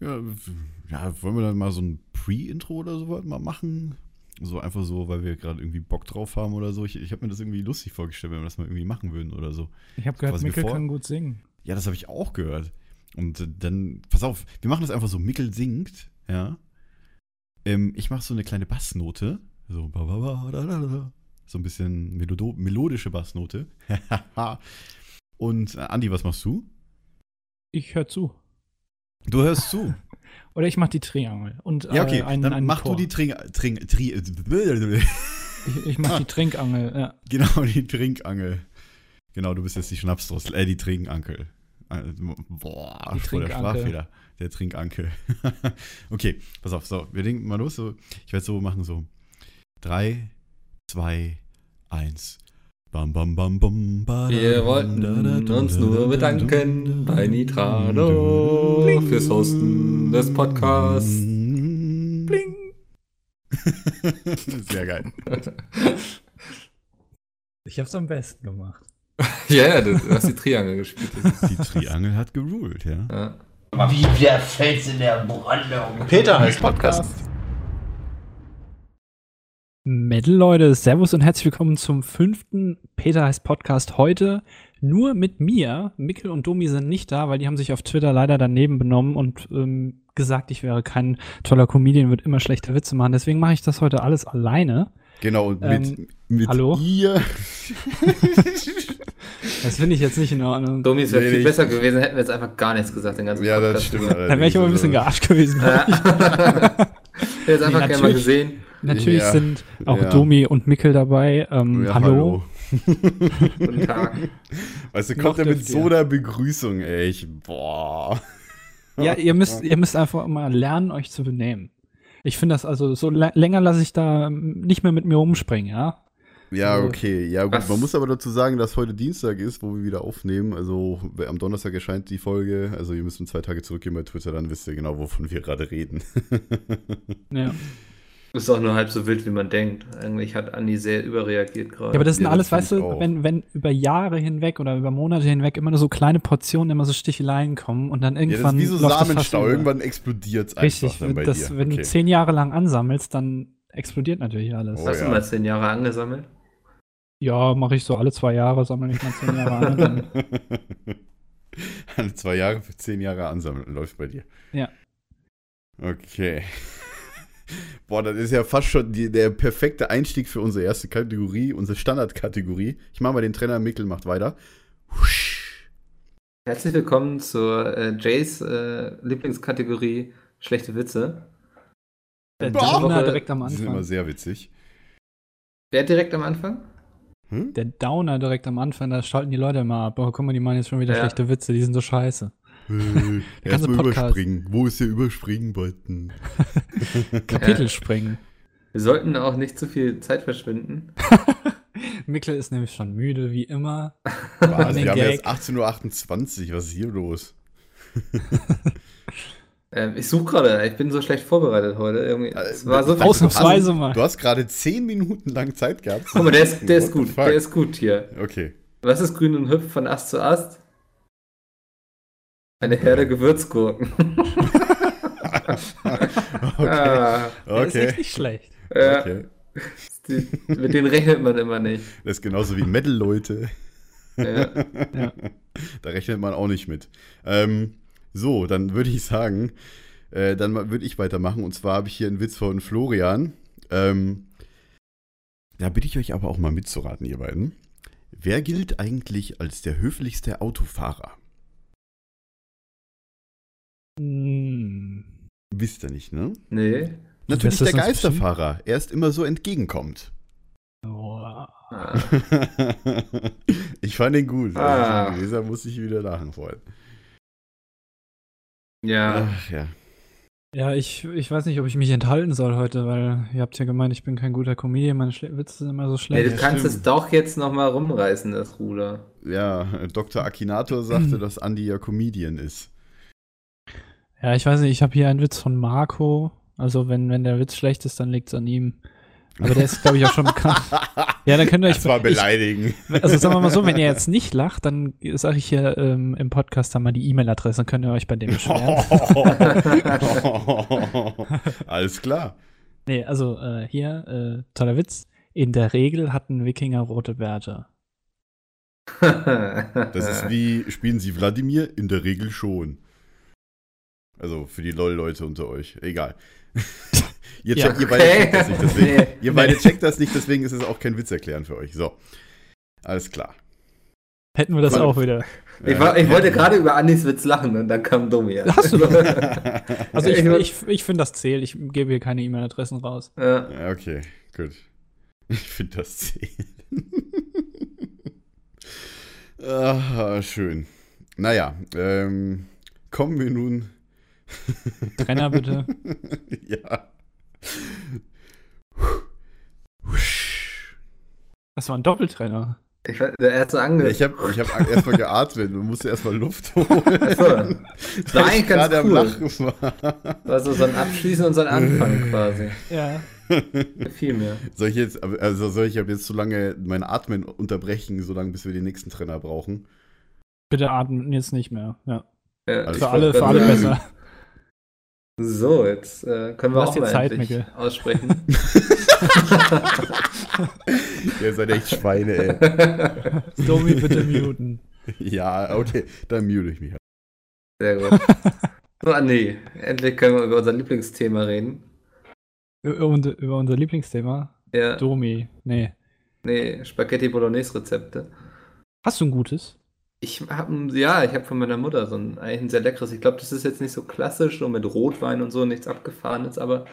Ja, ja, wollen wir dann mal so ein Pre-Intro oder so mal machen? So einfach so, weil wir gerade irgendwie Bock drauf haben oder so. Ich, ich habe mir das irgendwie lustig vorgestellt, wenn wir das mal irgendwie machen würden oder so. Ich habe gehört, Mikkel bevor- kann gut singen. Ja, das habe ich auch gehört. Und dann, pass auf, wir machen das einfach so, Mickel singt, ja. Ähm, ich mache so eine kleine Bassnote. So, ba, ba, ba, da, da, da. so ein bisschen melodo melodische Bassnote. Und äh, Andi, was machst du? Ich höre zu. Du hörst zu. Oder ich mache die Triangel. Und, Ja, okay, äh, einen, dann einen mach Chor. du die Trink, Trink, Tri, Ich, ich mache die Trinkangel. Ja. genau, die Trinkangel. Genau, du bist jetzt die Schnapsdrossel, äh, die Trinkankel. Äh, Boah, Die voll der. Sprachfehler. Der Trinkankel. okay, pass auf, so, wir denken mal los. So, ich werde so machen, so. Drei, zwei, eins. Bam, bam, bam, bam, ba, Wir wollten da, da, da, uns nur da, bedanken da, bei Nitrado Bling. fürs Hosten des Podcasts. Bling. Sehr geil. Ich habe es am besten gemacht. Ja, ja, du hast die Triangel gespielt. Die Triangel hat geruled, ja. ja. Wie der Fels in der Brandung. Peter heißt Podcast. Metal Leute, Servus und herzlich willkommen zum fünften Peter heißt Podcast heute. Nur mit mir. Mikkel und Domi sind nicht da, weil die haben sich auf Twitter leider daneben benommen und ähm, gesagt, ich wäre kein toller Comedian, würde immer schlechte Witze machen. Deswegen mache ich das heute alles alleine. Genau, und Ähm, mit, mit hallo? ihr. Das finde ich jetzt nicht in Ordnung. Domi, es wäre Nee, viel besser gewesen, hätten wir jetzt einfach gar nichts gesagt, den ganzen ja, das Podcast. stimmt. Da wäre ich aber ein bisschen gearscht gewesen. Ja. ich hätte jetzt einfach Nee, gerne mal gesehen. Natürlich Ja. sind auch Ja. Domi und Mikkel dabei. Ähm, Ja, hallo. Guten Tag. Weißt du, kommt er mit so einer Begrüßung, ey. Ich, boah. Ja, ihr müsst, ihr müsst einfach mal lernen, euch zu benehmen. Ich finde das also, so lä- länger lasse ich da ähm, nicht mehr mit mir umspringen, ja? Ja, Also, okay. Ja, gut. was- Man muss aber dazu sagen, dass heute Dienstag ist, wo wir wieder aufnehmen. Also am Donnerstag erscheint die Folge. Also ihr müsst zwei Tage zurückgehen bei Twitter, dann wisst ihr genau, wovon wir gerade reden. Ja. Ist auch nur halb so wild, wie man denkt. Eigentlich hat Andi sehr überreagiert gerade. Ja, aber das sind Ja, alles, das weißt du, auch. wenn, wenn über Jahre hinweg oder über Monate hinweg immer nur so kleine Portionen, immer so Sticheleien kommen und dann Ja, das irgendwann. ist wie so Samenstau. Irgendwann explodiert es einfach Richtig, dann bei das, dir. wenn du Okay. zehn Jahre lang ansammelst, dann explodiert natürlich alles. Oh, Hast ja. du mal zehn Jahre angesammelt? Ja, mache ich so alle zwei Jahre, sammle ich mal zehn Jahre an. Alle zwei Jahre für zehn Jahre ansammeln läuft bei dir. Ja. Okay. Boah, das ist ja fast schon die, der perfekte Einstieg für unsere erste Kategorie, unsere Standardkategorie. Ich mache mal den Trainer, Mikkel macht weiter. Husch. Herzlich willkommen zur äh, Jays äh, Lieblingskategorie schlechte Witze. der Boah. Downer direkt am Die sind immer Anfang. sehr witzig. Wer direkt am Anfang? Hm? Der Downer direkt am Anfang, da schalten die Leute immer ab. Oh, guck mal, die machen jetzt schon wieder Ja. schlechte Witze, die sind so scheiße. Äh, ganze Erstmal überspringen. Wo ist der Überspringen-Button? Kapitel Ja. springen. Wir sollten auch nicht zu viel Zeit verschwinden. Mikkel ist nämlich schon müde, wie immer. Den wir haben Gag. jetzt 18.28 Uhr. Was ist hier los? Ähm, ich suche gerade, ich bin so schlecht vorbereitet heute. Irgendwie, es war so Äh, viel. Ausnahmsweise du hast, mal. Du hast gerade 10 Minuten lang Zeit gehabt. Guck mal, der ist, der ist gut, der ist gut hier. Okay. Was ist grün und hüpft von Ast zu Ast? Eine Herde Gewürzgurken. Okay. Ah, ist okay. echt nicht schlecht. ja, okay. die, mit denen rechnet man immer nicht. Das ist genauso wie Metal-Leute. Ja. Ja. Da rechnet man auch nicht mit. Ähm, so, dann würde ich sagen, äh, dann würde ich weitermachen. Und zwar habe ich hier einen Witz von Florian. Ähm, da bitte ich euch aber auch mal mitzuraten, ihr beiden. Wer gilt eigentlich als der höflichste Autofahrer? Hm. Wisst ihr nicht, ne? Nee. Natürlich der Geisterfahrer. Er ist immer so entgegenkommt. Oh. Ah. ich fand den gut. Ah. Also, dieser muss ich wieder lachen vorhin. Ja. Ach ja. Ja, ich, ich weiß nicht, ob ich mich enthalten soll heute, weil ihr habt ja gemeint, ich bin kein guter Comedian, meine Schle Witze sind immer so schlecht. du kannst stimmt. es doch jetzt nochmal rumreißen, das Ruder. Ja, Dr. Akinator sagte, dass Andy ja Comedian ist. Ja, ich weiß nicht, ich habe hier einen Witz von Marco. Also wenn, wenn der Witz schlecht ist, dann liegt es an ihm. Aber der ist, glaube ich, auch schon bekannt. Ja, dann könnt ihr euch. Das war ich, beleidigen. also sagen wir mal so, wenn ihr jetzt nicht lacht, dann sage ich hier ähm, im Podcast dann mal die E-Mail-Adresse, dann könnt ihr euch bei dem beschweren. Alles klar. nee, also äh, hier, äh, toller Witz. In der Regel hatten Wikinger rote Bärte. Das ist wie, spielen Sie Wladimir? In der Regel schon. Also für die LOL-Leute unter euch. Egal. ihr, Ja. checkt, ihr beide Okay. checkt das nicht, deswegen. Nee. Ihr beide checkt das nicht, deswegen ist es auch kein Witz erklären für euch. So. Alles klar. Hätten wir das Mann. auch wieder. Ich, war, ich wollte gerade über Andis Witz lachen und dann kam Domi. Hast du Also ich, Ich ich, finde, das zählt. Ich gebe hier keine E-Mail-Adressen raus. ja. Ja, okay, gut. Ich finde das zählen. ah, schön. Naja, ähm, kommen wir nun. Trenner bitte. ja. Das war ein Doppeltrenner. Ich der erste Ange. Ich habe ich hab erstmal geatmet und musste erstmal Luft holen. Achso. Das war eigentlich ganz cool. War. Also so ein Abschließen und so ein Anfang quasi. Ja. Viel mehr. Soll ich jetzt, also soll ich jetzt so lange mein Atmen unterbrechen, so lange bis wir den nächsten Trainer brauchen? Bitte atmen jetzt nicht mehr. Ja. Ja, Für alle, für alle sagen. besser. So, jetzt äh, können wir Lass auch mal Zeit, endlich aussprechen. Ihr seid echt Schweine, ey. Domi bitte muten. Ja, okay, dann mute ich mich. halt. Sehr gut. So, Andi, endlich können wir über unser Lieblingsthema reden. Über, unser- über unser Lieblingsthema. Ja, Domi. Nee. nee, Spaghetti Bolognese Rezepte. Hast du ein gutes? Ich habe ja, ich habe von meiner Mutter so ein eigentlich ein sehr leckeres. Ich glaube, das ist jetzt nicht so klassisch, so mit Rotwein und so, nichts abgefahrenes, aber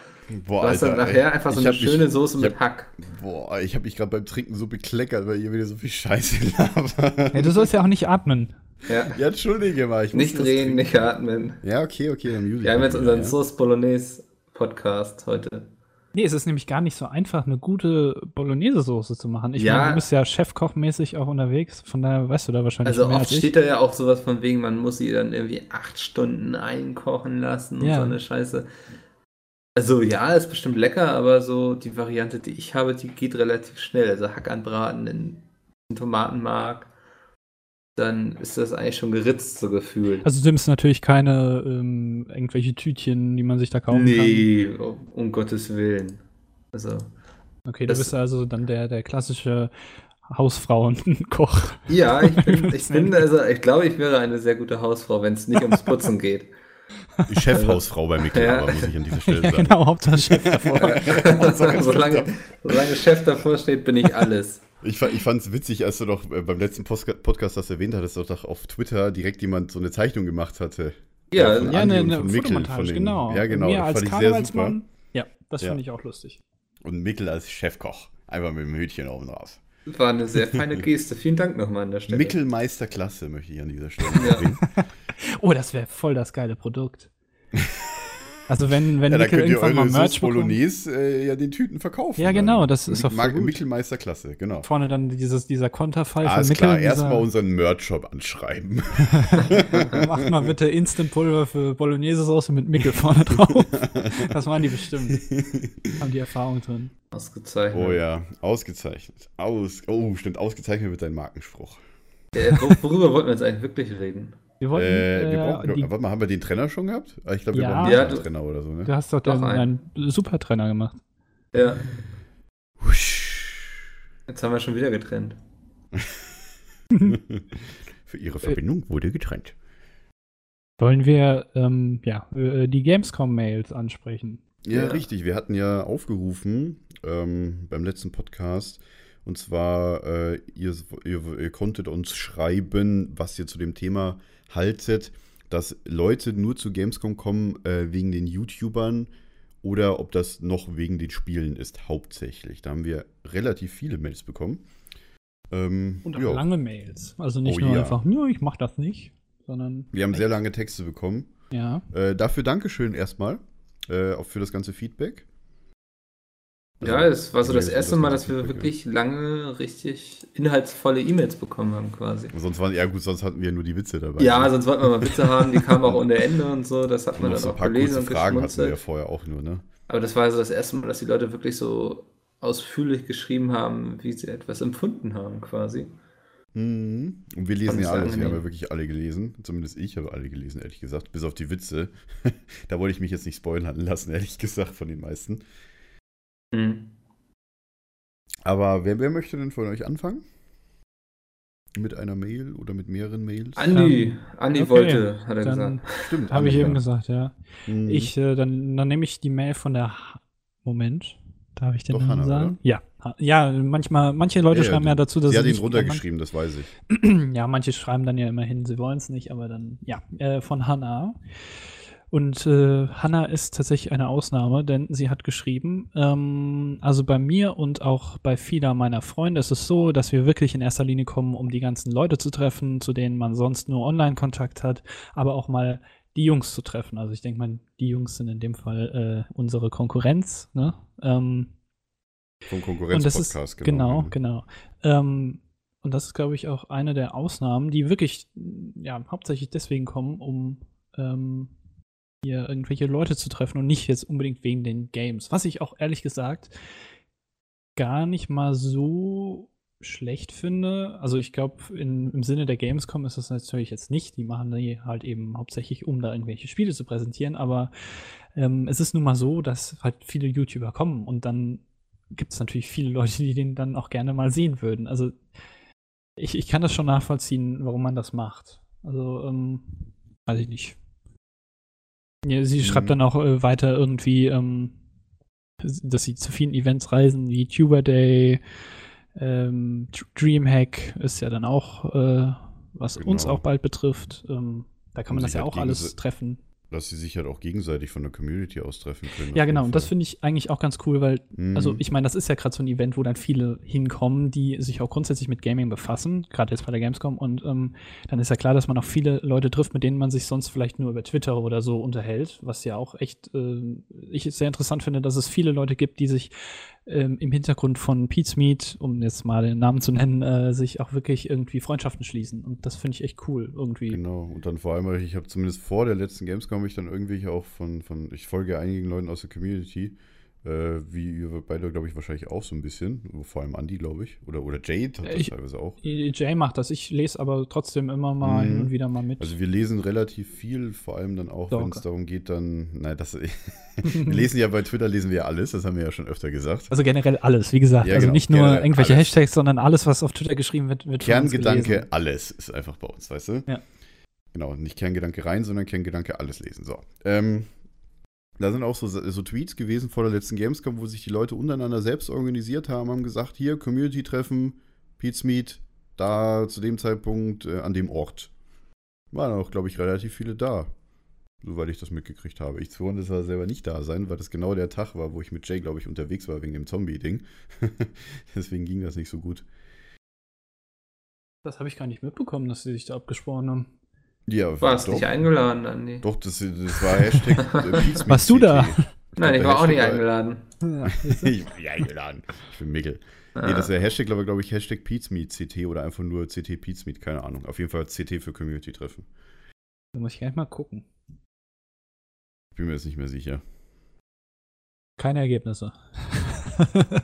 Boah, du hast dann Alter, nachher ey. einfach so Ich eine hab mich- schöne Soße ich mit hab- Hack. Boah, ich habe mich gerade beim Trinken so bekleckert, weil ihr wieder so viel Scheiße labert. Ja, du sollst ja auch nicht atmen. Ja. Ja, entschuldige mal. Ich muss Nicht trinken. nicht atmen. Ja, okay, okay, dann ich Wir haben jetzt unseren ja. Sauce Bolognese Podcast heute. Nee, es ist nämlich gar nicht so einfach, eine gute Bolognese-Soße zu machen. Ich Ja. meine, du bist ja chefkochmäßig auch unterwegs, von daher weißt du da wahrscheinlich Also mehr oft als steht da ja auch sowas von wegen, man muss sie dann irgendwie acht Stunden einkochen lassen und Ja. so eine Scheiße. Also ja, ist bestimmt lecker, aber so die Variante, die ich habe, die geht relativ schnell. Also Hack anbraten in, in Tomatenmark, dann ist das eigentlich schon geritzt, so gefühlt. Also du nimmst natürlich keine ähm, irgendwelche Tütchen, die man sich da kaufen nee, um, um Gottes Willen. Also, kann. Okay, du das- bist also dann der, der klassische Hausfrauenkoch. ja, ich bin, ich es bin, also, ich glaube, ich wäre eine sehr gute Hausfrau, wenn es nicht ums Putzen geht. Die Chefhausfrau bei Mikkel, Ja. muss ich an dieser Stelle ja, sagen. genau, Hauptsache Chef davor. solange, solange Chef davor steht, bin ich alles. Ich, ich fand es witzig, als du doch äh, beim letzten Podcast das erwähnt hattest, dass doch auf Twitter direkt jemand so eine Zeichnung gemacht hatte. Ja, von Ja, Andi eine, und eine von Mikkel, Fotomontage, genau. Ja, genau. Mir das als fand ich sehr super. Karnevalsmann. Ja, das Ja. finde ich auch lustig. Und Mikkel als Chefkoch. Einfach mit dem Hütchen oben drauf. War eine sehr feine Geste. Vielen Dank nochmal an der Stelle. Mickelmeisterklasse möchte ich an dieser Stelle Ja. Oh, das wäre voll das geile Produkt. Also wenn, wenn Ja, da Mikkel könnt ihr irgendwann mal Merch Bolognese äh, ja den Tüten verkaufen. Ja, genau, das ist doch voll Marke gut. Mickelmeisterklasse, genau. vorne dann dieses, dieser Konterfall Alles von klar, Mikkel. erstmal unseren Merch-Shop anschreiben. Macht mal bitte Instant-Pulver für Bolognese-Soße mit Mickel vorne drauf. Das waren die bestimmt. Haben die Erfahrung drin. Ausgezeichnet. Oh ja, ausgezeichnet. Aus, oh, stimmt, ausgezeichnet wird dein Markenspruch. Äh, wor- worüber wollten wir jetzt eigentlich wirklich reden? Wir wollten, Äh, wir äh, brauchen, die, warte mal, haben wir den Trenner schon gehabt? Ah, Ich glaube, wir Ja. brauchen Ja, einen du- Trenner oder so, ne? du hast doch, Doch, dann einen. einen Supertrenner gemacht. Ja, Husch. jetzt haben wir schon wieder getrennt. Für ihre Verbindung wurde getrennt. Wollen wir ähm, ja, äh, die Gamescom-Mails ansprechen? Ja, Ja. richtig. Wir hatten ja aufgerufen ähm, beim letzten Podcast. Und zwar, äh, ihr, ihr, ihr konntet uns schreiben, was ihr zu dem Thema haltet, dass Leute nur zu Gamescom kommen äh, wegen den YouTubern oder ob das noch wegen den Spielen ist, hauptsächlich. Da haben wir relativ viele Mails bekommen. Ähm, Und auch ja. lange Mails. Also nicht Oh nur ja. einfach, nö, ich mach das nicht, sondern Wir haben sehr lange Texte bekommen. ja. Äh, dafür Dankeschön erstmal äh, auch für das ganze Feedback. Ja, es war so das erste Mal, dass wir wirklich lange richtig inhaltsvolle E-Mails bekommen haben, quasi. Sonst waren, ja gut, sonst hatten wir nur die Witze dabei. Ja, sonst wollten wir mal Witze haben, die kamen auch ohne Ende und so. Das hat man dann so auch paar gelesen und Fragen hatten wir ja vorher auch nur, ne? Aber das war also das erste Mal, dass die Leute wirklich so ausführlich geschrieben haben, wie sie etwas empfunden haben, quasi. Mhm. Und wir lesen ja alles. Wir haben ja wirklich alle gelesen. Zumindest ich habe alle gelesen, ehrlich gesagt. Bis auf die Witze. da wollte ich mich jetzt nicht spoilern lassen, ehrlich gesagt, von den meisten. Hm. Aber wer, wer möchte denn von euch anfangen? Mit einer Mail oder mit mehreren Mails? Andi, Ähm, Andi okay, wollte, hat er Dann gesagt. Stimmt. habe ich eben ja. gesagt, ja. Mhm. Ich, äh, dann, dann nehme ich die Mail von der Ha- Moment. Darf ich den Doch, Namen sagen? oder? Ja. Ja, manchmal, manche Leute Ja, ja, schreiben du- ja dazu, dass Sie hat sie ihn nicht runtergeschrieben, das weiß ich. ja, manche schreiben dann ja immerhin, sie wollen es nicht, aber dann, ja, äh, von Hannah. Und äh, Hannah ist tatsächlich eine Ausnahme, denn sie hat geschrieben, ähm, also bei mir und auch bei vieler meiner Freunde ist es so, dass wir wirklich in erster Linie kommen, um die ganzen Leute zu treffen, zu denen man sonst nur Online-Kontakt hat, aber auch mal die Jungs zu treffen. Also ich denke mal, die Jungs sind in dem Fall äh, unsere Konkurrenz, ne? Ähm, Vom Konkurrenz-Podcast, genau, genau. Ähm, und das ist, glaube ich, auch eine der Ausnahmen, die wirklich, ja, hauptsächlich deswegen kommen, um ähm, hier irgendwelche Leute zu treffen und nicht jetzt unbedingt wegen den Games. Was ich auch ehrlich gesagt gar nicht mal so schlecht finde. Also ich glaube, im Sinne der Gamescom ist das natürlich jetzt nicht. Die machen die halt eben hauptsächlich, um da irgendwelche Spiele zu präsentieren. Aber ähm, es ist nun mal so, dass halt viele YouTuber kommen und dann gibt es natürlich viele Leute, die den dann auch gerne mal sehen würden. Also ich, ich kann das schon nachvollziehen, warum man das macht. Also, ähm, weiß ich nicht. Ja, sie schreibt Mhm. dann auch äh, weiter irgendwie, ähm, dass sie zu vielen Events reisen, wie Tuber Day, ähm, Dr- Dreamhack ist ja dann auch, äh, was uns Genau. auch bald betrifft. Ähm, da kann man das sich ja halt auch alles treffen. Dass sie sich halt auch gegenseitig von der Community aus treffen können. Ja, genau. Und das finde ich eigentlich auch ganz cool, weil Mhm. Also ich meine, das ist ja gerade so ein Event, wo dann viele hinkommen, die sich auch grundsätzlich mit Gaming befassen, gerade jetzt bei der Gamescom. Und ähm, dann ist ja klar, dass man auch viele Leute trifft, mit denen man sich sonst vielleicht nur über Twitter oder so unterhält, was ja auch echt, äh, ich sehr interessant finde, dass es viele Leute gibt, die sich ähm, im Hintergrund von Pete's Meet, um jetzt mal den Namen zu nennen, äh, sich auch wirklich irgendwie Freundschaften schließen. Und das finde ich echt cool irgendwie. Genau, und dann vor allem, ich habe zumindest vor der letzten Gamescom habe ich dann irgendwelche auch von, von, ich folge einigen Leuten aus der Community, äh, wie ihr beide, glaube ich, wahrscheinlich auch so ein bisschen, vor allem Andy, glaube ich, oder, oder Jade hat das Ich- teilweise auch. Jay macht das, ich lese aber trotzdem immer mal Mhm. hin und wieder mal mit. Also wir lesen relativ viel, vor allem dann auch, wenn es darum geht, dann, nein, das, wir lesen ja bei Twitter, lesen wir alles, das haben wir ja schon öfter gesagt. Also generell alles, wie gesagt. Ja, also genau, nicht nur irgendwelche alles. Hashtags, sondern alles, was auf Twitter geschrieben wird, wird Kerngedanke, alles ist einfach bei uns, weißt du? Ja. Genau, nicht Kerngedanke rein, sondern Kerngedanke alles lesen. So. Ähm, da sind auch so, so Tweets gewesen vor der letzten Gamescom, wo sich die Leute untereinander selbst organisiert haben, haben gesagt, hier, Community-Treffen, Pete's Meet, da zu dem Zeitpunkt äh, an dem Ort. Waren auch, glaube ich, relativ viele da. Soweit ich das mitgekriegt habe. Ich konnte zwar selber nicht da sein, weil das genau der Tag war, wo ich mit Jay, glaube ich, unterwegs war wegen dem Zombie-Ding. Deswegen ging das nicht so gut. Das habe ich gar nicht mitbekommen, dass sie sich da abgesprochen haben. Ja, Warst doch. nicht eingeladen, Andi? Doch, das, das war Hashtag äh, Pizmeet Warst du da? Nein, ich war auch nicht eingeladen. ich war nicht eingeladen. Ich bin Mickel. Nee, das ist der Hashtag, glaube glaub ich, Hashtag Pizmeet CT oder einfach nur CT Pizmeet, keine Ahnung. Auf jeden Fall CT für Community-Treffen. Da muss ich gleich mal gucken. Ich bin mir jetzt nicht mehr sicher. Keine Ergebnisse.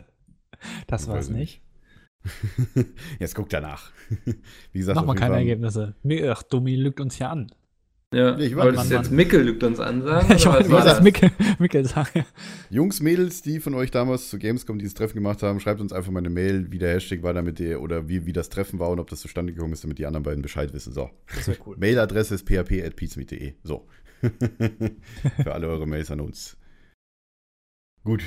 das war's ich nicht. Jetzt guck danach. Wie gesagt, auf jeden keine Fall- Ergebnisse. Ach, Domi lügt uns ja an. Ja, Ich wolltest Mann, jetzt. Mickel lügt uns an sagen? ich wollte das das? Mickel, Mickel sagen. Jungs, Mädels, die von euch damals zu Gamescom dieses Treffen gemacht haben, schreibt uns einfach mal eine Mail, wie der Hashtag war, damit ihr, oder wie, wie das Treffen war und ob das zustande gekommen ist, damit die anderen beiden Bescheid wissen. So. Das wäre cool. Mailadresse ist php.pizmeet.de. So. Für alle eure Mails an uns. Gut.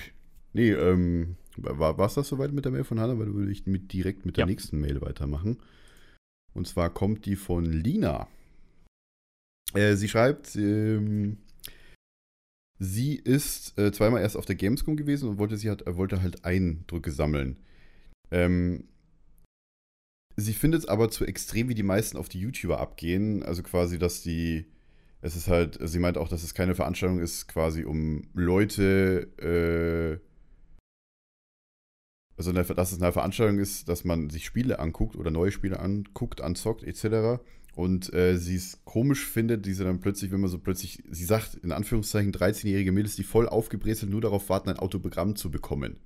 Nee, ähm, war es das soweit mit der Mail von Hannah? Weil dann würde ich mit, direkt mit der Ja. nächsten Mail weitermachen. Und zwar kommt die von Lina. Äh, sie schreibt, ähm, sie ist äh, zweimal erst auf der Gamescom gewesen und wollte, sie hat, wollte halt Eindrücke sammeln. Ähm, sie findet es aber zu extrem, wie die meisten auf die YouTuber abgehen. Also quasi, dass die, es ist halt, sie meint auch, dass es keine Veranstaltung ist, quasi um Leute, äh, also dass es eine Veranstaltung ist, dass man sich Spiele anguckt oder neue Spiele anguckt, anzockt, etc. Und äh, sie es komisch findet, diese dann plötzlich, wenn man so plötzlich, sie sagt, in Anführungszeichen, 13-jährige Mädels, die voll aufgebrezelt nur darauf warten, ein Autogramm zu bekommen.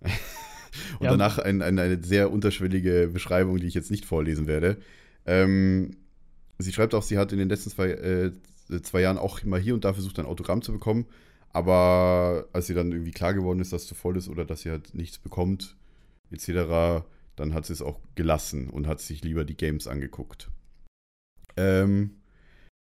Und Ja. danach ein, ein, eine sehr unterschwellige Beschreibung, die ich jetzt nicht vorlesen werde. Ähm, sie schreibt auch, sie hat in den letzten zwei, äh, zwei Jahren auch immer hier und da versucht, ein Autogramm zu bekommen. Aber als sie dann irgendwie klar geworden ist, dass es zu voll ist oder dass sie halt nichts bekommt, etc., dann hat sie es auch gelassen und hat sich lieber die Games angeguckt. Ähm,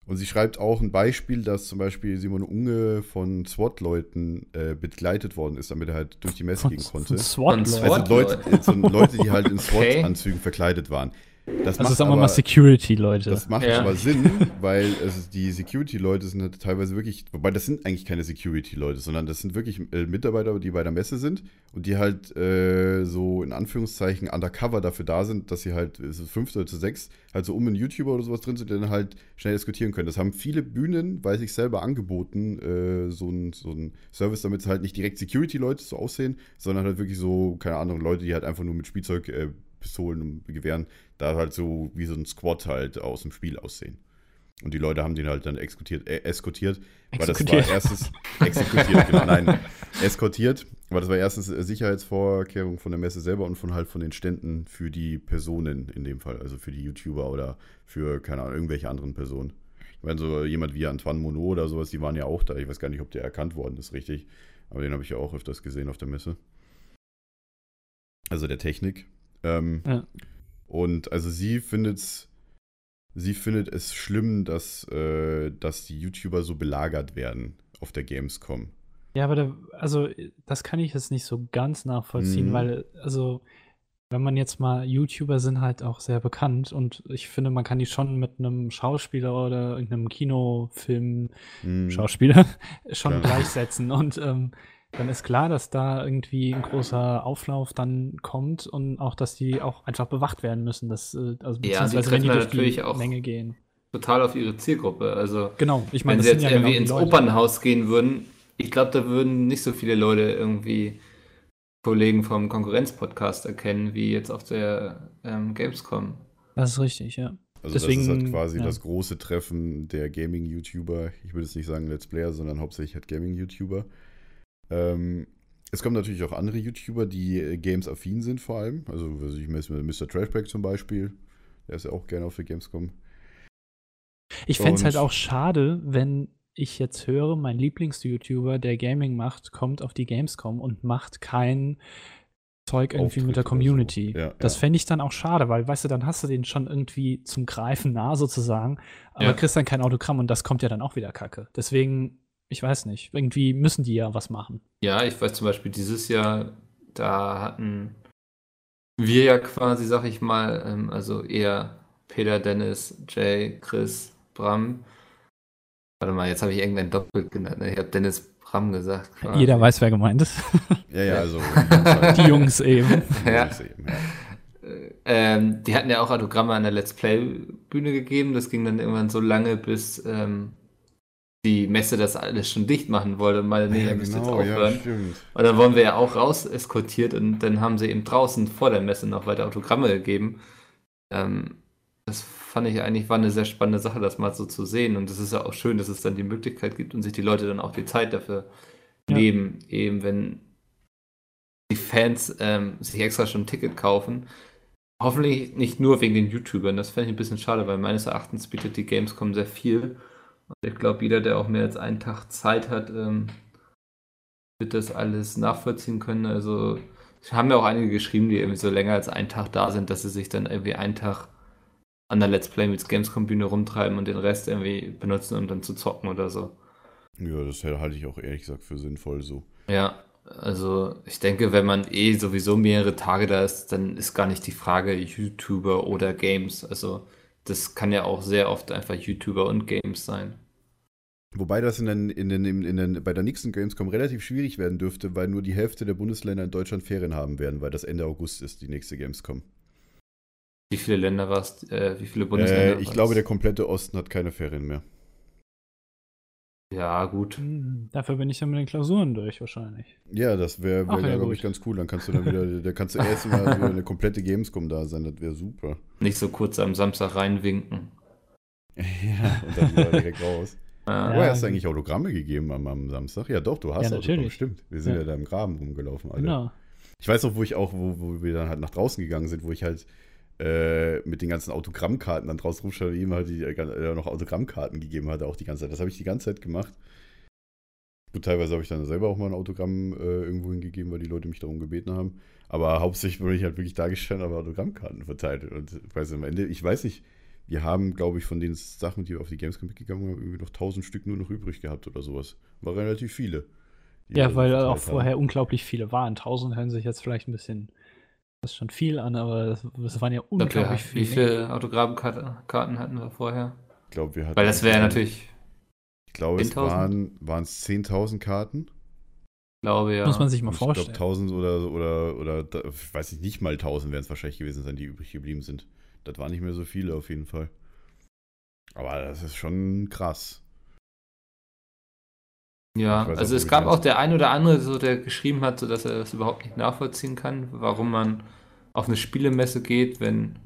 und sie schreibt auch ein Beispiel, dass zum Beispiel Simon Unge von SWAT-Leuten äh, begleitet worden ist, damit er halt durch die Messe Von, gehen konnte. von SWAT. Von Leute. SWAT. Also Leute, äh, so Leute, die halt in Okay. SWAT-Anzügen verkleidet waren. Das Also macht sagen wir aber, mal Security-Leute. das macht Ja. aber Sinn, weil es, die Security-Leute sind halt teilweise wirklich, wobei das sind eigentlich keine Security-Leute, sondern das sind wirklich äh, Mitarbeiter, die bei der Messe sind und die halt äh, so in Anführungszeichen undercover dafür da sind, dass sie halt es ist fünf oder zu sechs halt so um einen YouTuber oder sowas drin sind, die dann halt schnell diskutieren können. Das haben viele Bühnen, weiß ich selber, angeboten, äh, so ein, so Service, damit es halt nicht direkt Security-Leute so aussehen, sondern halt wirklich so, keine Ahnung, Leute, die halt einfach nur mit Spielzeug, äh, Pistolen und Gewehren da halt so wie so ein Squad halt aus dem Spiel aussehen. Und die Leute haben den halt dann exekutiert, äh, eskortiert, weil das war erstens exekutiert, genau, nein, eskortiert, weil das war erstens äh, Sicherheitsvorkehrung von der Messe selber und von halt von den Ständen für die Personen in dem Fall, also für die YouTuber oder für, keine Ahnung, irgendwelche anderen Personen. Ich meine, so jemand wie Antoine Monod oder sowas, die waren ja auch da. Ich weiß gar nicht, ob der erkannt worden ist, richtig. Aber den habe ich ja auch öfters gesehen auf der Messe. Also der Technik. Ähm, Ja. Und also sie findet sie findet es schlimm, dass, äh, dass die YouTuber so belagert werden auf der Gamescom. Ja, aber da, also das kann ich jetzt nicht so ganz nachvollziehen, Mhm. weil, also, wenn man jetzt mal, YouTuber sind halt auch sehr bekannt und ich finde, man kann die schon mit einem Schauspieler oder irgendeinem Kinofilm Hm. Schauspieler schon Klar. gleichsetzen. Und ähm, dann ist klar, dass da irgendwie ein großer Auflauf dann kommt und auch, dass die auch einfach bewacht werden müssen. Dass, äh, also die beziehungsweise wenn die treffen durch die natürlich auch- Menge gehen. Total auf ihre Zielgruppe. Also, Genau, ich meine, wenn sie jetzt ja genau irgendwie die ins Leute. Opernhaus gehen würden, ich glaube, da würden nicht so viele Leute irgendwie Kollegen vom Konkurrenzpodcast erkennen, wie jetzt auf der ähm, Gamescom. Das ist richtig, ja. Also das ist halt Deswegen, quasi ja. das große Treffen der Gaming-YouTuber. Ich würde jetzt nicht sagen Let's Player, sondern hauptsächlich halt Gaming-YouTuber. Ähm, es kommen natürlich auch andere YouTuber, die äh, Games-affin sind vor allem. Also was ich Mr. Trashback zum Beispiel. Der ist ja auch gerne auf der Gamescom. Ich fände es halt auch schade, wenn ich jetzt höre, mein Lieblings-YouTuber, der Gaming macht, kommt auf die Gamescom und macht kein Zeug irgendwie mit der Auftritt oder so. Community. Ja, das ja. fände ich dann auch schade, weil, weißt du, dann hast du den schon irgendwie zum Greifen nah sozusagen, aber Ja. kriegst dann kein Autogramm und das kommt ja dann auch wieder kacke. Deswegen, ich weiß nicht, irgendwie müssen die ja was machen. Ja, ich weiß zum Beispiel dieses Jahr, da hatten wir ja quasi, sag ich mal, ähm, also eher Peter, Dennis, Jay, Chris, Bram. Warte mal, jetzt habe ich irgendein Doppel genannt. ne? Ich habe Dennis Bram gesagt. quasi. Jeder weiß, wer gemeint ist. Ja, ja, also. die Jungs. Eben, ja. Ähm, die hatten ja auch Autogramme an der Let's Play-Bühne gegeben. Das ging dann irgendwann so lange, bis ähm, die Messe das alles schon dicht machen wollte und meinte, nee, Ja, ihr müsst jetzt genau, ja, aufhören. stimmt. Und dann wurden wir ja auch raus eskortiert und dann haben sie eben draußen vor der Messe noch weiter Autogramme gegeben. Ähm, das fand ich eigentlich war eine sehr spannende Sache, das mal so zu sehen. Und es ist ja auch schön, dass es dann die Möglichkeit gibt und sich die Leute dann auch die Zeit dafür Ja. nehmen, eben wenn die Fans ähm, sich extra schon ein Ticket kaufen. Hoffentlich nicht nur wegen den YouTubern. Das fände ich ein bisschen schade, weil meines Erachtens bietet die Gamescom sehr viel. Und ich glaube, jeder, der auch mehr als einen Tag Zeit hat, ähm, wird das alles nachvollziehen können. Also, es haben ja auch einige geschrieben, die irgendwie so länger als einen Tag da sind, dass sie sich dann irgendwie einen Tag an der Let's Play mit Gamescom-Bühne rumtreiben und den Rest irgendwie benutzen, um dann zu zocken oder so. Ja, das halte ich auch ehrlich gesagt für sinnvoll so. Ja, also ich denke, wenn man eh sowieso mehrere Tage da ist, dann ist gar nicht die Frage YouTuber oder Games. Also das kann ja auch sehr oft einfach YouTuber und Games sein. Wobei das in den, in den, in den, bei der nächsten Gamescom relativ schwierig werden dürfte, weil nur die Hälfte der Bundesländer in Deutschland Ferien haben werden, weil das Ende August ist, die nächste Gamescom. Wie viele Länder warst, äh, wie viele Bundesländer Äh, ich war's? glaube, der komplette Osten hat keine Ferien mehr. Ja, gut. Hm, Dafür bin ich dann mit den Klausuren durch wahrscheinlich. Ja, das wäre, Ach, wär, ja, glaube ich, ganz cool. Dann kannst du dann wieder, da kannst du erst mal wieder eine komplette Gamescom da sein, das wäre super. Nicht so kurz am Samstag reinwinken. Ja, und dann wieder direkt raus. Ja. Oh, Ja, hast du eigentlich Autogramme gegeben am, am Samstag? Ja, doch, du hast Ja, Autogramme, natürlich. stimmt. Wir sind ja. Ja. da im Graben rumgelaufen, alle. Genau. Ich weiß noch, wo ich auch, wo, wo wir dann halt nach draußen gegangen sind, wo ich halt äh, mit den ganzen Autogrammkarten dann draußen rumstand und ihm halt die, äh, noch Autogrammkarten gegeben hatte, auch die ganze Zeit. Das habe ich die ganze Zeit gemacht. Gut, teilweise habe ich dann selber auch mal ein Autogramm äh, irgendwo hingegeben, weil die Leute mich darum gebeten haben. Aber hauptsächlich bin ich halt wirklich da gestanden, aber Autogrammkarten verteilt. Und ich weiß am Ende, ich weiß nicht, wir haben, glaube ich, von den Sachen, die wir auf die Gamescom mitgegangen haben, irgendwie noch 1000 Stück nur noch übrig gehabt oder sowas. War relativ viele. Ja, weil auch haben. vorher unglaublich viele waren. 1000 hören sich jetzt vielleicht ein bisschen, das ist schon viel an, aber das, das waren ja Ich glaub, wir- unglaublich Wie viele. viele Autogrammkarten hatten wir vorher? Ich glaube, wir hatten. Weil das wäre natürlich, Ich glaube, es 10.000? waren, waren es 10.000 Karten. glaube ja. Muss man sich mal Und ich glaube, vorstellen. 1000 oder, oder, oder, ich weiß nicht, nicht mal 1000 werden es wahrscheinlich gewesen sein, die übrig geblieben sind. Das waren nicht mehr so viele auf jeden Fall. Aber das ist schon krass. Ja, auch, also wo es gab auch der ein oder andere, so, der geschrieben hat, so dass er das überhaupt nicht nachvollziehen kann, warum man auf eine Spielemesse geht, wenn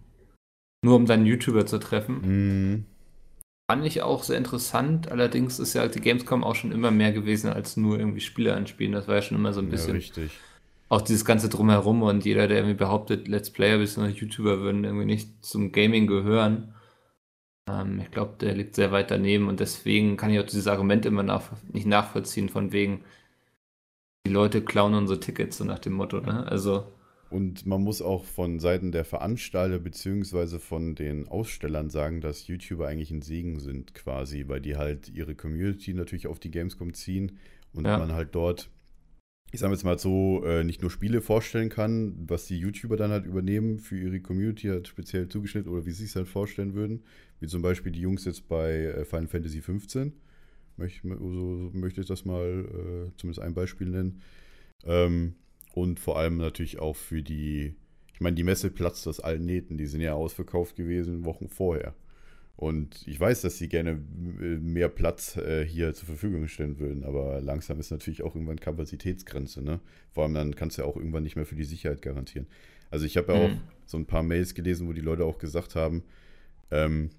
nur um dann YouTuber zu treffen. Mhm. Fand ich auch sehr interessant. Allerdings ist ja die Gamescom auch schon immer mehr gewesen als nur irgendwie Spiele anspielen. Das war ja schon immer so ein Ja, bisschen richtig. Auch dieses ganze Drumherum und jeder, der irgendwie behauptet, Let's Player bzw. YouTuber würden irgendwie nicht zum Gaming gehören. Ähm, ich glaube, der liegt sehr weit daneben und deswegen kann ich auch dieses Argument immer nach, nicht nachvollziehen, von wegen, die Leute klauen unsere Tickets, so nach dem Motto. Ne? Also, Und man muss auch von Seiten der Veranstalter beziehungsweise von den Ausstellern sagen, dass YouTuber eigentlich ein Segen sind quasi, weil die halt ihre Community natürlich auf die Gamescom ziehen und Ja. man halt dort, ich sage jetzt mal so, äh, nicht nur Spiele vorstellen kann, was die YouTuber dann halt übernehmen für ihre Community halt speziell zugeschnitten oder wie sie es halt vorstellen würden, wie zum Beispiel die Jungs jetzt bei äh, Final Fantasy 15. Möcht, so, möchte ich das mal äh, zumindest ein Beispiel nennen. Ähm, und vor allem natürlich auch für die, ich meine, die Messe platzt aus allen Nähten, die sind ja ausverkauft gewesen Wochen vorher. Und ich weiß, dass sie gerne äh, mehr Platz äh, hier zur Verfügung stellen würden, aber langsam ist natürlich auch irgendwann Kapazitätsgrenze, ne? Vor allem dann kannst du ja auch irgendwann nicht mehr für die Sicherheit garantieren. Also ich habe ja auch Mhm. so ein paar Mails gelesen, wo die Leute auch gesagt haben, ähm,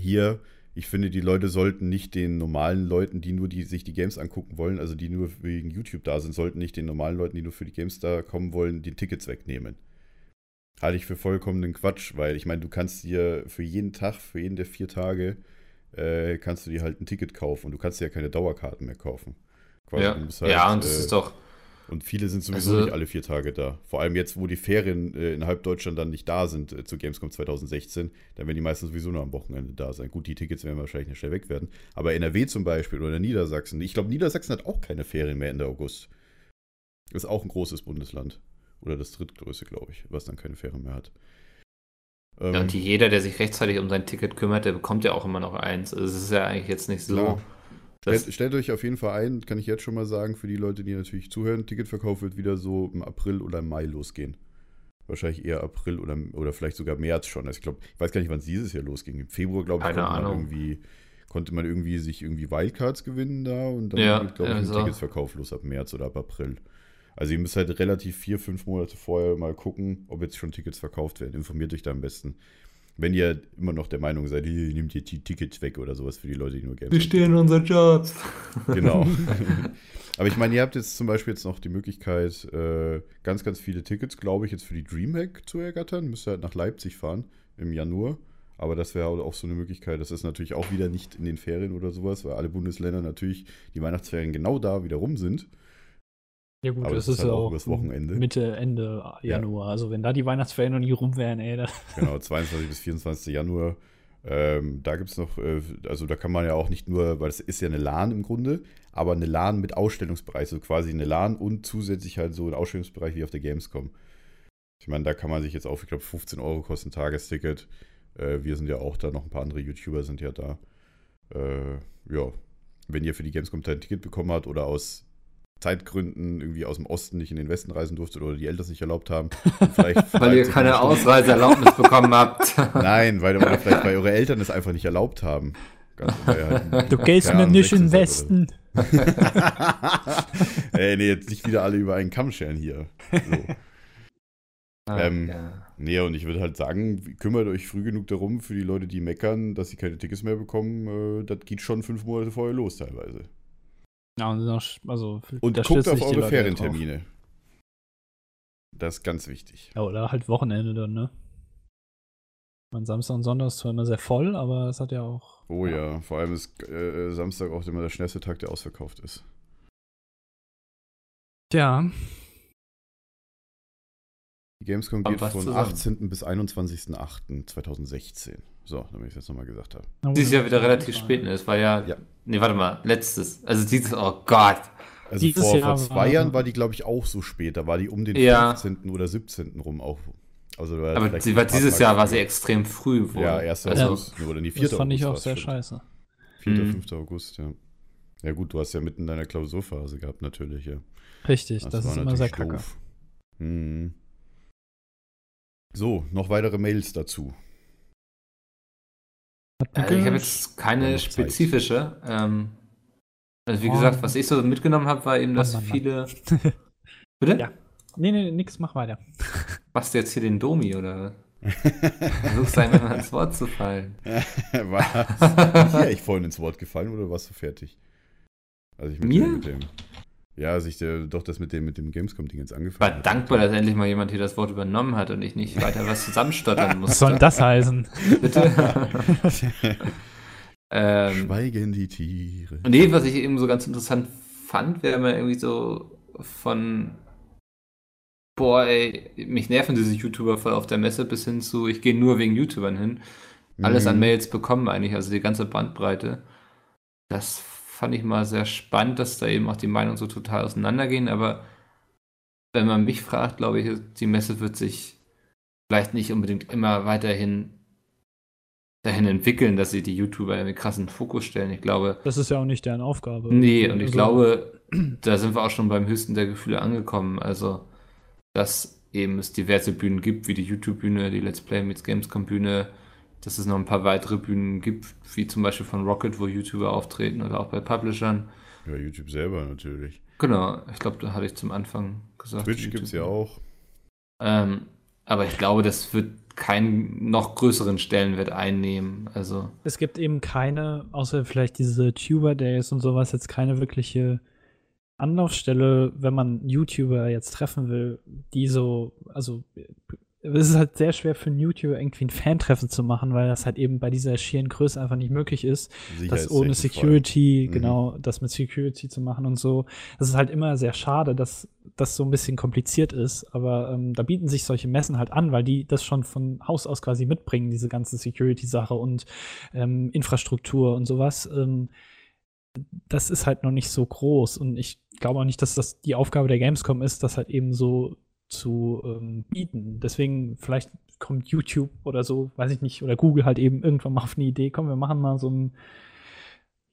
hier, ich finde, die Leute sollten nicht den normalen Leuten, die nur die, sich die Games angucken wollen, also die nur wegen YouTube da sind, sollten nicht den normalen Leuten, die nur für die Games da kommen wollen, die Tickets wegnehmen. Halte ich für vollkommenen Quatsch, weil ich meine, du kannst dir für jeden Tag, für jeden der vier Tage, äh, kannst du dir halt ein Ticket kaufen und du kannst dir ja keine Dauerkarten mehr kaufen. Quasi, ja. halt, ja, und das äh, ist doch, und viele sind sowieso Also- nicht alle vier Tage da. Vor allem jetzt, wo die Ferien äh, in halb Deutschland dann nicht da sind äh, zu Gamescom 2016, dann werden die meisten sowieso nur am Wochenende da sein. Gut, die Tickets werden wahrscheinlich nicht schnell weg werden. Aber NRW zum Beispiel oder Niedersachsen, ich glaube, Niedersachsen hat auch keine Ferien mehr Ende August. Ist auch ein großes Bundesland. Oder das drittgrößte, glaube ich, was dann keine Ferien mehr hat. Ähm, ja, und die, jeder, der sich rechtzeitig um sein Ticket kümmert, der bekommt ja auch immer noch eins. Also es ist ja eigentlich jetzt nicht so. Klar. Stellt, stellt euch auf jeden Fall ein, kann ich jetzt schon mal sagen, für die Leute, die natürlich zuhören, Ticketverkauf wird wieder so im April oder im Mai losgehen. Wahrscheinlich eher April oder, oder vielleicht sogar März schon. Also ich glaube, ich weiß gar nicht, wann es dieses Jahr losging. Im Februar, glaube ich, Keine konnte man, Ahnung. irgendwie, konnte man irgendwie sich irgendwie Wildcards gewinnen da und dann Ja, geht, glaube ich, ein also. Ticketsverkauf los ab März oder ab April. Also ihr müsst halt relativ vier, fünf Monate vorher mal gucken, ob jetzt schon Tickets verkauft werden. Informiert euch da am besten. Wenn ihr immer noch der Meinung seid, hier, nehmt ihr die Tickets weg oder sowas für die Leute, die nur Games Wir stehen unser Jobs. Genau. Aber ich meine, ihr habt jetzt zum Beispiel jetzt noch die Möglichkeit, äh, ganz, ganz viele Tickets, glaube ich, jetzt für die Dreamhack zu ergattern. Müsst ihr halt nach Leipzig fahren im Januar. Aber das wäre auch so eine Möglichkeit. Das ist natürlich auch wieder nicht in den Ferien oder sowas, weil alle Bundesländer natürlich die Weihnachtsferien genau da wieder rum sind. Ja gut, Aber das das ist halt ja auch auch übers Wochenende. Mitte, Ende Januar. Also wenn da die Weihnachtsferien noch nie rum wären, ey, das Genau, 22 bis 24. Januar. Ähm, da gibt es noch, äh, also da kann man ja auch nicht nur, weil es ist ja eine LAN im Grunde, aber eine LAN mit Ausstellungsbereich, so quasi eine LAN und zusätzlich halt so ein Ausstellungsbereich wie auf der Gamescom. Ich meine, da kann man sich jetzt auf, ich glaube, 15 Euro kostet ein Tagesticket. Äh, wir sind ja auch da, noch ein paar andere YouTuber sind ja da. Äh, ja, wenn ihr für die Gamescom ein Ticket bekommen habt oder aus Zeitgründen irgendwie aus dem Osten nicht in den Westen reisen durftet oder die Eltern es nicht erlaubt haben, vielleicht Weil ihr keine Ausreiseerlaubnis bekommen habt. Nein, weil oder vielleicht weil eure Eltern es einfach nicht erlaubt haben. Ganz, halt- Du gehst mir nicht in 16 den Westen. Ey, nee, jetzt nicht wieder alle über einen Kamm scheren hier. So. Ähm, ja. Nee, und ich würde halt sagen, kümmert euch früh genug darum für die Leute, die meckern, dass sie keine Tickets mehr bekommen. Äh, das geht schon fünf Monate vorher los teilweise. Ja, also, Und da guckt auf eure drauf. Ferientermine. Das ist ganz wichtig. Ja, oder halt Wochenende dann, ne? Mein Samstag und Sonntag ist zwar immer sehr voll, aber es hat ja auch. Oh ja, vor allem ist äh, Samstag auch immer der schnellste Tag, der ausverkauft ist. Tja, Die Gamescom geht von zusammen. 18. bis 21.08.2016. So, damit ich es jetzt nochmal gesagt habe. Dieses Jahr wieder relativ spät, ne? Es war ja, Ja. Nee, warte mal, letztes. Also dieses, oh Gott. Also Dieses vor, Jahr vor zwei war- Jahren war die, glaube ich, auch so spät. Da war die um den Ja. 15. oder 17. rum auch. Also war Aber sie war dieses Tage Jahr war sie extrem früh wohl. Ja, 1. Also, August. Oder die 4. Das fand ich auch August sehr stimmt. scheiße. 4. Mhm. 5. August, ja. Ja gut, du hast ja mitten in deiner Klausurphase gehabt, natürlich, ja. Richtig, das, ist war immer sehr kacke. Mhm. So, noch weitere Mails dazu. Mikkel- ich habe jetzt keine spezifische. Ähm, also wie gesagt, was ich so mitgenommen habe, war eben, dass Mann, Mann, viele. Bitte? Ja. nee, nee, nix, mach weiter. Machst du jetzt hier den Domi oder versuchst du einfach mal ins Wort zu fallen? Was? Bin ich vorhin ins Wort gefallen oder warst du fertig? Also ich mit Mir? Dem, mit dem, ja, als ich der, doch das mit dem, mit dem Gamescom-Ding jetzt angefangen war habe. dankbar, dass endlich mal jemand hier das Wort übernommen hat und ich nicht weiter was zusammenstottern musste. Was soll denn das heißen? Bitte? ähm, Schweigen die Tiere. nee, was ich eben so ganz interessant fand, wäre mal irgendwie so von boah, ey, mich nerven diese YouTuber voll auf der Messe bis hin zu, ich gehe nur wegen YouTubern hin. Alles an Mhm. Mails bekommen eigentlich, also die ganze Bandbreite. Das fand ich mal sehr spannend, dass da eben auch die Meinungen so total auseinandergehen, aber wenn man mich fragt, glaube ich, die Messe wird sich vielleicht nicht unbedingt immer weiterhin dahin entwickeln, dass sie die YouTuber in den krassen Fokus stellen. Ich glaube, Das ist ja auch nicht deren Aufgabe. Nee, und ich Also, glaube, da sind wir auch schon beim höchsten der Gefühle angekommen. Also, dass eben es diverse Bühnen gibt, wie die YouTube-Bühne, die Let's Play Meets Gamescom-Bühne, dass es noch ein paar weitere Bühnen gibt, wie zum Beispiel von Rocket, wo YouTuber auftreten oder auch bei Publishern. Ja, YouTube selber natürlich. Genau, ich glaube, da hatte ich zum Anfang gesagt. Twitch gibt es ja auch. Ähm, aber ich glaube, das wird keinen noch größeren Stellenwert einnehmen. Also, Es gibt eben keine, außer vielleicht diese Tuber Days und sowas, jetzt keine wirkliche Anlaufstelle, wenn man YouTuber jetzt treffen will, die so, also es ist halt sehr schwer für einen YouTuber irgendwie ein Fan-Treffen zu machen, weil das halt eben bei dieser schieren Größe einfach nicht möglich ist. das ohne Security, Mhm. genau, das mit Security zu machen und so. Das ist halt immer sehr schade, dass das so ein bisschen kompliziert ist, aber ähm, da bieten sich solche Messen halt an, weil die das schon von Haus aus quasi mitbringen, diese ganze Security-Sache und ähm, Infrastruktur und sowas. Ähm, das ist halt noch nicht so groß und ich glaube auch nicht, dass das die Aufgabe der Gamescom ist, das halt eben so zu ähm, bieten. Deswegen vielleicht kommt YouTube oder so, weiß ich nicht, oder Google halt eben irgendwann mal auf eine Idee, komm, wir machen mal so ein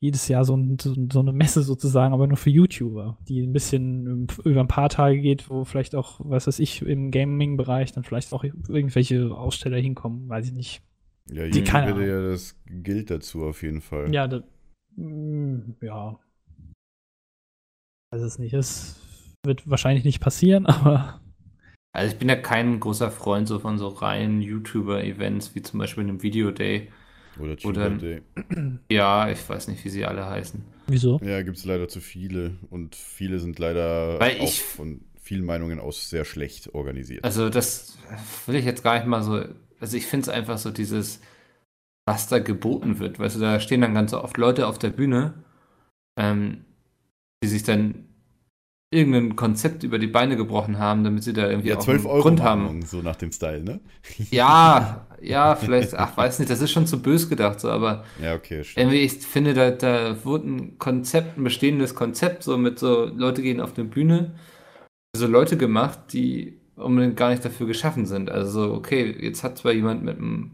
jedes Jahr so, ein, so, so eine Messe sozusagen, aber nur für YouTuber, die ein bisschen ähm, über ein paar Tage geht, wo vielleicht auch, was weiß ich, im Gaming-Bereich dann vielleicht auch irgendwelche Aussteller hinkommen, weiß ich nicht. Ja, Die hätte Ahnung. ja das gilt dazu auf jeden Fall. Ja, da, mm, ja. Weiß es nicht. Es wird wahrscheinlich nicht passieren, aber also ich bin ja kein großer Freund so von so reinen YouTuber-Events, wie zum Beispiel einem Video Day. Oder Tuber Day. Ja, ich weiß nicht, wie sie alle heißen. wieso? Ja, gibt es leider zu viele. Und viele sind leider Weil auch ich- von vielen Meinungen aus sehr schlecht organisiert. Also das will ich jetzt gar nicht mal so. Also ich finde es einfach so dieses, was da geboten wird. Weißt du, da stehen dann ganz oft Leute auf der Bühne, ähm, die sich dann irgendein Konzept über die Beine gebrochen haben, damit sie da irgendwie ja, auch 12 einen Euro Grund haben. Mahnung, so nach dem Style, ne? Ja, ja, vielleicht, ach, weiß nicht, das ist schon zu bös gedacht, so, aber Ja, okay, stimmt. irgendwie, ich finde, da, da wurde ein Konzept, ein bestehendes Konzept, so mit so, Leute gehen auf eine Bühne, so Leute gemacht, die unbedingt gar nicht dafür geschaffen sind. Also, so, okay, jetzt hat zwar jemand mit einem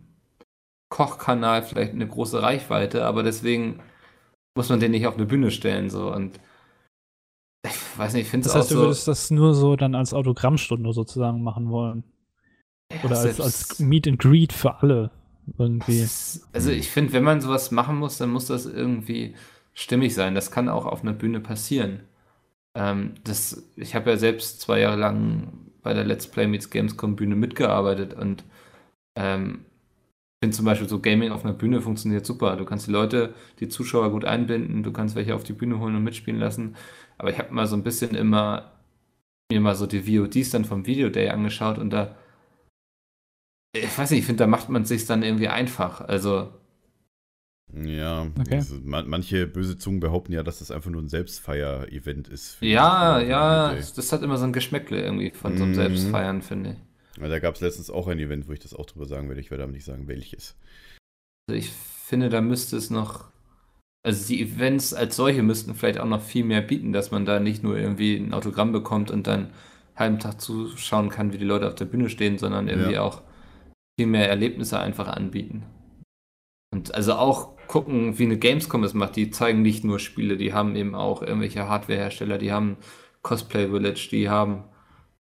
Kochkanal vielleicht eine große Reichweite, aber deswegen muss man den nicht auf eine Bühne stellen, so, und ich weiß nicht, ich finde es Das heißt, du so. würdest das nur so dann als Autogrammstunde sozusagen machen wollen. ja, Oder als, als Meet and Greet für alle irgendwie. Ist- Also ich finde, wenn man sowas machen muss, dann muss das irgendwie stimmig sein. Das kann auch auf einer Bühne passieren. Ähm, das, ich habe ja selbst zwei Jahre lang bei der Let's Play Meets Gamescom Bühne mitgearbeitet und ähm, finde zum Beispiel so Gaming auf einer Bühne funktioniert super. Du kannst die Leute, die Zuschauer gut einbinden, du kannst welche auf die Bühne holen und mitspielen lassen. Aber ich habe mal so ein bisschen immer mir mal so die VODs dann vom Video Day angeschaut und da, ich weiß nicht, ich finde, da macht man es sich dann irgendwie einfach. Also, Ja, Okay. also man, manche böse Zungen behaupten ja, dass das einfach nur ein Selbstfeier-Event ist. ja, ja, das hat immer so ein Geschmäckle irgendwie von so einem Mhm. Selbstfeiern, finde ich. Ja, Da gab es letztens auch ein Event, wo ich das auch drüber sagen werde. Ich werde aber nicht sagen, welches. Also ich finde, da müsste es noch, also die Events als solche müssten vielleicht auch noch viel mehr bieten, dass man da nicht nur irgendwie ein Autogramm bekommt und dann einen halben Tag zuschauen kann, wie die Leute auf der Bühne stehen, sondern irgendwie Ja. auch viel mehr Erlebnisse einfach anbieten. Und also auch gucken, wie eine Gamescom es macht. Die zeigen nicht nur Spiele, die haben eben auch irgendwelche Hardwarehersteller, die haben Cosplay Village, die haben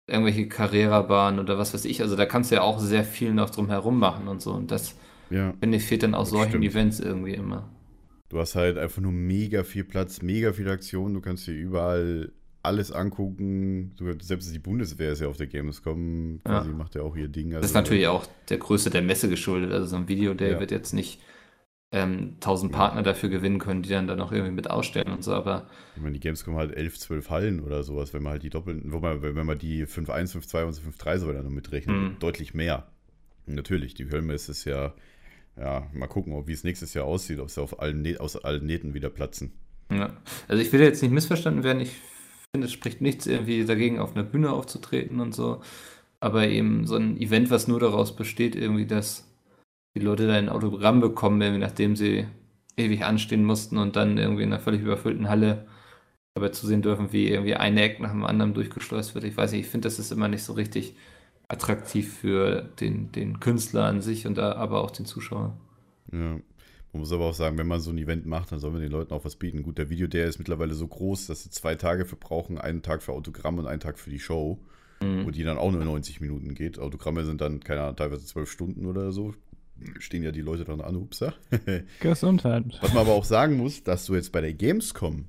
irgendwelche Carrera-Bahnen oder was weiß ich. Also da kannst du ja auch sehr viel noch drum herum machen und so. Und das, Ja. finde ich, fehlt dann aus Das solchen stimmt. Events irgendwie immer. Du hast halt einfach nur mega viel Platz, mega viele Aktionen. Du kannst dir überall alles angucken. Selbst die Bundeswehr ist ja auf der Gamescom. Quasi Ja. macht ja auch ihr Ding. Das Also, ist natürlich auch der Größe der Messe geschuldet. Also so ein Video, der Ja. wird jetzt nicht ähm, 1000 Ja. Partner dafür gewinnen können, die dann da noch irgendwie mit ausstellen und so. Aber Ich meine, die Gamescom hat 11, 12 Hallen oder sowas, wenn man halt die doppelten, wo man, wenn man die 5.1, 5.2 und 5.3 so weiter noch mitrechnet, Mhm. deutlich mehr. Natürlich, die Kölnmesse ist ja, ja, mal gucken, wie es nächstes Jahr aussieht, ob sie auf allen aus allen Nähten wieder platzen. ja. Also ich will jetzt nicht missverstanden werden. Ich finde, es spricht nichts irgendwie dagegen, auf einer Bühne aufzutreten und so. Aber eben so ein Event, was nur daraus besteht, irgendwie, dass die Leute da ein Autogramm bekommen, irgendwie nachdem sie ewig anstehen mussten und dann irgendwie in einer völlig überfüllten Halle dabei zusehen dürfen, wie irgendwie ein Eck nach dem anderen durchgeschleust wird. Ich weiß nicht, ich finde, das ist immer nicht so richtig attraktiv für den, den Künstler an sich und da, aber auch den Zuschauer. Ja. Man muss aber auch sagen, wenn man so ein Event macht, dann soll man den Leuten auch was bieten. Gut, der Video, der ist mittlerweile so groß, dass sie zwei Tage für brauchen, einen Tag für Autogramm und einen Tag für die Show, Mhm. wo die dann auch nur 90 Minuten geht. Autogramme sind dann, keine Ahnung, teilweise zwölf Stunden oder so. Stehen ja die Leute dann an, upsa. Gesundheit. Was man aber auch sagen muss, dass du jetzt bei der Gamescom,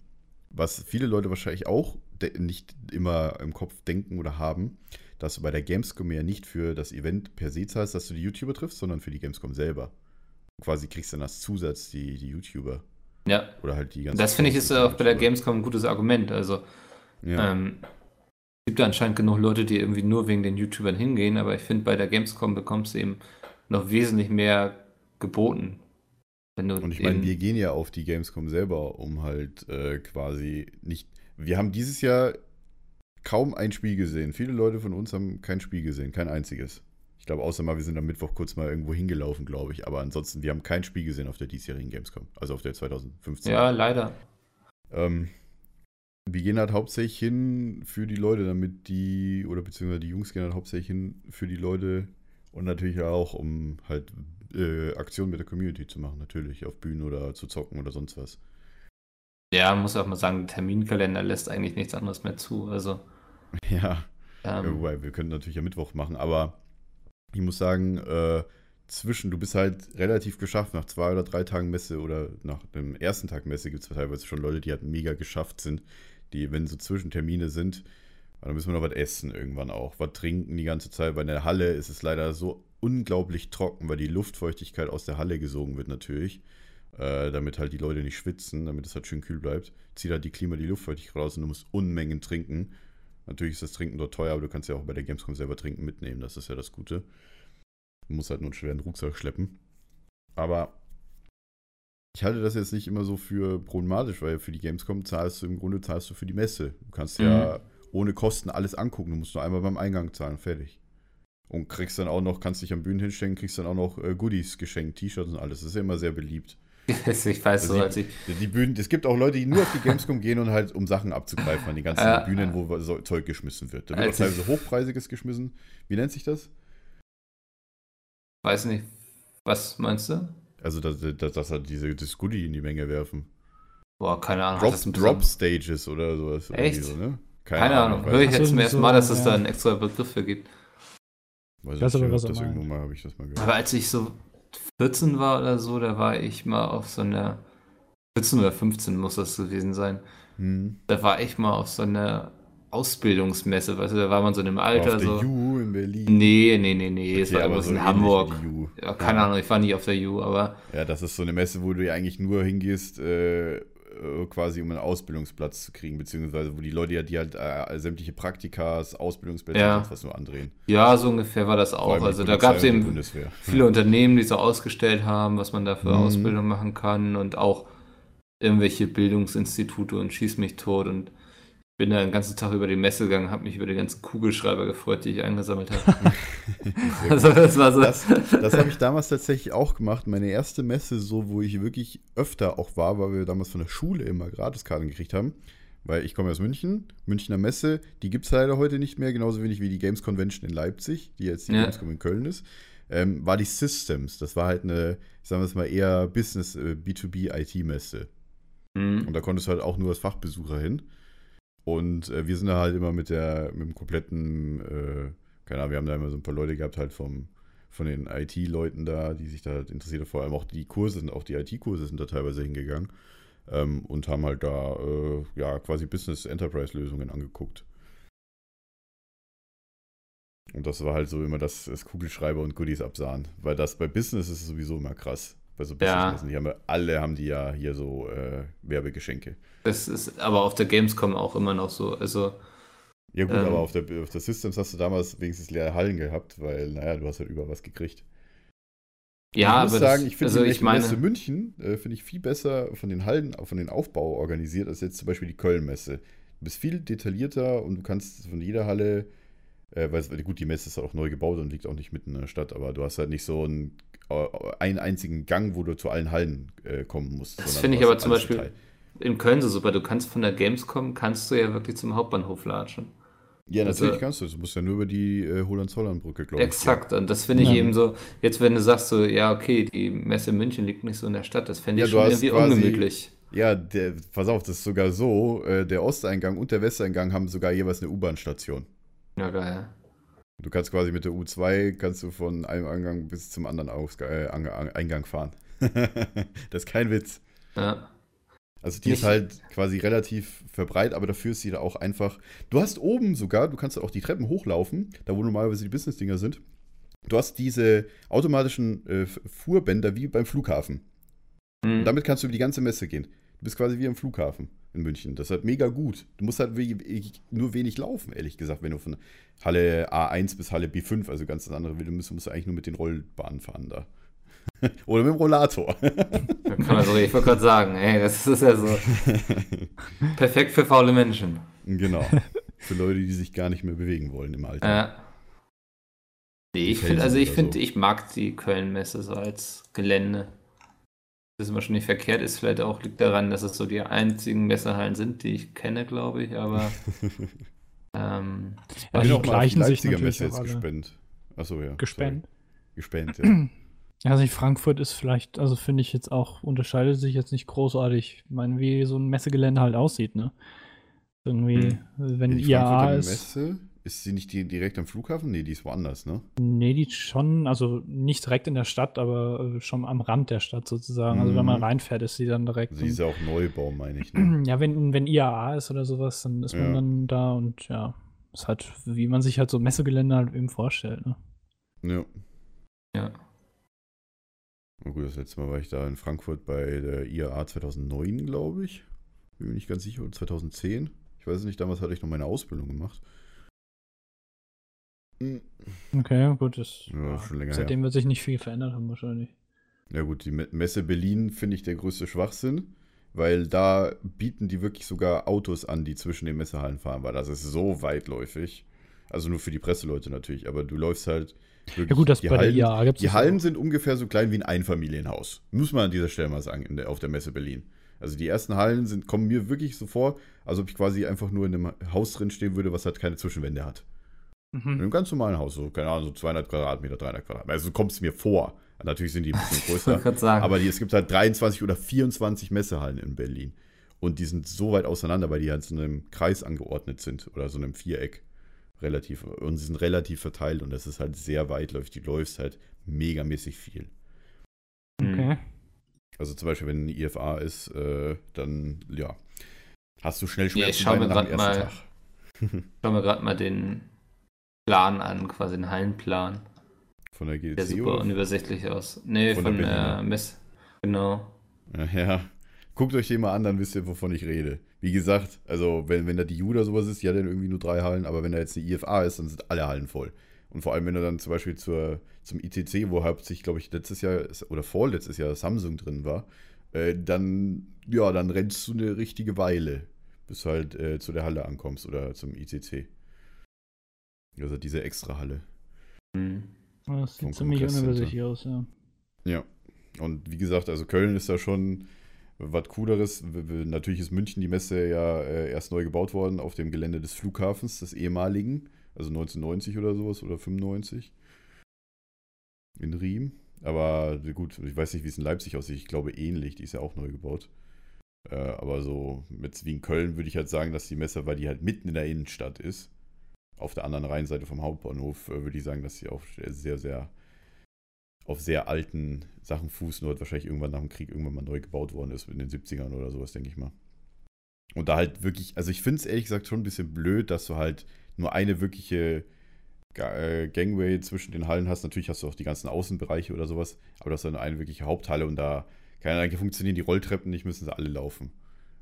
was viele Leute wahrscheinlich auch nicht immer im Kopf denken oder haben, dass du bei der Gamescom ja nicht für das Event per se zahlst, dass du die YouTuber triffst, sondern für die Gamescom selber. Quasi kriegst du dann als Zusatz die, die YouTuber. Ja, Oder halt die ganzen. das finde ich ist auch bei der Gamescom ein gutes Argument. Also Ja, Ähm, es gibt ja anscheinend genug Leute, die irgendwie nur wegen den YouTubern hingehen, aber ich finde, bei der Gamescom bekommst du eben noch wesentlich mehr geboten. Und ich meine, wir gehen ja auf die Gamescom selber, um halt äh, quasi nicht. Wir haben dieses Jahr kaum ein Spiel gesehen. Viele Leute von uns haben kein Spiel gesehen, kein einziges. Ich glaube, außer mal, wir sind am Mittwoch kurz mal irgendwo hingelaufen, glaube ich. Aber ansonsten, wir haben kein Spiel gesehen auf der diesjährigen Gamescom. Also auf der 2015. ja, leider. Ähm, wir gehen halt hauptsächlich hin für die Leute, damit die, oder beziehungsweise die Jungs gehen halt hauptsächlich hin für die Leute und natürlich auch, um halt äh, Aktionen mit der Community zu machen, natürlich, auf Bühnen oder zu zocken oder sonst was. Ja, muss auch mal sagen, der Terminkalender lässt eigentlich nichts anderes mehr zu. Also, Ja, ähm, ja, wobei wir können natürlich am Mittwoch machen, aber ich muss sagen, äh, zwischen, du bist halt relativ geschafft, nach zwei oder drei Tagen Messe oder nach dem ersten Tag Messe gibt es teilweise schon Leute, die halt mega geschafft sind, die, wenn so Zwischentermine sind, dann müssen wir noch was essen irgendwann auch, was trinken die ganze Zeit, weil in der Halle ist es leider so unglaublich trocken, weil die Luftfeuchtigkeit aus der Halle gesogen wird natürlich, äh, damit halt die Leute nicht schwitzen, damit es halt schön kühl bleibt, zieht halt die Klima die Luftfeuchtigkeit raus und du musst Unmengen trinken. Natürlich ist das Trinken dort teuer, aber du kannst ja auch bei der Gamescom selber trinken mitnehmen. Das ist ja das Gute. Du musst halt nur einen schweren Rucksack schleppen. Aber ich halte das jetzt nicht immer so für problematisch, weil für die Gamescom zahlst du im Grunde zahlst du für die Messe. Du kannst ja ohne Kosten alles angucken. Du musst nur einmal beim Eingang zahlen, fertig. Und kriegst dann auch noch, kannst dich am Bühnen hinstellen, kriegst dann auch noch äh, Goodies geschenkt, T-Shirts und alles. Das ist ja immer sehr beliebt. ich weiß so, Also als ich, Die, Bühnen, es gibt auch Leute, die nur auf die Gamescom gehen und halt, um Sachen abzugreifen an die ganzen Ja. Bühnen, wo so Zeug geschmissen wird. Da wird auch teilweise hochpreisiges geschmissen. Wie nennt sich das? weiß nicht, was meinst du? Also, dass, dass, dass halt diese das Goodie in die Menge werfen. Boah, keine Ahnung. Drop, Drop Stages oder sowas. Echt? So, ne? Keine Ahnung. weiß Höre ich so, jetzt zum so, ersten Mal, dass es ja. da einen extra Begriff für gibt. Weiß Ich nicht, das irgendwo mal habe ich das mal gehört. Aber als ich so 14 war oder so, da war ich mal auf so einer 14 oder 15 muss das gewesen sein. Hm. Da war ich mal auf so einer Ausbildungsmesse, weißt du, da war man so in War Alter auf der so. U in Berlin. Nee, nee, nee, nee, es war aber irgendwas so in Hamburg. Ja, keine Ja. Ahnung, ich war nie auf der U, aber Ja, das ist so eine Messe, wo du ja eigentlich nur hingehst, äh, äh, quasi um einen Ausbildungsplatz zu kriegen, beziehungsweise wo die Leute ja, die halt äh, sämtliche Praktikas, Ausbildungsplätze Ja. und sonst was nur andrehen. Ja, so ungefähr war das auch. Also da gab es eben Bundeswehr. viele Unternehmen, die so ausgestellt haben, was man da für Mhm. Ausbildung machen kann und auch irgendwelche Bildungsinstitute und schieß mich tot und bin da den ganzen Tag über die Messe gegangen, habe mich über die ganzen Kugelschreiber gefreut, die ich eingesammelt habe. Also das war so. Das, das habe ich damals tatsächlich auch gemacht. Meine erste Messe, so wo ich wirklich öfter auch war, weil wir damals von der Schule immer Gratiskarten gekriegt haben. Weil ich komme aus München, Münchner Messe, die gibt es leider heute nicht mehr, genauso wenig wie die Games Convention in Leipzig, die jetzt die Ja. Gamescom in Köln ist. Ähm, war die Systems. Das war halt eine, sagen wir es mal, eher Business, äh, B2B-IT-Messe. Mhm. Und da konntest du halt auch nur als Fachbesucher hin. Und äh, wir sind da halt immer mit der, mit dem kompletten, äh, keine Ahnung, wir haben da immer so ein paar Leute gehabt, halt vom, von den IT-Leuten da, die sich da halt interessiert. Vor allem auch die Kurse sind, auch die IT-Kurse sind da teilweise hingegangen ähm, und haben halt da, äh, ja, quasi Business-Enterprise-Lösungen angeguckt. Und das war halt so immer das, das Kugelschreiber und Goodies absahen. Weil das bei Business ist es sowieso immer krass. Bei so Ja. Die haben ja, alle haben die ja hier so äh, Werbegeschenke. Das ist aber auf der Gamescom auch immer noch so. Also Ja gut, Ähm. aber auf der, auf der Systems hast du damals wenigstens leere Hallen gehabt, weil, naja, du hast halt über was gekriegt. ja, ich muss aber sagen, ich finde also die meine, Messe München äh, finde ich viel besser von den Hallen, von den Aufbau organisiert, als jetzt zum Beispiel die Köln-Messe. Du bist viel detaillierter und du kannst von jeder Halle, äh, weil gut, die Messe ist auch neu gebaut und liegt auch nicht mitten in der Stadt, aber du hast halt nicht so einen, äh, einen einzigen Gang, wo du zu allen Hallen äh, kommen musst. Das finde ich aber zum Beispiel geteilt. in Köln so super. Du kannst von der Gamescom, kannst du ja wirklich zum Hauptbahnhof latschen. Ja, also- natürlich kannst du. Du musst ja nur über die äh, Hohenzollern-Brücke, glaube ich. Exakt, und das finde ich Ja. eben so, jetzt wenn du sagst so, ja, okay, die Messe München liegt nicht so in der Stadt, das fände Ja, ich du schon irgendwie quasi- ungemütlich. Ja, der, pass auf, das ist sogar so, äh, der Osteingang und der Westeingang haben sogar jeweils eine U-Bahn-Station. Ja, geil. Du kannst quasi mit der U2, kannst du von einem Eingang bis zum anderen Ausga äh, Ang- Ang- Eingang fahren. das ist kein Witz. Ja. Also die Nicht- ist halt quasi relativ verbreitet, aber dafür ist sie da auch einfach. Du hast oben sogar, du kannst auch die Treppen hochlaufen, da wo normalerweise die Business-Dinger sind. Du hast diese automatischen äh, Fuhrbänder wie beim Flughafen. Hm. Und damit kannst du über die ganze Messe gehen. Du bist quasi wie am Flughafen in München. Das ist halt mega gut. Du musst halt nur wenig laufen, ehrlich gesagt, wenn du von Halle A1 bis Halle B5, also ganz das andere, willst, musst, musst du eigentlich nur mit den Rollbahnen fahren da. Oder mit dem Rollator. Kann man so, ich wollte gerade sagen, ey, das ist ja so perfekt für faule Menschen. genau. Für Leute, die sich gar nicht mehr bewegen wollen im Alter. Ja. Nee, ich finde, also ich finde, so. ich mag die Köln-Messe so als Gelände. Das ist nicht verkehrt ist, vielleicht auch liegt daran, dass es so die einzigen Messehallen sind, die ich kenne, glaube ich, aber ähm, Ja, Ich bin die auch mal auf die gleichen sich Leipziger natürlich Messe jetzt gespannt. Achso, ja. Gespannt. Sorry. Gespannt, ja. Also nicht Frankfurt ist vielleicht, also finde ich jetzt auch, unterscheidet sich jetzt nicht großartig. Ich meine, wie so ein Messegelände halt aussieht, ne? Irgendwie, Hm. wenn die IAA Frankfurter ist. Messe, ist sie nicht die, direkt am Flughafen? Nee, die ist woanders, ne? Nee, die schon, also nicht direkt in der Stadt, aber äh, schon am Rand der Stadt sozusagen. Also wenn man Mhm. reinfährt, ist sie dann direkt. Sie ist ja auch Neubau, meine ich. Ne? ja, wenn, wenn IAA ist oder sowas, dann ist man Ja. dann da und ja, ist halt, wie man sich halt so Messegelände halt eben vorstellt, ne? Ja. ja. Na gut, das letzte Mal war ich da in Frankfurt bei der IAA 2009, glaube ich. Bin mir nicht ganz sicher, oder 2010. Ich weiß es nicht, damals hatte ich noch meine Ausbildung gemacht. Hm. Okay, gut, das, Ja, seitdem wird sich nicht viel verändert haben wahrscheinlich. Ja gut, die Me- Messe Berlin finde ich der größte Schwachsinn, weil da bieten die wirklich sogar Autos an, die zwischen den Messehallen fahren, weil das ist so weitläufig. Also nur für die Presseleute natürlich, aber du läufst halt wirklich. Ja gut, das die bei Hallen, der IAA gibt es Die Hallen sind ungefähr so klein wie ein Einfamilienhaus. Muss man an dieser Stelle mal sagen, der, auf der Messe Berlin. Also die ersten Hallen sind, kommen mir wirklich so vor, als ob ich quasi einfach nur in einem Haus drin stehen würde, was halt keine Zwischenwände hat. In Mhm. einem ganz normalen Haus, so, keine Ahnung, so 200 Quadratmeter, 300 Quadratmeter. Also so kommt es mir vor. Natürlich sind die ein bisschen Ich wollte größer. gerade sagen. aber die, es gibt halt 23 oder 24 Messehallen in Berlin. Und die sind so weit auseinander, weil die halt so einem Kreis angeordnet sind oder so einem Viereck. Relativ. Und sie sind relativ verteilt und das ist halt sehr weitläufig. Die läufst halt megamäßig viel. Hm. Okay. Also zum Beispiel, wenn ein IFA ist, äh, dann, ja, hast du schnell Ja, ich Schmerzen schau mir nach dem grad ersten mal- Tag. Schau mir gerade mal den Plan an, quasi den Hallenplan. Von der GDC Der super unübersichtlich aus. Nee, Von von, äh, Mess. Genau. Ja, ja. Guckt euch den mal an, dann wisst ihr, wovon ich rede. Wie gesagt, also wenn, wenn da die U oder sowas ist, ja, dann irgendwie nur drei Hallen, aber wenn da jetzt eine IFA ist, dann sind alle Hallen voll. Und vor allem, wenn du dann zum Beispiel zur, zum ITC, wo hauptsächlich, glaube ich, letztes Jahr oder vorletztes Jahr Samsung drin war, äh, dann, ja, dann rennst du eine richtige Weile, bis du halt äh, zu der Halle ankommst oder zum ICC. Also diese extra Halle. Hm. Das sieht ziemlich unübersichtlich aus, ja. Ja. Und wie gesagt, also Köln ist da schon was Cooleres. Natürlich ist München die Messe ja äh, erst neu gebaut worden auf dem Gelände des Flughafens, des ehemaligen, also 1990 oder sowas oder 95 in Riem. Aber gut, ich weiß nicht, wie es in Leipzig aussieht. Ich glaube ähnlich, die ist ja auch neu gebaut. Äh, aber so mit wie in Köln würde ich halt sagen, dass die Messe, weil die halt mitten in der Innenstadt ist, auf der anderen Rheinseite vom Hauptbahnhof, äh, würde ich sagen, dass sie auch sehr, sehr auf sehr alten Sachen nur hat wahrscheinlich irgendwann nach dem Krieg irgendwann mal neu gebaut worden ist, in den 70ern oder sowas, denke ich mal. Und da halt wirklich, also ich finde es ehrlich gesagt schon ein bisschen blöd, dass du halt nur eine wirkliche äh, Gangway zwischen den Hallen hast. Natürlich hast du auch die ganzen Außenbereiche oder sowas, aber du hast dann eine wirkliche Haupthalle und da keine Ahnung, funktionieren die Rolltreppen nicht, müssen sie alle laufen.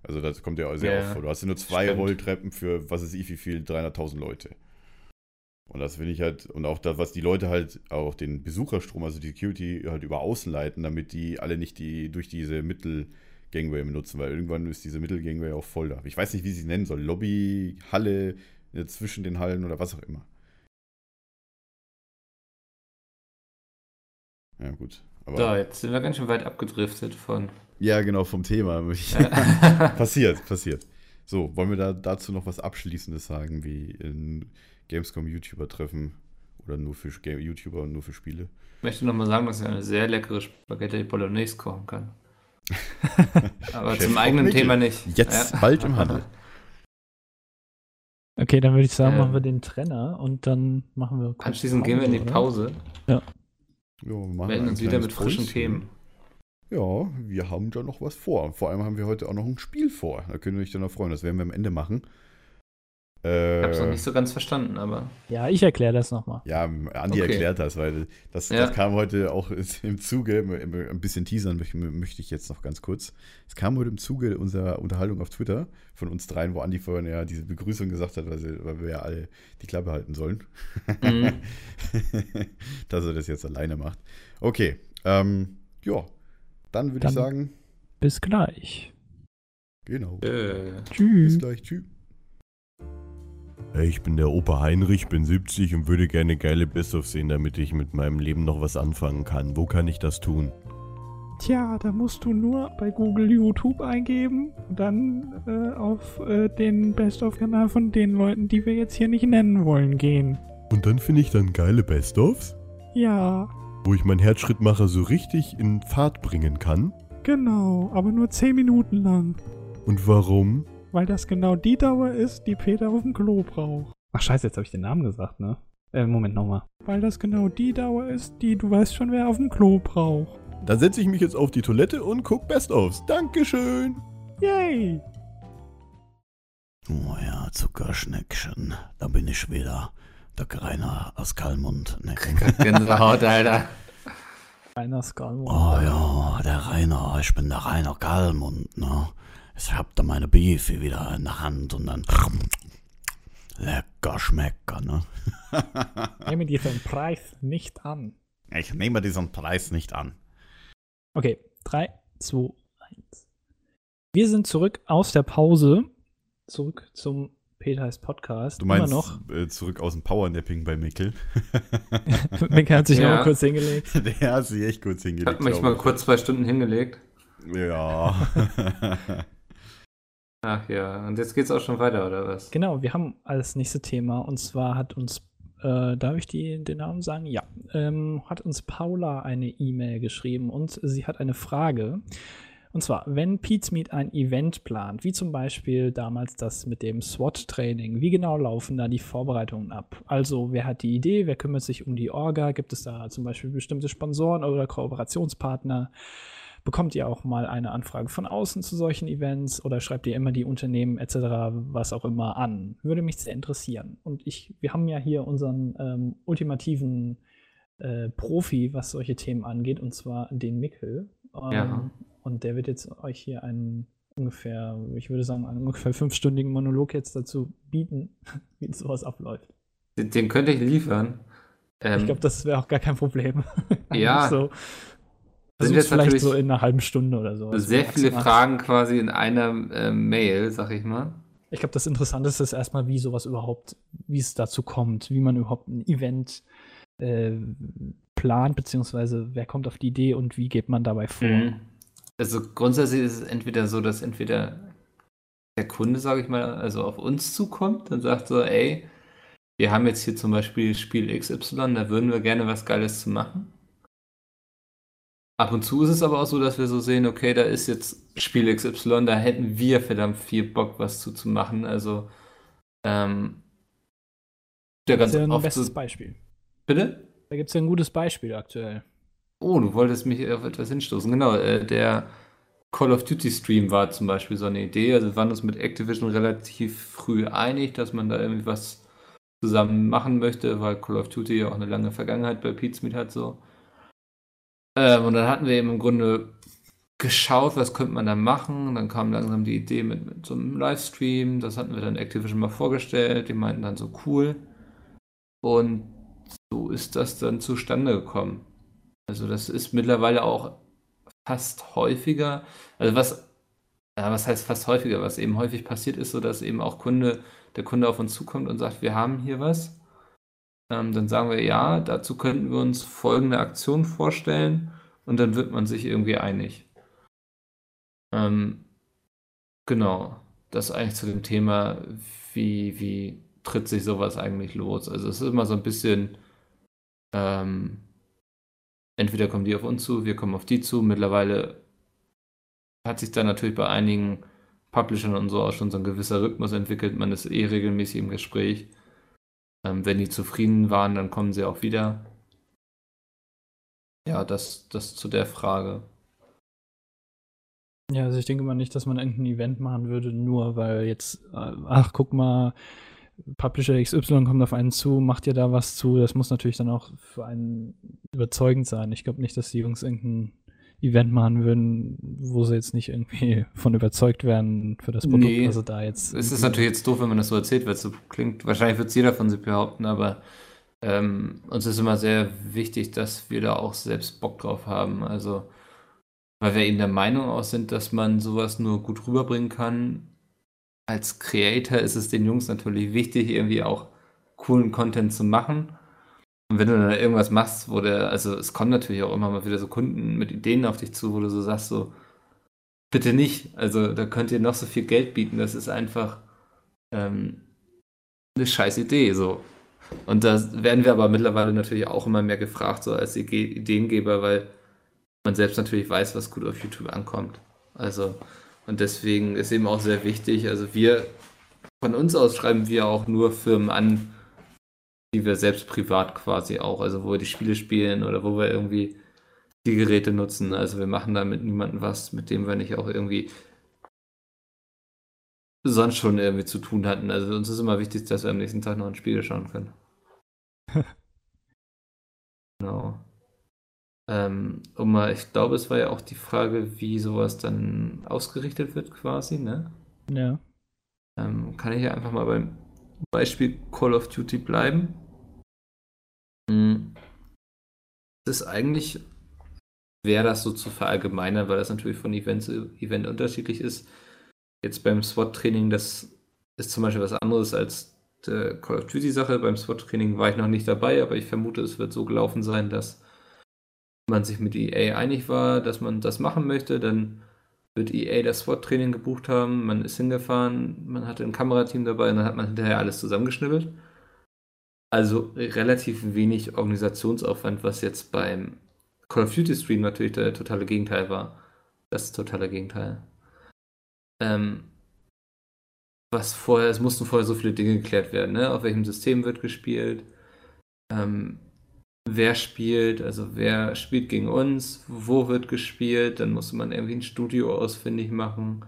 Also das kommt ja sehr Ja, oft vor. Du hast ja nur zwei stimmt. Rolltreppen für, was ist ich, wie viel, 300.000 Leute. Und das finde ich halt, und auch das, was die Leute halt, auch den Besucherstrom, also die Security halt über außen leiten, damit die alle nicht die durch diese Mittelgangway benutzen, weil irgendwann ist diese Mittelgangway auch voll da. Ich weiß nicht, wie sie es nennen soll. Lobby, Halle, äh, zwischen den Hallen oder was auch immer. Ja, gut. Aber, So, jetzt sind wir ganz schön weit abgedriftet von. Ja, genau, vom Thema. Ja. passiert, passiert. So, wollen wir da dazu noch was Abschließendes sagen, wie in Gamescom YouTuber treffen oder nur für Game YouTuber und nur für Spiele? Ich möchte nochmal sagen, dass ich eine sehr leckere Spaghetti Bolognese kochen kann. Aber Chef zum eigenen. Thema nicht. Jetzt bald im Handel. Okay, dann würde ich sagen, Ähm. machen wir den Trenner und dann machen wir. kurz Anschließend gehen wir in die oder? Pause, Ja, wir machen melden ein uns wieder mit frischen. Themen. Ja, wir haben da noch was vor. Vor allem haben wir heute auch noch ein Spiel vor. Da können wir euch dann noch freuen. Das werden wir am Ende machen. Äh, Ich habe es noch nicht so ganz verstanden, aber Ja, ich erkläre das nochmal. Ja, Andi Okay. erklärt das, weil das, Ja. das kam heute auch im Zuge, ein bisschen teasern möchte, möchte ich jetzt noch ganz kurz. Es kam heute im Zuge unserer Unterhaltung auf Twitter von uns dreien, wo Andi vorhin ja diese Begrüßung gesagt hat, weil, sie, weil wir ja alle die Klappe halten sollen. Mhm. Dass er das jetzt alleine macht. Okay, ähm, ja, dann würde ich sagen, Bis gleich. genau. äh, Bis Tschüss. gleich, tschüss. Hey, ich bin der Opa Heinrich, bin 70 und würde gerne geile Best-of sehen, damit ich mit meinem Leben noch was anfangen kann. Wo kann ich das tun? Tja, da musst du nur bei Google YouTube eingeben und dann äh, auf äh, den Best-of-Kanal von den Leuten, die wir jetzt hier nicht nennen wollen, gehen. Und dann finde ich dann geile Best-ofs, Ja, wo ich meinen Herzschrittmacher so richtig in Fahrt bringen kann. genau, aber nur 10 Minuten lang. Und warum? Weil das genau die Dauer ist, die Peter auf dem Klo braucht. Ach scheiße, jetzt habe ich den Namen gesagt, ne? Äh, Moment nochmal. Weil das genau die Dauer ist, die du weißt schon, wer auf dem Klo braucht. Dann setze ich mich jetzt auf die Toilette und guck Best-ofs. Dankeschön! Yay! Oh ja, Zuckerschneckchen, da bin ich wieder. Der Rainer aus Kalmund. Ne? Gänsehaut, Alter. Einer Skull. Oh ja, der Rainer, ich bin der Rainer Kalmund, ne? Ich hab da meine Beefy wieder in der Hand und dann lecker schmecker, ne? Nehme diesen Preis nicht an. Ich nehme diesen Preis nicht an. Okay, 3, 2, 1. Wir sind zurück aus der Pause. Zurück zum Peters Podcast. Du meinst Immer noch. Äh, zurück aus dem Powernapping bei Mikkel. Mika hat sich Ja. noch mal kurz hingelegt. Der hat sich echt kurz Ich hingelegt. habe mich mal kurz zwei Stunden hingelegt. Ja. Ach ja, und jetzt geht's auch schon weiter, oder was? Genau, wir haben als nächstes Thema und zwar hat uns, äh, darf ich die, den Namen sagen? Ja, ähm, hat uns Paula eine E-Mail geschrieben und sie hat eine Frage. Und zwar, wenn Pizmeet ein Event plant, wie zum Beispiel damals das mit dem SWAT-Training, wie genau laufen da die Vorbereitungen ab? Also, wer hat die Idee, wer kümmert sich um die Orga? Gibt es da zum Beispiel bestimmte Sponsoren oder Kooperationspartner? Bekommt ihr auch mal eine Anfrage von außen zu solchen Events oder schreibt ihr immer die Unternehmen etc., was auch immer an? Würde mich sehr interessieren. Und ich, wir haben ja hier unseren ähm, ultimativen äh, Profi, was solche Themen angeht, und zwar den Mickel. Ähm, Ja. Und der wird jetzt euch hier einen ungefähr, ich würde sagen, einen ungefähr fünfstündigen Monolog jetzt dazu bieten, wie sowas abläuft. Den, den könnte ich liefern. Ähm, Ich glaube, das wäre auch gar kein Problem. Ja. so, Sind jetzt vielleicht so in einer halben Stunde oder so. Also sehr viele. Fragen quasi in einer ähm, Mail, sag ich mal. Ich glaube, das Interessanteste ist erstmal, wie sowas überhaupt, wie es dazu kommt, wie man überhaupt ein Event äh, plant, beziehungsweise wer kommt auf die Idee und wie geht man dabei vor. Mhm. Also grundsätzlich ist es entweder so, dass entweder der Kunde, sage ich mal, also auf uns zukommt und sagt so, ey, wir haben jetzt hier zum Beispiel Spiel XY, da würden wir gerne was Geiles zu machen. Ab und zu ist es aber auch so, dass wir so sehen, okay, da ist jetzt Spiel XY, da hätten wir verdammt viel Bock, was zu, zu machen. Also, ähm, der Das ganz ist ja ein oft bestes so, Beispiel. bitte? Da gibt es ja ein gutes Beispiel aktuell. Oh, du wolltest mich auf etwas hinstoßen. Genau, äh, der Call of Duty Stream war zum Beispiel so eine Idee. Also wir waren uns mit Activision relativ früh einig, dass man da irgendwie was zusammen machen möchte, weil Call of Duty ja auch eine lange Vergangenheit bei Pizmeet hat so. Ähm, und dann hatten wir eben im Grunde geschaut, was könnte man da machen. Dann kam langsam die Idee mit, mit so einem Livestream. Das hatten wir dann Activision mal vorgestellt. Die meinten dann so cool. Und so ist das dann zustande gekommen. Also das ist mittlerweile auch fast häufiger. Also was, ja, was heißt fast häufiger? Was eben häufig passiert ist, so dass eben auch Kunde, der Kunde auf uns zukommt und sagt, wir haben hier was. Ähm, dann sagen wir, ja, dazu könnten wir uns folgende Aktion vorstellen und dann wird man sich irgendwie einig. Ähm, genau, das eigentlich zu dem Thema, wie, wie tritt sich sowas eigentlich los? Also es ist immer so ein bisschen, ähm, entweder kommen die auf uns zu, wir kommen auf die zu. Mittlerweile hat sich da natürlich bei einigen Publishern und so auch schon so ein gewisser Rhythmus entwickelt. Man ist eh regelmäßig im Gespräch. Ähm, wenn die zufrieden waren, dann kommen sie auch wieder. Ja, das, das zu der Frage. Ja, also ich denke mal nicht, dass man irgendein Event machen würde, nur weil jetzt, äh, ach, guck mal, Publisher XY kommt auf einen zu, macht ihr da was zu. Das muss natürlich dann auch für einen überzeugend sein. Ich glaube nicht, dass die Jungs irgendein Event machen würden, wo sie jetzt nicht irgendwie von überzeugt werden für das Produkt, Nee. was sie da jetzt. Es ist natürlich jetzt doof, wenn man das so erzählt, weil es so klingt. Wahrscheinlich wird es jeder von sich behaupten, aber ähm, uns ist immer sehr wichtig, dass wir da auch selbst Bock drauf haben. Also, weil wir eben der Meinung auch sind, dass man sowas nur gut rüberbringen kann. Als Creator ist es den Jungs natürlich wichtig, irgendwie auch coolen Content zu machen. Und wenn du dann irgendwas machst, wo der, also es kommen natürlich auch immer mal wieder so Kunden mit Ideen auf dich zu, wo du so sagst, so, bitte nicht. Also da könnt ihr noch so viel Geld bieten. Das ist einfach ähm, eine scheiß Idee. So. Und da werden wir aber mittlerweile natürlich auch immer mehr gefragt, so als Ide- Ideengeber, weil man selbst natürlich weiß, was gut auf YouTube ankommt. Also, und deswegen ist eben auch sehr wichtig, also wir, von uns aus schreiben wir auch nur Firmen an, die wir selbst privat quasi auch, also wo wir die Spiele spielen oder wo wir irgendwie die Geräte nutzen. Also wir machen da mit niemandem was, mit dem wir nicht auch irgendwie sonst schon irgendwie zu tun hatten. Also uns ist immer wichtig, dass wir am nächsten Tag noch ein Spiel schauen können. genau. Ähm, um mal, ich glaube, es war ja auch die Frage, wie sowas dann ausgerichtet wird, quasi, ne? Ja. Ähm, kann ich ja einfach mal beim Beispiel Call of Duty bleiben. Hm. Es ist eigentlich, wäre das so zu verallgemeinern, weil das natürlich von Event zu Event unterschiedlich ist. Jetzt beim SWAT-Training, das ist zum Beispiel was anderes als der Call of Duty-Sache. Beim SWAT-Training war ich noch nicht dabei, aber ich vermute, es wird so gelaufen sein, dass man sich mit EA einig war, dass man das machen möchte. Dann wird EA das SWAT-Training gebucht haben, man ist hingefahren, man hatte ein Kamerateam dabei und dann hat man hinterher alles zusammengeschnibbelt. Also relativ wenig Organisationsaufwand, was jetzt beim Call of Duty Stream natürlich der totale Gegenteil war. Das totale Gegenteil. Ähm, was vorher, es mussten vorher so viele Dinge geklärt werden, ne? Auf welchem System wird gespielt, ähm, wer spielt, also wer spielt gegen uns, wo wird gespielt, dann musste man irgendwie ein Studio ausfindig machen.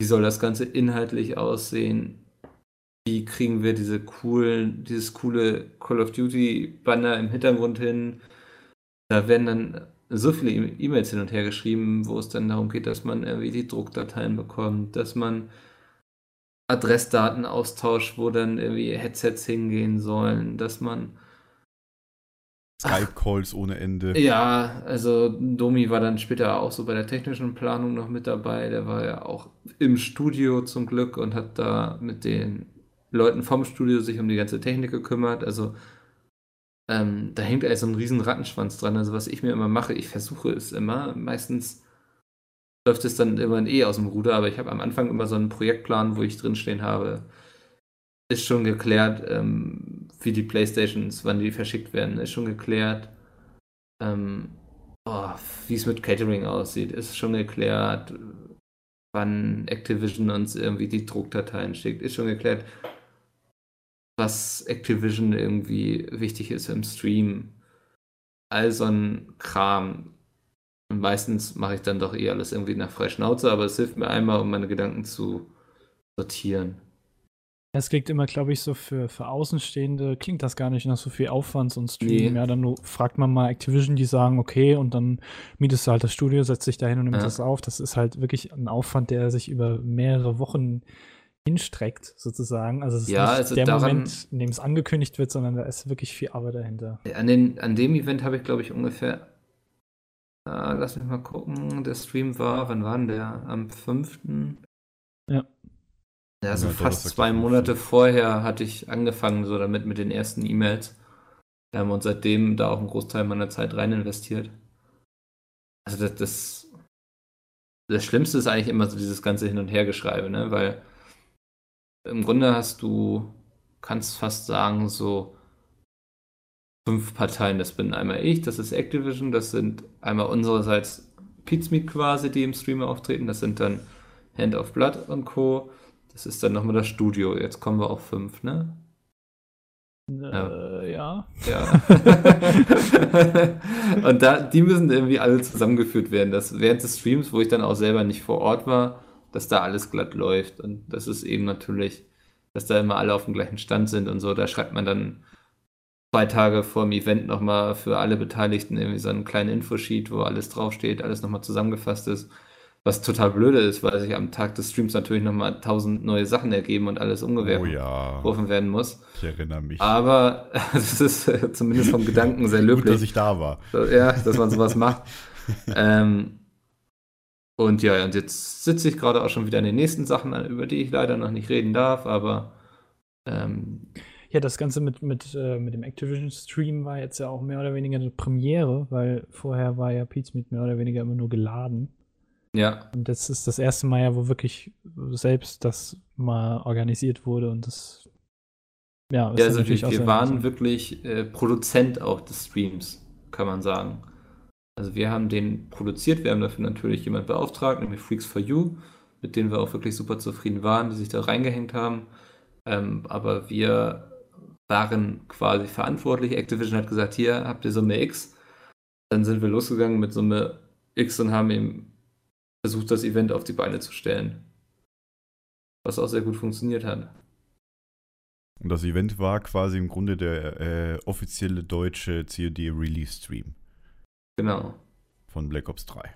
Wie soll das Ganze inhaltlich aussehen? Wie kriegen wir diese coolen, dieses coole Call of Duty Banner im Hintergrund hin? Da werden dann so viele E- E-Mails hin und her geschrieben, wo es dann darum geht, dass man irgendwie die Druckdateien bekommt, dass man Adressdaten austauscht, wo dann irgendwie Headsets hingehen sollen, dass man Skype-Calls ohne Ende. Ja, also Domi war dann später auch so bei der technischen Planung noch mit dabei. Der war ja auch im Studio zum Glück und hat da mit den Leuten vom Studio sich um die ganze Technik gekümmert. Also ähm, da hängt also ein riesen Rattenschwanz dran. Also was ich mir immer mache, ich versuche es immer. Meistens läuft es dann immer eh aus dem Ruder, aber ich habe am Anfang immer so einen Projektplan, wo ich drinstehen habe, ist schon geklärt, ähm, wie die Playstations, wann die verschickt werden, ist schon geklärt. Ähm, oh, wie es mit Catering aussieht, ist schon geklärt. Wann Activision uns irgendwie die Druckdateien schickt, ist schon geklärt. Was Activision irgendwie wichtig ist im Stream. All so ein Kram. Und meistens mache ich dann doch eh alles irgendwie nach Freischnauze, aber es hilft mir einmal, um meine Gedanken zu sortieren. Es klingt immer, glaube ich, so für, für Außenstehende, klingt das gar nicht nach so viel Aufwand, so ein Stream. Nee. Ja, dann fragt man mal Activision, die sagen, okay, und dann mietest du halt das Studio, setzt dich dahin und nimmst Ja. das auf. Das ist halt wirklich ein Aufwand, der sich über mehrere Wochen hinstreckt, sozusagen. Also es ist Ja, nicht also der daran- Moment, in dem es angekündigt wird, sondern da ist wirklich viel Arbeit dahinter. An, den, an dem Event habe ich, glaube ich, ungefähr. Äh, lass mich mal gucken. Der Stream war, wann war denn der? Am 5. Ja. Also Ja, fast zwei Monate 15.. vorher hatte ich angefangen, so damit mit den ersten E-Mails. Ähm, und seitdem da auch einen Großteil meiner Zeit rein investiert. Also das, das, das Schlimmste ist eigentlich immer so dieses ganze Hin- und Hergeschreibe, ne? Weil im Grunde hast du, kannst fast sagen, so fünf Parteien. Das bin einmal ich, das ist Activision, das sind einmal unsererseits Pizmeet quasi, die im Stream auftreten, das sind dann Hand of Blood und Co. Das ist dann nochmal das Studio. Jetzt kommen wir auf fünf, ne? Äh, ja. Ja. und da, die müssen irgendwie alle zusammengeführt werden. Dass während des Streams, wo ich dann auch selber nicht vor Ort war, dass da alles glatt läuft. Und das ist eben natürlich, dass da immer alle auf dem gleichen Stand sind und so. Da schreibt man dann zwei Tage vor dem Event nochmal für alle Beteiligten irgendwie so einen kleinen Infosheet, wo alles draufsteht, alles nochmal zusammengefasst ist. Was total blöde ist, weil sich am Tag des Streams natürlich nochmal tausend neue Sachen ergeben und alles Oh umgeworfen ja, werden muss. ich erinnere mich. Aber es ist äh, zumindest vom Gedanken sehr Gut, dass löblich. ich da war. Ja, dass man sowas macht. ähm, und ja, und jetzt sitze ich gerade auch schon wieder an den nächsten Sachen, über die ich leider noch nicht reden darf, aber ähm, Ja, das Ganze mit, mit, äh, mit dem Activision-Stream war jetzt ja auch mehr oder weniger eine Premiere, weil vorher war ja Pizmeet mehr oder weniger immer nur geladen. Ja, Und das ist das erste Mal ja, wo wirklich selbst das mal organisiert wurde und das ja, ja also natürlich wir, wir waren wirklich äh, Produzent auch des Streams, kann man sagen. Also wir haben den produziert, wir haben dafür natürlich jemand beauftragt, nämlich Freaks for You, mit denen wir auch wirklich super zufrieden waren, die sich da reingehängt haben. Ähm, aber wir waren quasi verantwortlich. Activision hat gesagt, hier habt ihr Summe X. Dann sind wir losgegangen mit Summe X und haben eben versucht, das Event auf die Beine zu stellen. Was auch sehr gut funktioniert hat. Und das Event war quasi im Grunde der äh, offizielle deutsche COD-Release-Stream Genau. von Black Ops 3.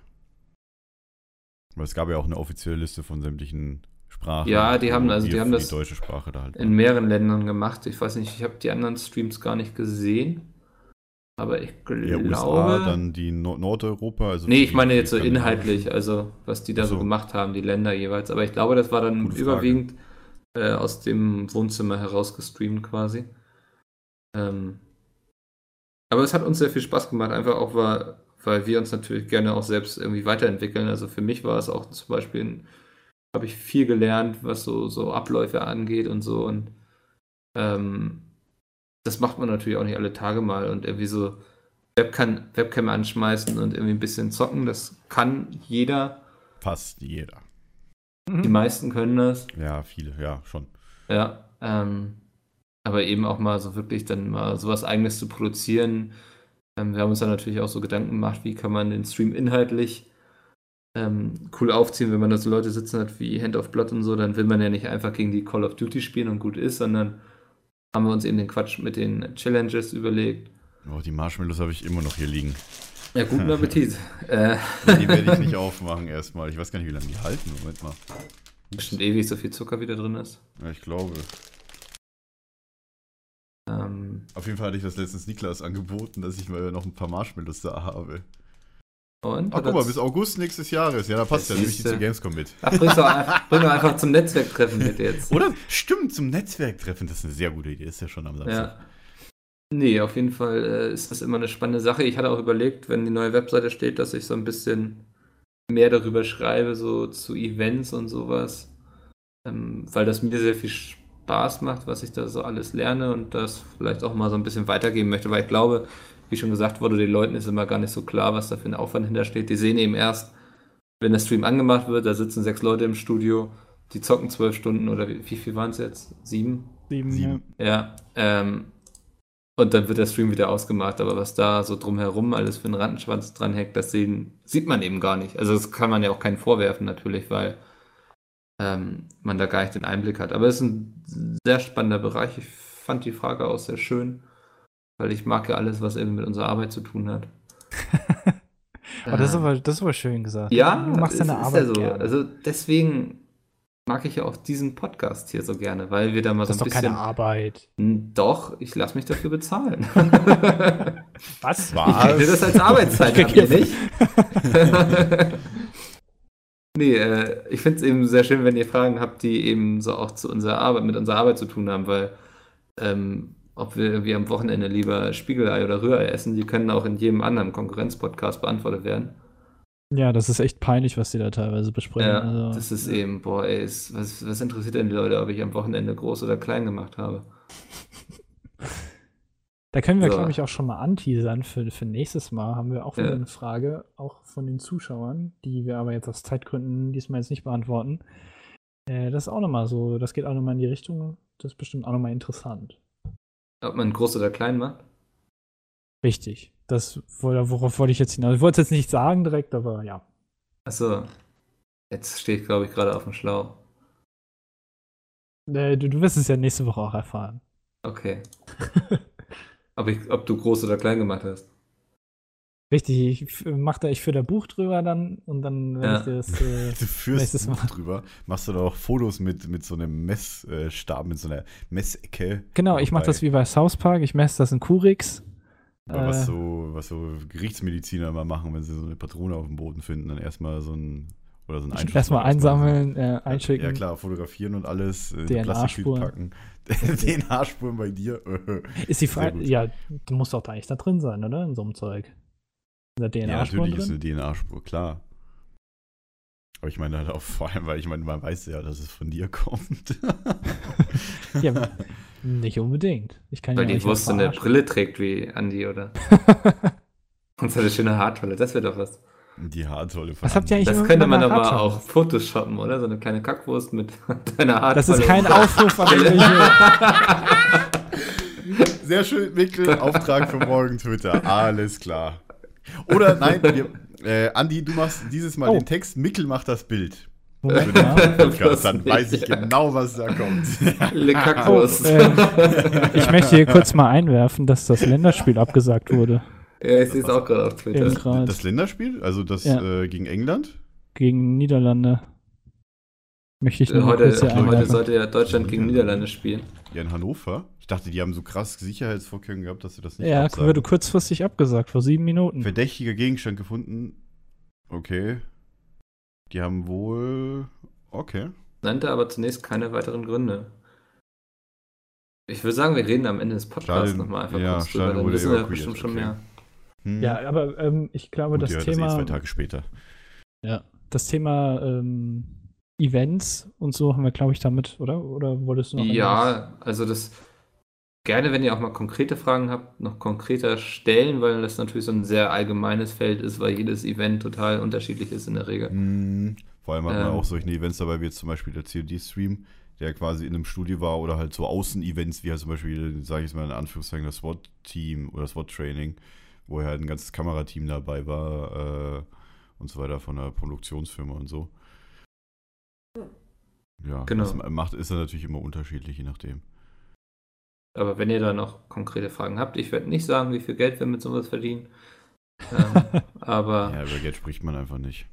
Weil es gab ja auch eine offizielle Liste von sämtlichen Sprachen. Ja, die haben- also die haben das die deutsche Sprache da halt. in mehreren Ländern gemacht. Ich weiß nicht, ich habe die anderen Streams gar nicht gesehen. Aber ich glaube. ja, USA, dann die Nord Nordeuropa. Also nee, ich meine jetzt so inhaltlich, also was die da so so. gemacht haben, die Länder jeweils. Aber ich glaube, das war dann überwiegend äh, aus dem Wohnzimmer heraus gestreamt quasi. Ähm, aber es hat uns sehr viel Spaß gemacht, einfach auch, weil, weil wir uns natürlich gerne auch selbst irgendwie weiterentwickeln. Also für mich war es auch zum Beispiel, habe ich viel gelernt, was so, so Abläufe angeht und so. Und ähm, das macht man natürlich auch nicht alle Tage mal und irgendwie so Webcam, Webcam anschmeißen und irgendwie ein bisschen zocken, das kann jeder. Fast jeder. Die meisten können das. Ja, viele, ja, schon. Ja, ähm, aber eben auch mal so wirklich dann mal sowas Eigenes zu produzieren. Ähm, wir haben uns dann natürlich auch so Gedanken gemacht, wie kann man den Stream inhaltlich ähm, cool aufziehen, wenn man da so Leute sitzen hat wie Hand of Blood und so, dann will man ja nicht einfach gegen die Call of Duty spielen und gut ist, sondern haben wir uns eben den Quatsch mit den Challenges überlegt. Oh, die Marshmallows habe ich immer noch hier liegen. Ja, guten Appetit. äh, Die werde ich nicht aufmachen erstmal. Ich weiß gar nicht, wie lange die halten. Moment mal. bestimmt ewig so viel Zucker wieder drin ist. Ja, ich glaube. Ähm, Auf jeden Fall hatte ich das letztens Niklas angeboten, dass ich mal noch ein paar Marshmallows da habe. Und? Ach, guck mal, bis August nächstes Jahres. Ja, da passt ja, nehme ich die zu Gamescom mit. Ach, bring's doch, einfach- bring doch einfach zum Netzwerktreffen mit jetzt. Oder? Stimmt, zum Netzwerktreffen. Das ist eine sehr gute Idee. Ist ja schon am Samstag. Ja. Nee, auf jeden Fall äh, ist das immer eine spannende Sache. Ich hatte auch überlegt, wenn die neue Webseite steht, dass ich so ein bisschen mehr darüber schreibe, so zu Events und sowas. Ähm, weil das mir sehr viel Spaß macht, was ich da so alles lerne und das vielleicht auch mal so ein bisschen weitergeben möchte, weil ich glaube, wie schon gesagt wurde, den Leuten ist immer gar nicht so klar, was da für ein Aufwand hintersteht. Die sehen eben erst, wenn der Stream angemacht wird, da sitzen sechs Leute im Studio, die zocken zwölf Stunden oder wie, wie viel waren es jetzt? Sieben? Sieben, Sieben. Ja, ähm, und dann wird der Stream wieder ausgemacht, aber was da so drumherum alles für einen Rattenschwanz dranhängt, das sehen, sieht man eben gar nicht. Also das kann man ja auch keinen vorwerfen natürlich, weil ähm, man da gar nicht den Einblick hat. Aber es ist ein sehr spannender Bereich. Ich fand die Frage auch sehr schön, weil ich mag ja alles, was eben mit unserer Arbeit zu tun hat. Aber das ist aber, das ist aber schön gesagt. ja, du machst deine ist Arbeit ja so. gerne. Also deswegen mag ich ja auch diesen Podcast hier so gerne, weil wir da mal das ist so doch ein keine bisschen Arbeit. Hm, Doch, ich lasse mich dafür bezahlen. Was? Was? Ich das als Arbeitszeit krieg ihr nicht? nee, äh, ich finde es eben sehr schön, wenn ihr Fragen habt, die eben so auch zu unserer Arbeit, mit unserer Arbeit zu tun haben, weil ähm, ob wir irgendwie am Wochenende lieber Spiegelei oder Rührei essen, die können auch in jedem anderen Konkurrenzpodcast beantwortet werden. Ja, das ist echt peinlich, was die da teilweise besprechen. Ja, also, das ist eben, boah, ey, ist, was, was interessiert denn die Leute, ob ich am Wochenende groß oder klein gemacht habe? Da können wir, So. glaube ich, auch schon mal anteasern für, für nächstes Mal. Haben wir auch wieder Ja. eine Frage, auch von den Zuschauern, die wir aber jetzt aus Zeitgründen diesmal jetzt nicht beantworten. Äh, das ist auch nochmal so, das geht auch nochmal in die Richtung. Das ist bestimmt auch nochmal interessant. Ob man groß oder klein macht? Richtig. Das, wor- worauf wollte ich jetzt hinaus? Ich wollte es jetzt nicht sagen direkt, aber ja. Achso, jetzt stehe ich, glaube ich, gerade auf dem Schlauch. Äh, du, du wirst es ja nächste Woche auch erfahren. Okay. ob, ich, ob du groß oder klein gemacht hast. Richtig, ich f- mach da, ich führe da Buch drüber dann und dann werde Ja. ich dir das. Äh, Du führst Nächstes Buch Mal. drüber. Machst du da auch Fotos mit, mit so einem Messstab, mit so einer Messecke. genau, ich mache das wie bei South Park. Ich messe das in Kurix. Aber was Äh. so, was so Gerichtsmediziner mal machen, wenn sie so eine Patrone auf dem Boden finden, dann erstmal so ein oder so ein Einschuss- Erstmal einsammeln, äh, Ja, einschicken. Ja klar, fotografieren und alles, äh, in DNA Plastiktüten -Spuren. packen. DNA-Spuren bei dir. Ist die Frage, ja, du musst doch da eigentlich da drin sein, oder? In so einem Zeug. Sind da Ja, DNA-Spuren natürlich ist drin? eine DNA-Spur, klar. Aber ich meine halt auch vor allem, weil ich meine, man weiß ja, dass es von dir kommt. Ja, nicht unbedingt. Ich kann Weil ja die Wurst so eine. Brille trägt wie Andi, oder? Und so eine schöne Haartolle, das wäre doch was. Die Haartolle von Was habt ihr eigentlich Das könnte man aber auch photoshoppen, oder? So eine kleine Kackwurst mit deiner Haartolle. Das ist kein Aufruf an. Sehr schön, Mikkel, Auftrag für morgen Twitter. Alles klar. Oder nein, wir, äh, Andi, du machst dieses Mal Oh. den Text, Mikkel macht das Bild. Moment Podcast, dann weiß ich genau, was da kommt. Eine Oh, ähm, ich möchte hier kurz mal einwerfen, dass das Länderspiel abgesagt wurde. ja, ich sehe es auch gerade auf Twitter. Gerade Das Länderspiel, also das Ja. äh, gegen England? gegen Niederlande. Möchte ich nur mal Heute, heute sollte ja Deutschland gegen Niederlande spielen. Ja, in Hannover. Ich dachte, die haben so krass Sicherheitsvorkehrungen gehabt, dass sie das nicht Ja, absagen. wurde kurzfristig abgesagt, vor sieben Minuten. Verdächtiger Gegenstand gefunden. Okay. Die haben wohl. Okay. Nannte aber zunächst keine weiteren Gründe. Ich würde sagen, wir reden am Ende des Podcasts nochmal einfach ja, kurz drüber. Dann wissen wir bestimmt schon okay. mehr. Hm. Ja, aber ähm, ich glaube, Gut, das ja, Thema. Das ist eh zwei Tage später. Ja, das Thema ähm, Events und so haben wir, glaube ich, damit, oder? Oder wolltest du noch? Ja, also das gerne, wenn ihr auch mal konkrete Fragen habt, noch konkreter stellen, weil das natürlich so ein sehr allgemeines Feld ist, weil jedes Event total unterschiedlich ist in der Regel. Hm. Vor allem hat man Ähm. auch solche Events dabei, wie jetzt zum Beispiel der COD-Stream, der quasi in einem Studio war oder halt so Außenevents, wie halt zum Beispiel, sage ich jetzt mal in Anführungszeichen, das SWAT-Team oder SWAT-Training, wo halt ein ganzes Kamerateam dabei war äh, und so weiter von der Produktionsfirma und so. Ja, Genau. das macht, ist dann natürlich immer unterschiedlich, je nachdem. Aber wenn ihr da noch konkrete Fragen habt, ich werde nicht sagen, wie viel Geld wir mit sowas verdienen. Ähm, aber Ja, über Geld spricht man einfach nicht.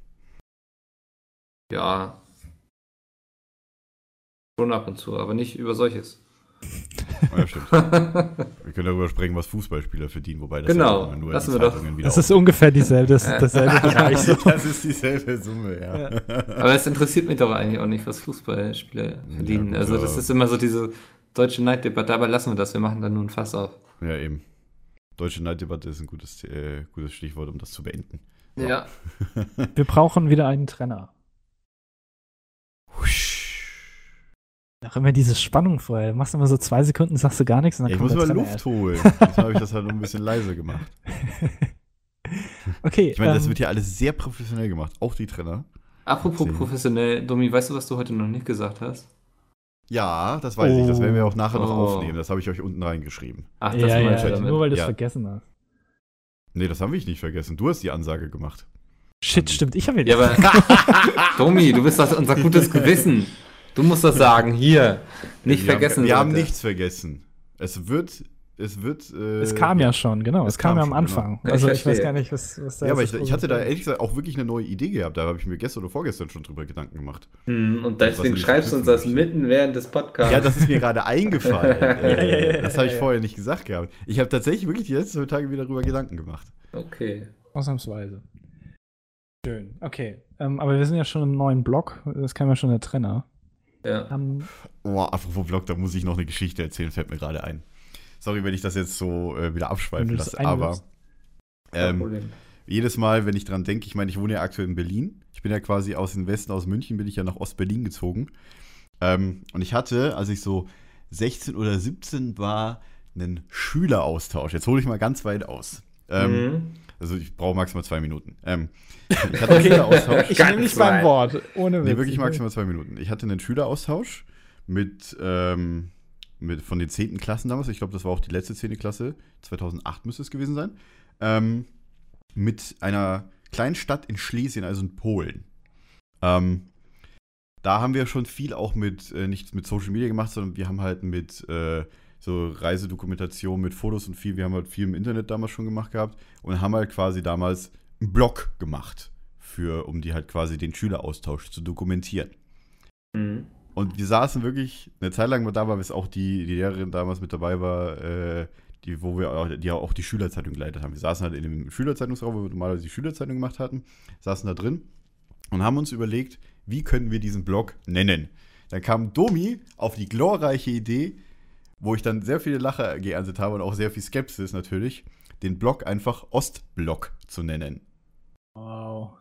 ja. Schon ab und zu, aber nicht über solches. Oh, ja, stimmt. Wir können darüber sprechen, was Fußballspieler verdienen, wobei das Genau, ja nur lassen in wir doch. Zeitungen wieder Das ist ungefähr dieselbe, das, dasselbe Bereich. So. Das ist dieselbe Summe, ja. Aber es interessiert mich doch eigentlich auch nicht, was Fußballspieler verdienen. gut, also das ist immer so diese deutsche Neiddebatte, aber lassen wir das, wir machen dann nur ein Fass auf. Ja, eben. Deutsche Neiddebatte ist ein gutes, äh, gutes Stichwort, um das zu beenden. Ja. Wir brauchen wieder einen Trenner. Auch immer diese Spannung vorher. Du machst immer so zwei Sekunden, sagst du gar nichts. Und dann Ja, ich kommt muss mal Luft holen. Deshalb habe ich das halt noch ein bisschen leiser gemacht. erst. okay. Ich meine, das ähm, wird ja alles sehr professionell gemacht. Auch die Trenner. Apropos professionell, Domi, weißt du, was du heute noch nicht gesagt hast? Ja, das weiß ich. Das werden wir auch nachher noch Oh. aufnehmen. Das habe ich euch unten reingeschrieben. Ach, das ja, ja, ich ja, nur weil du es Ja. vergessen hast. Nee, das habe ich nicht vergessen. Du hast die Ansage gemacht. Shit, stimmt. Ich habe Ja, aber Domi, du bist das unser gutes Gewissen. Du musst das sagen, hier. Nicht wir vergessen. Haben, wir haben Leute. nichts vergessen. Es wird, es wird. Äh, Es kam ja schon, genau. Es, es kam, kam ja am schon, Anfang. genau. Also Ich ich weiß gar nicht, was, was da Ja, aber ist ich, ich hatte da ehrlich gesagt auch wirklich eine neue Idee gehabt. Da habe ich mir gestern oder vorgestern schon drüber Gedanken gemacht. Hm, und deswegen nicht schreibst du uns das mitten während des Podcasts. Ja, das ist mir gerade eingefallen. äh, das habe ich vorher nicht gesagt gehabt. Ich habe tatsächlich wirklich die letzten zwei Tage wieder darüber Gedanken gemacht. Okay. Ausnahmsweise. Schön. Okay. Ähm, aber wir sind ja schon im neuen Block. Das kam ja schon der Trenner. Ja. Ähm, Oh, apropos Vlog, da muss ich noch eine Geschichte erzählen, fällt mir gerade ein. Sorry, wenn ich das jetzt so äh, wieder abschweifen lasse, aber ähm, jedes Mal, wenn ich dran denke, ich meine, ich wohne ja aktuell in Berlin. Ich bin ja quasi aus dem Westen, aus München, bin ich ja nach Ostberlin gezogen. Ähm, und ich hatte, als ich so 16 oder 17 war, einen Schüleraustausch. Jetzt hole ich mal ganz weit aus. Ähm, Mhm. Also ich brauche maximal zwei Minuten. Ähm, ich hatte einen Schüleraustausch. Ich nehme dich weit. beim Wort. Ohne Witz. Nee, wirklich maximal zwei Minuten. Ich hatte einen Schüleraustausch mit, ähm, mit von den 10. Klassen damals. Ich glaube, das war auch die letzte 10. Klasse. 2008 müsste es gewesen sein. Ähm, mit einer kleinen Stadt in Schlesien, also in Polen. Ähm, da haben wir schon viel auch mit, äh, nicht mit Social Media gemacht, sondern wir haben halt mit äh, so Reisedokumentation, mit Fotos und viel, wir haben halt viel im Internet damals schon gemacht gehabt und haben halt quasi damals einen Blog gemacht, für, um die halt quasi den Schüleraustausch zu dokumentieren. Mhm. Und wir saßen wirklich eine Zeit lang da war, bis auch die, die Lehrerin damals mit dabei war, äh, die, wo wir auch, die auch die Schülerzeitung geleitet haben. Wir saßen halt in dem Schülerzeitungsraum, wo wir normalerweise die Schülerzeitung gemacht hatten, saßen da drin und haben uns überlegt, wie können wir diesen Blog nennen. Dann kam Domi auf die glorreiche Idee, wo ich dann sehr viele Lacher geerntet habe und auch sehr viel Skepsis natürlich, den Blog einfach Ostblock zu nennen. Wow.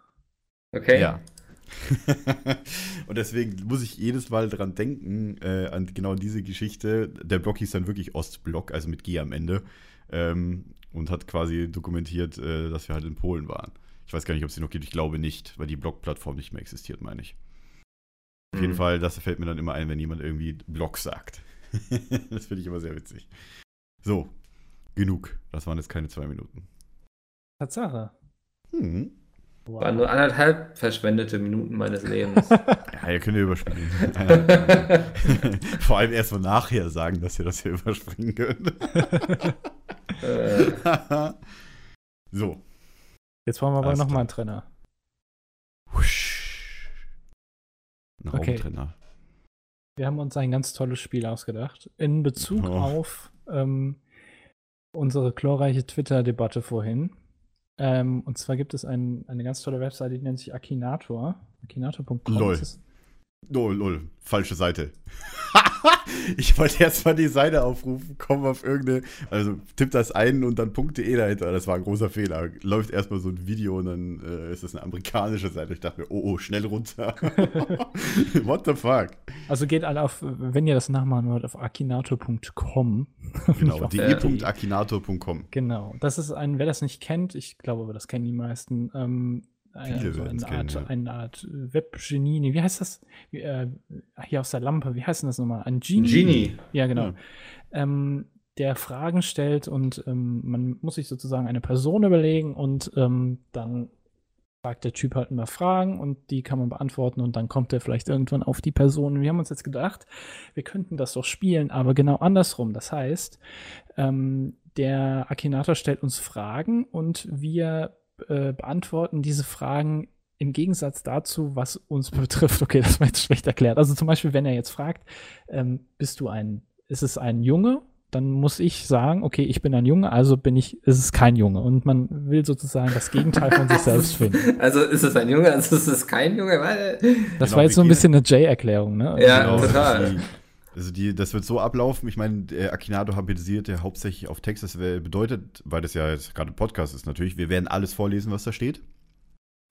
Okay. Ja. und deswegen muss ich jedes Mal dran denken, äh, an genau diese Geschichte. Der Blog hieß dann wirklich Ostblock, also mit G am Ende. Ähm, und hat quasi dokumentiert, äh, dass wir halt in Polen waren. Ich weiß gar nicht, ob es sie noch gibt. Ich glaube nicht, weil die Blog-Plattform nicht mehr existiert, meine ich. Auf jeden Mhm. Fall, das fällt mir dann immer ein, wenn jemand irgendwie Blog sagt. das finde ich immer sehr witzig. So, genug. Das waren jetzt keine zwei Minuten. Tatsache. Hm. Waren nur anderthalb verschwendete Minuten meines Lebens. Ja, ihr könnt ja überspringen. Vor allem erst mal nachher sagen, dass ihr das hier überspringen könnt. äh, so. Jetzt brauchen wir aber nochmal einen Trenner. Husch. Ein Okay. Raumtrenner. Wir haben uns ein ganz tolles Spiel ausgedacht. In Bezug Oh. auf ähm, unsere glorreiche Twitter-Debatte vorhin. Ähm, und zwar gibt es ein, eine ganz tolle Webseite, die nennt sich Akinator. Akinator.com. Lol. Ist- Oh, lol. Falsche Seite. ich wollte erst mal die Seite aufrufen, komme auf irgendeine, also tipp das ein und dann .de dahinter. Das war ein großer Fehler. Läuft erstmal so ein Video und dann äh, ist das eine amerikanische Seite. Ich dachte mir, oh, oh, schnell runter. What the fuck? Also geht alle auf, wenn ihr das nachmachen wollt, auf akinator.com. Genau, de.akinator.com. Genau, das ist ein, wer das nicht kennt, ich glaube, aber das kennen die meisten, ähm, Viele also eine, Art, kennen, ja. eine Art Webgenie, nee, wie heißt das? Äh, hier aus der Lampe, wie heißt denn das nochmal? Ein Genie? Genie. Ja, genau. Ja. Ähm, der Fragen stellt und ähm, man muss sich sozusagen eine Person überlegen und ähm, dann fragt der Typ halt immer Fragen und die kann man beantworten und dann kommt er vielleicht irgendwann auf die Person. Wir haben uns jetzt gedacht, wir könnten das doch spielen, aber genau andersrum. Das heißt, ähm, der Akinator stellt uns Fragen und wir äh, beantworten diese Fragen im Gegensatz dazu, was uns betrifft. Okay, das war jetzt schlecht erklärt. Also zum Beispiel, wenn er jetzt fragt, ähm, bist du ein, ist es ein Junge? Dann muss ich sagen, okay, ich bin ein Junge, also bin ich, ist es kein Junge. Und man will sozusagen das Gegenteil von sich selbst finden. Also ist es ein Junge, also ist es kein Junge, weil. Das Genau, war jetzt so ein bisschen eine Jay-Erklärung, ne? Ja, Genau, total. Also die, das wird so ablaufen. Ich meine, der Akinato habilisiert ja hauptsächlich auf Text. Das bedeutet, weil das ja jetzt gerade Podcast ist natürlich, wir werden alles vorlesen, was da steht.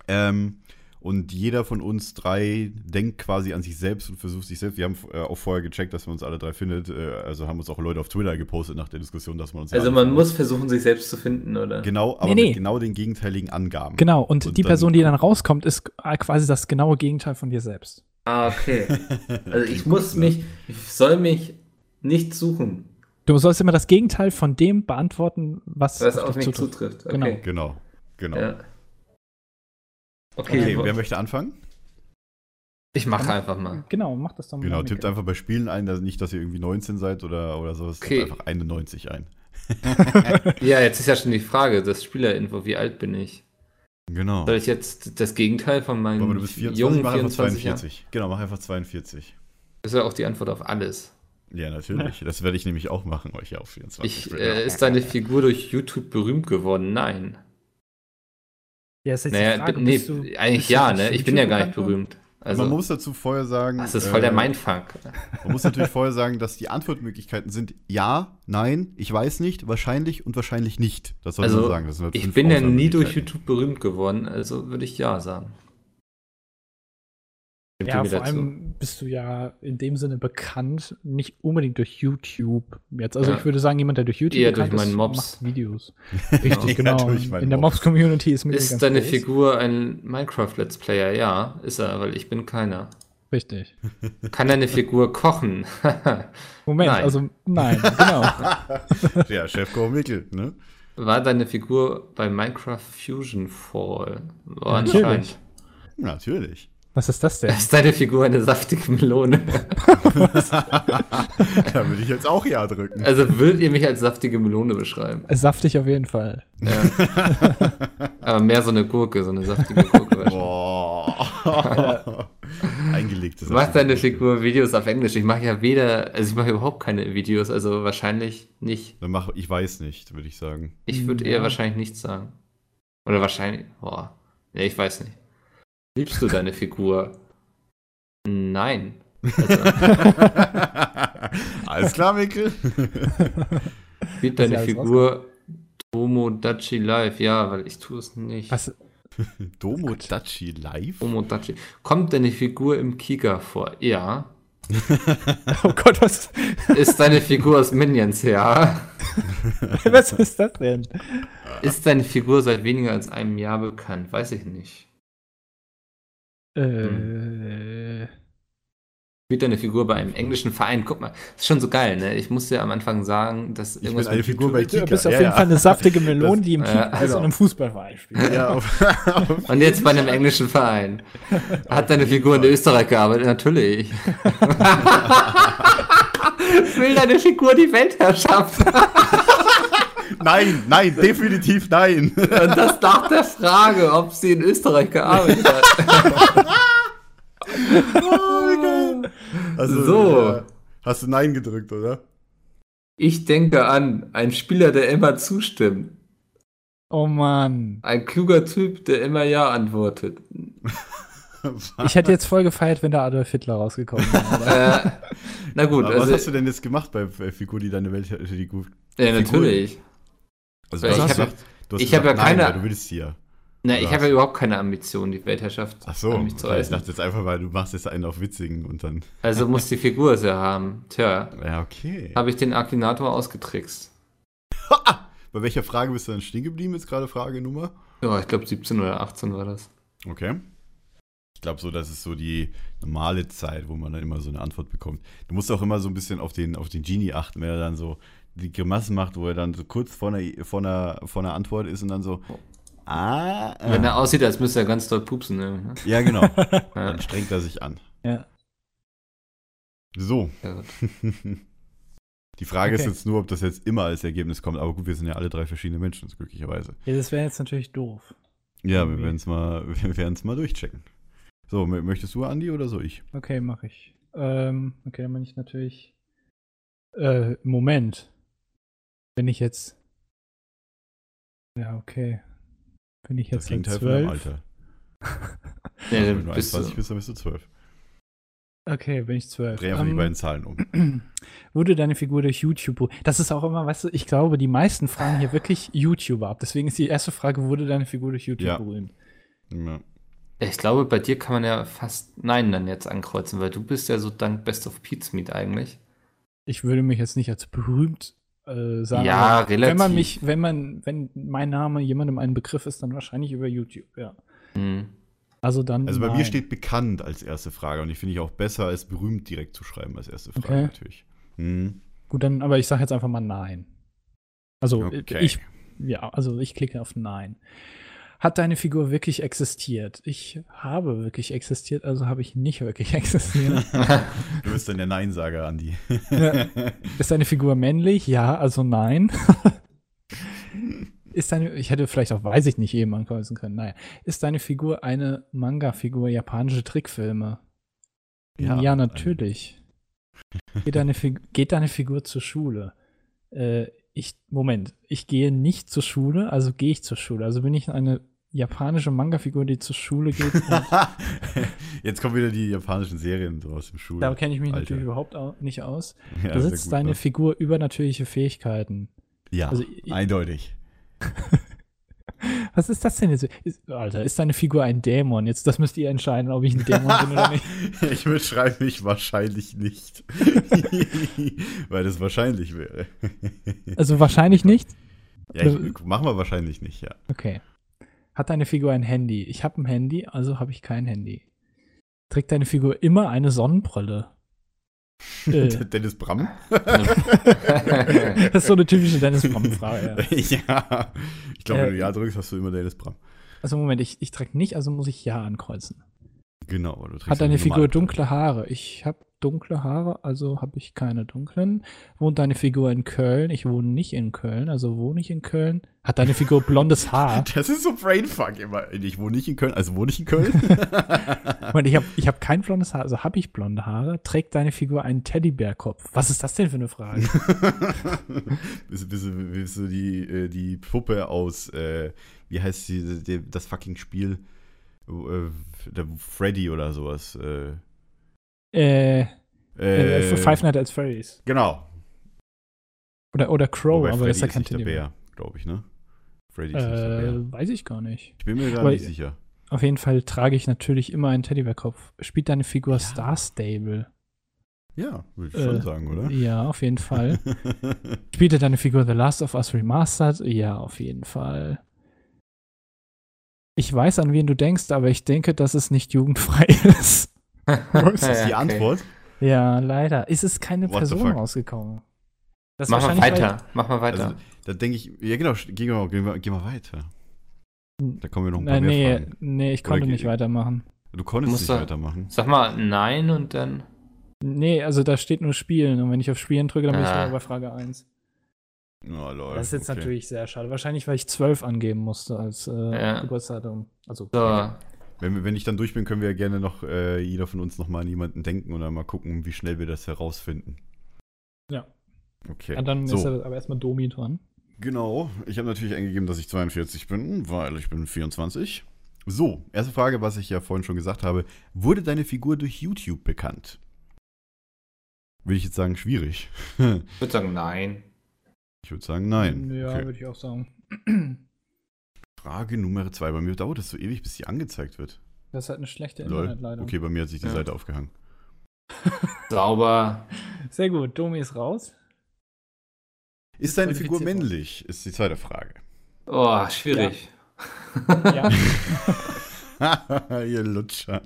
Ähm, und jeder von uns drei denkt quasi an sich selbst und versucht sich selbst. Wir haben äh, auch vorher gecheckt, dass man uns alle drei findet. Äh, also haben uns auch Leute auf Twitter gepostet nach der Diskussion, dass man uns Also man muss versuchen, sich selbst zu finden, oder? Genau, aber Nee, nee. mit genau den gegenteiligen Angaben. Genau, und, Und die dann- Person, die dann rauskommt, ist quasi das genaue Gegenteil von dir selbst. Ah, okay. Also ich muss gut, ne? mich, ich soll mich nicht suchen, Du sollst immer das Gegenteil von dem beantworten, was, was auf dich mich zutrifft. zutrifft. Genau. Okay. Genau, genau. Ja. Okay, Okay, wer möchte anfangen? ich mache einfach mal. Genau, mach das doch mal. Genau, Mikkel. tippt einfach bei Spielen ein, dass nicht, dass ihr irgendwie 19 seid oder, oder sowas. Okay. Tippt einfach 91 ein. Ja, jetzt ist ja schon die Frage, das Spielerinfo, wie alt bin ich? Genau. Soll ich jetzt das Gegenteil von meinem Aber du bist 24, jungen mach einfach 24 Jahren? 42. Genau, mach einfach 42. Das ist ja auch die Antwort auf alles. Ja, natürlich. Das werde ich nämlich auch machen, euch auf 24. Ich, äh, ist deine Figur durch YouTube berühmt geworden? Nein. Ja, ist jetzt die Naja, Frage, nee, bist du- eigentlich ja, ne? Ich bin ja gar nicht berühmt. Also, man muss dazu vorher sagen. das ist voll der äh, Mindfuck. Man muss natürlich vorher sagen, dass die Antwortmöglichkeiten sind ja, nein, ich weiß nicht, wahrscheinlich und wahrscheinlich nicht. Das soll man Also, sagen. Das sind halt ich bin ja nie durch. YouTube berühmt geworden, also würde ich ja sagen. Stimmt ihr Ja, mir vor allem bist du ja in dem Sinne bekannt, nicht unbedingt durch YouTube. Jetzt, also Ja. ich würde sagen, jemand, der durch YouTube Eher bekannt durch meinen ist, Mobs. macht Videos. Ja, Richtig, genau. durch meinen in der Mobs. Mobs-Community ist Mikkel Ist ganz deine groß. Figur ein Minecraft-Let's Player? Ja, ist er, weil ich bin keiner. Richtig. Kann deine Figur kochen? Moment, Nein. also nein, genau. Ja, Chefkoch Mikkel, ne? War deine Figur bei Minecraft Fusion Fall? Natürlich. anscheinend. Natürlich. Was ist das denn? Ist deine Figur eine saftige Melone? Da würde ich jetzt auch ja drücken. Also würdet ihr mich als saftige Melone beschreiben? Saftig auf jeden Fall. Ja. Aber mehr so eine Gurke, so eine saftige Gurke. Boah. Eingelegtes. Macht deine Figur Videos auf Englisch? Ich mache ja weder, also ich mache überhaupt keine Videos, also wahrscheinlich nicht. Dann mach, ich weiß nicht, würde ich sagen. Ich würde Ja. eher wahrscheinlich nichts sagen. Oder wahrscheinlich, boah, nee, ich weiß nicht. Liebst du deine Figur? Nein. Also, Alles klar, Mikkel? du deine Figur Tomodachi Live? Ja, weil ich tue es nicht. Was? Domodachi live? Tomodachi. Kommt deine Figur im Kika vor? Ja. Oh Gott, was, Ist deine Figur aus Minions? Ja. was ist das denn? Ist deine Figur seit weniger als einem Jahr bekannt? Weiß ich nicht. Äh, Spielt deine Figur bei einem englischen Verein? Guck mal, ist schon so geil, ne? Ich musste ja am Anfang sagen, dass Ich bin irgendwas eine mit Figur bei YouTube- du Kika. bist auf ja, jeden ja. Fall eine saftige Melone, die im Ja, Kika also in einem Fußballverein spielt. Ja, auf, auf, Und jetzt bei einem englischen Verein. Hat deine Figur in Österreich gearbeitet? Natürlich. Will deine Figur die Weltherrschaft? Nein, nein, definitiv nein. Und das nach der Frage, ob sie in Österreich gearbeitet hat. Also, So. Hast du Nein gedrückt, oder? Ich denke an einen Spieler, der immer zustimmt. Oh Mann. Ein kluger Typ, der immer Ja antwortet. Ich hätte jetzt voll gefeiert, wenn da Adolf Hitler rausgekommen wäre. Äh, na gut, Aber was also, hast du denn jetzt gemacht bei Figur, die deine Welt die gut. ja, natürlich. Also, Ich hast hab ja- ich hab keine- Nein, du willst hier. Na, ich habe ja überhaupt keine Ambition, die Weltherrschaft Ach so, an mich zu okay, ich dachte jetzt einfach, weil du machst jetzt einen auf Witzigen und dann. Also muss die Figur es ja haben. Tja, Ja, okay. habe ich den Akinator ausgetrickst. Bei welcher Frage bist du dann stehen geblieben? Jetzt gerade Frage Nummer? Ja, ich glaube 17 oder 18 war das. Okay. Ich glaube so, das ist so die normale Zeit, wo man dann immer so eine Antwort bekommt. Du musst auch immer so ein bisschen auf den, auf den Genie achten, wenn er dann so die Grimassen macht, wo er dann so kurz vor einer, vor einer, vor einer Antwort ist und dann so. Ah. Wenn er aussieht, als müsste er ganz doll pupsen. Ne? ja, genau. Ja, Dann strengt er sich an. Ja. So. ja. Die Frage ist Okay. jetzt nur, ob das jetzt immer als Ergebnis kommt. Aber gut, wir sind ja alle drei verschiedene Menschen, glücklicherweise. Ja, das wäre jetzt natürlich doof. Ja, wir werden es mal, wir werden's mal durchchecken. So, mö- möchtest du, Andi, oder so ich? Okay, mache ich. Ähm, okay, dann bin ich natürlich. Äh, Moment. Wenn ich jetzt. Ja, okay. Bin ich Das jetzt Gegenteil halt von deinem zwölf? Alter. Ja, Wenn dann du bist 21 du, bist, dann bist du 12. Okay, bin ich zwölf. Dreh einfach die Ähm, beiden Zahlen um. Wurde deine Figur durch YouTube. Das ist auch immer, weißt du, ich glaube, die meisten fragen hier wirklich YouTuber ab. Deswegen ist die erste Frage, wurde deine Figur durch YouTube Ja. berühmt? Ja. ich glaube, bei dir kann man ja fast Nein dann jetzt ankreuzen, weil du bist ja so dank Best of Pete's Meet eigentlich. Ich würde mich jetzt nicht als berühmt äh, sagen. Ja, aber Wenn man relativ. mich, wenn man, wenn mein Name jemandem ein Begriff ist, dann wahrscheinlich über YouTube, ja. Hm. Also dann. Also bei mir nein. steht bekannt als erste Frage und ich finde ich auch besser als berühmt direkt zu schreiben als erste Frage Okay. natürlich. Hm. Gut, dann, aber ich sage jetzt einfach mal nein. Also Okay. ich, ja, also ich klicke auf nein. Hat deine Figur wirklich existiert? Ich habe wirklich existiert, also habe ich nicht wirklich existiert. Du bist dann der Neinsager, Andi. Ja. Ist deine Figur männlich? Ja, also nein. Ist deine, ich hätte vielleicht auch, weiß ich nicht, eben ankreuzen können. Naja. Ist deine Figur eine Manga-Figur, japanische Trickfilme? Ja, Ja, natürlich. Geht deine, Figur, geht deine Figur zur Schule? Äh, ich, Moment, ich gehe nicht zur Schule, also gehe ich zur Schule. Also bin ich eine japanische Manga-Figur, die zur Schule geht. Jetzt kommen wieder die japanischen Serien aus dem Schul. da kenne ich mich Alter. natürlich überhaupt au- nicht aus. Ja, Besitzt deine ne? Figur übernatürliche Fähigkeiten? Ja, also eindeutig. Was ist das denn jetzt? Ist, Alter, ist deine Figur ein Dämon? Jetzt, das müsst ihr entscheiden, ob ich ein Dämon bin oder nicht. ich beschreibe mich wahrscheinlich nicht. Weil das wahrscheinlich wäre. Also wahrscheinlich nicht. Ja, ich, machen wir wahrscheinlich nicht, ja. Okay. Hat deine Figur ein Handy? Ich habe ein Handy, also habe ich kein Handy. Trägt deine Figur immer eine Sonnenbrille? Äh, Dennis Bram? das ist so eine typische Dennis Bram-Frage. Ja. ja. Ich glaube, wenn Äh, du Ja drückst, hast du immer Dennis Bram. Also Moment, ich, ich trage nicht, also muss ich Ja ankreuzen. Genau. Hat deine eine Figur dunkle Haare? Ich habe dunkle Haare, also habe ich keine dunklen. Wohnt deine Figur in Köln? Ich wohne nicht in Köln, also wohne ich in Köln. Hat deine Figur blondes Haar? Das ist so Brainfuck immer. Ich wohne nicht in Köln, also wohne ich in Köln? Moment, ich habe ich hab kein blondes Haar, also habe ich blonde Haare. Trägt deine Figur einen Teddybärkopf? Was ist das denn für eine Frage? bist, bist, du- bist du die, äh, die Puppe aus, äh, wie heißt die, das fucking Spiel? Äh, der Freddy oder sowas. Äh, äh, äh, äh, für Five Nights at Freddy's. Genau. Oder, oder Crow, Wobei aber Freddy das ist ja kein nicht der. Bär, glaube ich, ne? Freddy ist nicht der Bär. Äh, weiß ich gar nicht. Ich bin mir da aber- nicht sicher. Auf jeden Fall trage ich natürlich immer einen Teddybärkopf. Spielt deine Figur Star Stable? Ja, würde ich schon Äh, sagen, oder? Ja, auf jeden Fall. Spielte deine Figur The Last of Us Remastered? Ja, auf jeden Fall. Ich weiß, an wen du denkst, aber ich denke, dass es nicht jugendfrei ist. ist das die Ja, okay. Antwort? Ja, leider. Ist es keine What Person rausgekommen? Das Mach mal weiter. Mach mal weiter. Also, da denke ich, ja genau, gehen wir, gehen, wir, gehen wir weiter. Da kommen wir noch ein paar nee, mehr nee, Fragen. nee, ich Oder konnte ge- nicht weitermachen. Du konntest Musst nicht du- weitermachen. Sag mal Nein und dann. Nee, also da steht nur Spielen und wenn ich auf Spielen drücke, dann bin ich Ah. bei Frage 1. Oh, lol, Das ist jetzt okay. natürlich sehr schade. Wahrscheinlich, weil ich 12 angeben musste als äh, Ja. Geburtsdatum. Also, So. Wenn, wenn ich dann durch bin, können wir ja gerne noch, äh, jeder von uns noch mal an jemanden denken oder mal gucken, wie schnell wir das herausfinden. Ja. Okay. ja, dann so, ist aber erstmal Domi dran. genau. Ich habe natürlich eingegeben, dass ich 42 bin, weil ich bin 24. So, erste Frage, was ich ja vorhin schon gesagt habe. Wurde deine Figur durch YouTube bekannt? Würde ich jetzt sagen, schwierig. Ich würde sagen Nein. Ich würde sagen, nein. Ja, okay. würde ich auch sagen. Frage Nummer zwei. Bei mir dauert es so ewig, bis sie angezeigt wird. Das ist halt eine schlechte Lol. Internetleitung. Okay, bei mir hat sich die Ja. Seite aufgehangen. Sauber. Sehr gut, Domi ist raus. Ist deine Figur männlich? Ist die zweite Frage. Oh, schwierig. Ja. Ihr Lutscher.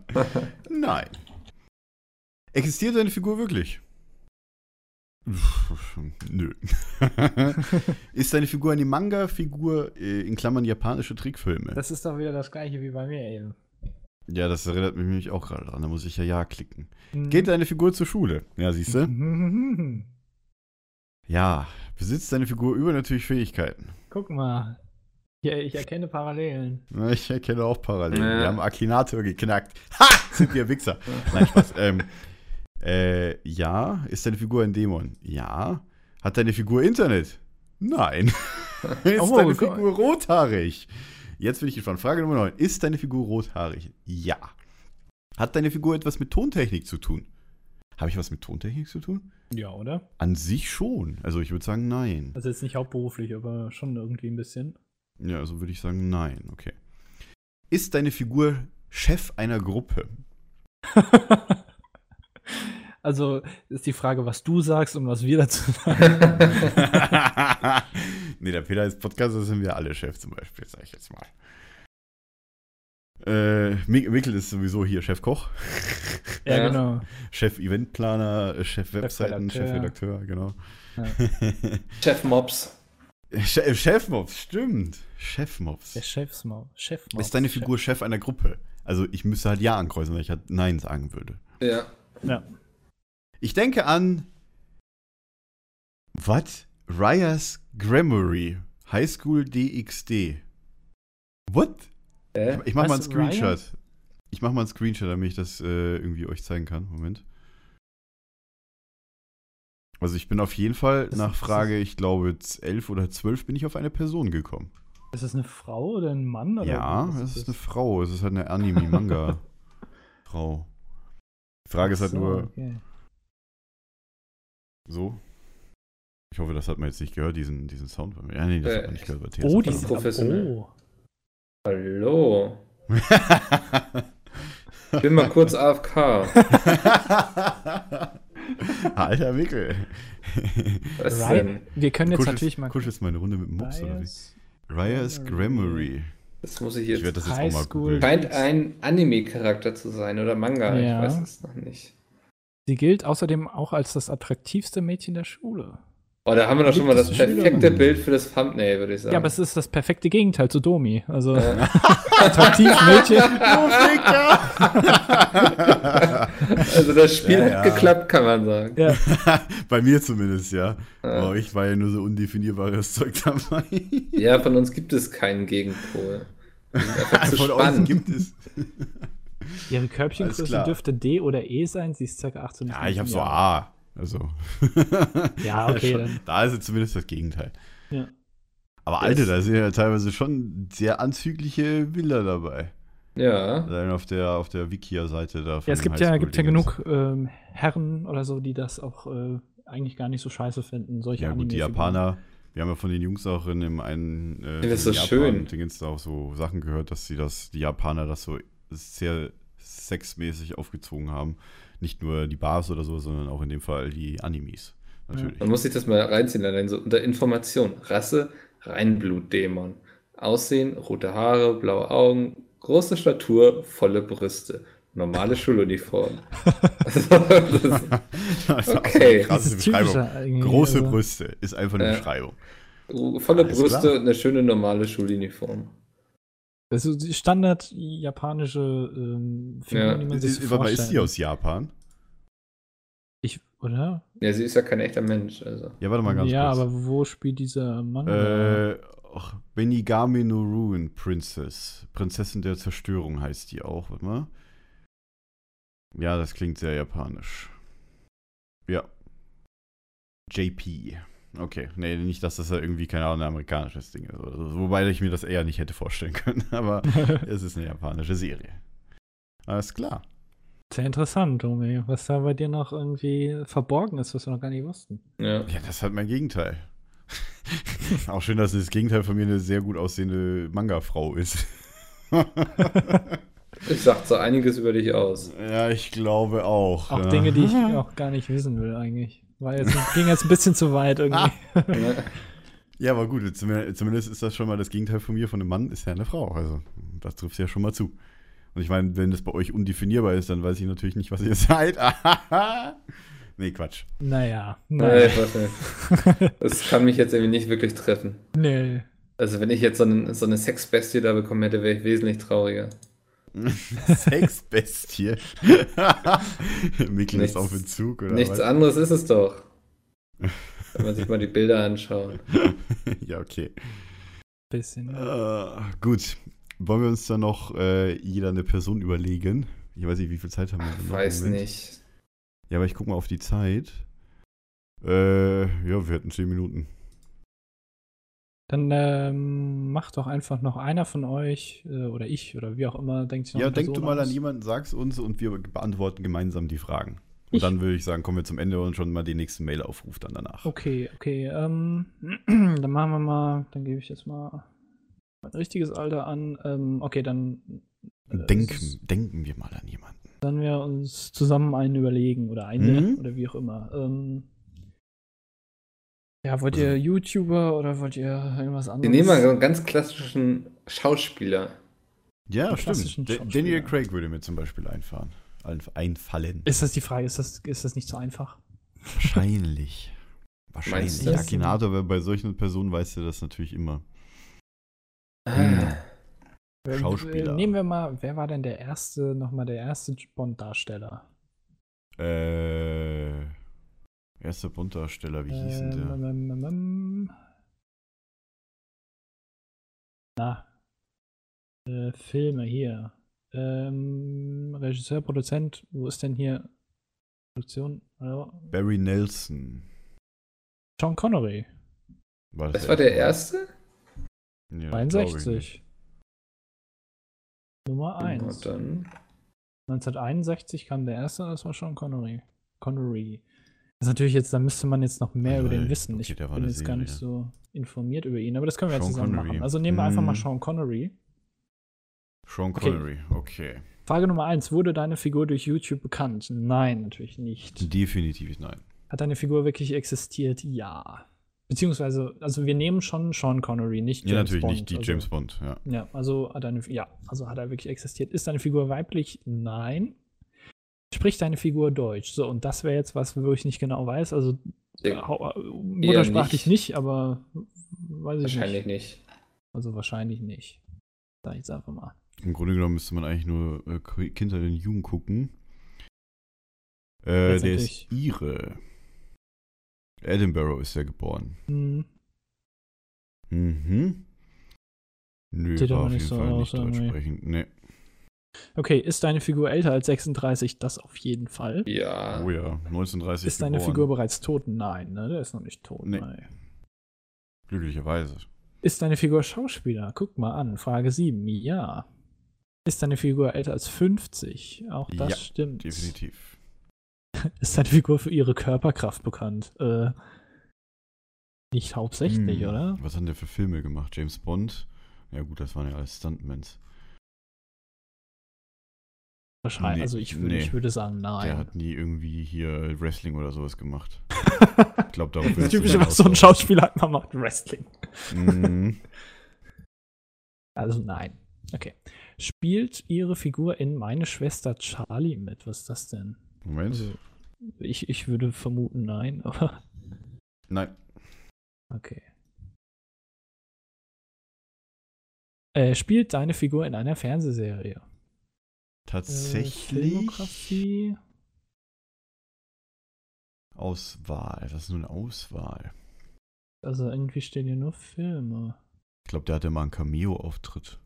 Nein. Existiert deine Figur wirklich? Nö. ist deine Figur eine Manga-Figur, äh, in Klammern japanische Trickfilme? Das ist doch wieder das gleiche wie bei mir eben. ja, das erinnert mich nämlich auch gerade dran. Da muss ich ja Ja klicken. Mhm. Geht deine Figur zur Schule? Ja, siehst du? Ja, besitzt deine Figur übernatürliche Fähigkeiten? Guck mal. Ja, ich erkenne Parallelen. Ich erkenne auch Parallelen. Ja. Wir haben Akinator geknackt. Ha! Sind wir Wichser. Nein, Spaß. ähm, äh, ja. Ist deine Figur ein Dämon? Ja. Hat deine Figur Internet? Nein. ist Oh, deine Gott. Figur rothaarig? Jetzt bin ich gespannt. Frage Nummer 9. Ist deine Figur rothaarig? Ja. Hat deine Figur etwas mit Tontechnik zu tun? Habe ich was mit Tontechnik zu tun? Ja, oder? An sich schon. Also ich würde sagen, nein. Also jetzt nicht hauptberuflich, aber schon irgendwie ein bisschen. Ja, also würde ich sagen, nein. Okay. Ist deine Figur Chef einer Gruppe? also ist die Frage, was du sagst und was wir dazu sagen. nee, der Peter ist Podcaster, sind wir alle Chef zum Beispiel, sag ich jetzt mal. Äh, Mik Mikkel ist sowieso hier Chefkoch, ja, Ja. genau. Chef Eventplaner, äh, Chef Webseiten, Chefredakteur. Chefredakteur, genau. Ja. Chef Mops. Che Chefmobs, stimmt. Chefmobs. Der Chefsmaul. Chef Ist deine Figur Chef einer Gruppe? Also ich müsste halt Ja ankreuzen, weil ich halt Nein sagen würde. Ja. Ja. Ich denke an. Was? Ryas Grammary. High School DXD. What? Hä? Ich mach mal einen Screenshot. Ich mach mal einen Screenshot, damit ich das äh, irgendwie euch zeigen kann. Moment. Also ich bin auf jeden Fall nach Frage, ich glaube, 11 oder 12 bin ich auf eine Person gekommen. Ist das eine Frau oder ein Mann? Oder ja, es ist eine Frau. Es ist halt eine Anime-Manga-Frau. Die Frage ist halt So, nur, okay. So. Ich hoffe, das hat man jetzt nicht gehört, diesen, diesen Sound. Ja, nee, das Äh, hat man nicht gehört. bei Oh, die ist professionell. Oh. Hallo. Ich bin mal kurz AFK. Alter Wickel. Was Ryan, denn? wir können jetzt Kuschelst- natürlich mal. Kuschelst mal eine Runde mit Mops oder wie? Bias Ryas Grammary. Das muss ich Ich werde jetzt. das jetzt High auch mal googeln. Scheint ein Anime-Charakter zu sein oder Manga. Ja. Ich weiß es noch nicht. Sie gilt außerdem auch als das attraktivste Mädchen der Schule. Oh, da haben wir doch schon mal das es Schüler? perfekte Bild für das Thumbnail, würde ich sagen. Ja, aber es ist das perfekte Gegenteil zu Domi. Also Ja. attraktiv Mädchen. Also das Spiel Ja, hat ja. geklappt, kann man sagen. Ja. Bei mir zumindest, ja. Ja. Aber ich war ja nur so undefinierbares Zeug dabei. Ja, von uns gibt es keinen Gegenpol. Von euch spannend. gibt es. Ihre Körbchengröße dürfte D oder E sein. Sie ist ca. 18. Ja, ich habe so. A. Also. Ja, okay, Schon- dann. Da ist es zumindest das Gegenteil. Ja. Aber Alter, da sind ja teilweise schon sehr anzügliche Bilder dabei. Ja. Allein auf der, auf der Wikia-Seite da. Ja, es gibt ja, gibt ja genug ähm, Herren oder so, die das auch äh, eigentlich gar nicht so scheiße finden. Solche Ja, gut, die. Japaner. Wir haben ja von den Jungs auch in dem einen. Äh, das ist so Japan- schön. Dingens da auch so Sachen gehört, dass sie das, die Japaner das so sehr sexmäßig aufgezogen haben. Nicht nur die Bars oder so, sondern auch in dem Fall die Animes. Natürlich. Man muss sich das mal reinziehen, allein so unter Information. Rasse, Reinblutdämon. Aussehen, rote Haare, blaue Augen, große Statur, volle Brüste. Normale Schuluniform. also, das, Das ist Okay. Dieses Beschreibung. Große also- Brüste ist einfach eine. Beschreibung. volle Alles Brüste klar. und eine schöne normale Schuluniform. Das ist die standard japanische ähm, Figur, Ja. die man sich so warte mal, ist vorstellt. die aus Japan? Ich, oder? Ja, sie ist ja kein echter Mensch. Also. Ja, warte mal ganz ja, kurz. aber wo spielt dieser Manga? Äh, ach, Benigami no Ruin Princess. Prinzessin der Zerstörung heißt die auch, warte mal. Ja, das klingt sehr japanisch. Ja. JP. Okay, nee, nicht, dass das ja irgendwie, keine Ahnung, ein amerikanisches Ding ist. Also, wobei ich mir das eher nicht hätte vorstellen können, aber es ist eine japanische Serie. Alles klar. Sehr interessant, Domi, was da bei dir noch irgendwie verborgen ist, was wir noch gar nicht wussten. Ja. Ja, das ist halt mein Gegenteil. auch schön, dass das Gegenteil von mir eine sehr gut aussehende Manga-Frau ist. Ich sag so einiges über dich aus. Ja, ich glaube auch. Auch ja. Dinge, die ich auch gar nicht wissen will, eigentlich. War jetzt, ging jetzt ein bisschen zu weit irgendwie. Ja. Ja, aber gut, zumindest ist das schon mal das Gegenteil von mir. Von einem Mann ist ja eine Frau. Also, das trifft ja schon mal zu. Und ich meine, wenn das bei euch undefinierbar ist, dann weiß ich natürlich nicht, was ihr seid. nee, Quatsch. Naja. Nee, naja. ich weiß nicht. Das kann mich jetzt irgendwie nicht wirklich treffen. Nee. Also wenn ich jetzt so, einen, so eine Sexbestie da bekommen hätte, wäre ich wesentlich trauriger. Sexbestie. Mikkel Nichts- ist auf Entzug, oder Nichts was? anderes ist es doch. Kann man sich mal die Bilder anschauen. ja, okay. Bisschen. Äh, gut. Wollen wir uns dann noch äh, jeder eine Person überlegen? Ich weiß nicht, wie viel Zeit haben wir denn noch? Weiß Moment. nicht. Ja, aber ich guck mal auf die Zeit. Äh, ja, wir hätten 10 Minuten. Dann ähm, macht doch einfach noch einer von euch äh, oder ich oder wie auch immer, denkt sich noch Ja, denk du mal an aus. jemanden, sag's uns und wir beantworten gemeinsam die Fragen. Und Ich? dann würde ich sagen, kommen wir zum Ende und schon mal den nächsten Mail-Aufruf dann danach. Okay, okay. Ähm, dann machen wir mal, dann gebe ich jetzt mal mein richtiges Alter an. Ähm, okay, dann äh, Denken, s- denken wir mal an jemanden. dann wir uns zusammen einen überlegen oder eine Mhm. oder wie auch immer. Ähm, ja, wollt ihr YouTuber oder wollt ihr irgendwas anderes? Wir nehmen mal so einen ganz klassischen Schauspieler. Ja, Einen stimmt. Schauspieler. Daniel Craig würde mir zum Beispiel einfahren. Einf- Einfallen. Ist das die Frage? Ist das, ist das nicht so einfach? Wahrscheinlich. Wahrscheinlich. Du? Akinator, aber bei solchen Personen weißt du das natürlich immer. Ah, Äh, Schauspieler. Nehmen wir mal, wer war denn der erste, nochmal der erste Bond-Darsteller? Äh. Erster Bunddarsteller, wie hieß denn der? Ähm, ähm, ähm. Na. Äh, Filme hier. Ähm, Regisseur, Produzent, wo ist denn hier Produktion? Barry Nelson. Sean Connery, War das war der erste? Ja, 62. Nummer Na 1. dann. 1961 kam der erste, das war Sean Connery. Connery. Das ist natürlich jetzt, da müsste man jetzt noch mehr Also, über den okay, wissen. Ich bin eine jetzt gar nicht Serie. so informiert über ihn, aber das können wir ja Sean zusammen Connery. machen. Also nehmen wir einfach mal Mm. Sean Connery. Sean Okay. Connery, okay. Frage Nummer eins: Wurde deine Figur durch YouTube bekannt? Nein, natürlich nicht. Definitiv nein. Hat deine Figur wirklich existiert? Ja. Beziehungsweise, also wir nehmen schon Sean Connery, nicht Ja, James natürlich Bond. nicht die also, James Bond, ja. Ja, also hat deine, ja, also hat er wirklich existiert. Ist deine Figur weiblich? Nein. Spricht deine Figur Deutsch? So, und das wäre jetzt was, wo ich nicht genau weiß. Also Ja, äh, muttersprachlich nicht. aber weiß ich Wahrscheinlich nicht. nicht. Also wahrscheinlich nicht. Sag ich jetzt einfach mal. Im Grunde genommen müsste man eigentlich nur äh, Kindheit und Jugend gucken. Äh, der ist Ire. Edinburgh ist er geboren. Hm, Mhm. Nö, war aber auf nicht jeden so Fall nicht deutsch sprechend. Nee. Okay, ist deine Figur älter als 36? Das auf jeden Fall. Ja. Oh ja, 1930 Ist deine geboren. Figur bereits tot? Nein, ne? Der ist noch nicht tot. Nee. Nein. Glücklicherweise. Ist deine Figur Schauspieler? Guck mal an. Frage 7. Ja. Ist deine Figur älter als 50? Auch das Ja, stimmt. Definitiv. Ist deine Figur für ihre Körperkraft bekannt? Äh, nicht hauptsächlich, Hm, oder? Was hat der für Filme gemacht? James Bond? Ja gut, das waren ja alles Stuntmans. Wahrscheinlich. nee, also ich würde, nee. ich würde sagen, Der nein. hat nie irgendwie hier Wrestling oder sowas gemacht. Ich glaube, darauf das Typische, was so ein? Schauspieler halt mal macht, Wrestling. Mhm. Also nein. Okay. Spielt ihre Figur in Meine Schwester Charlie mit? Was ist das denn? Moment. Also, ich, ich würde vermuten, nein, aber Nein. okay. Äh, spielt deine Figur in einer Fernsehserie? Tatsächlich? Auswahl. Das ist nur eine Auswahl. Also irgendwie stehen hier nur Filme. Ich glaube, der hatte mal einen Cameo-Auftritt.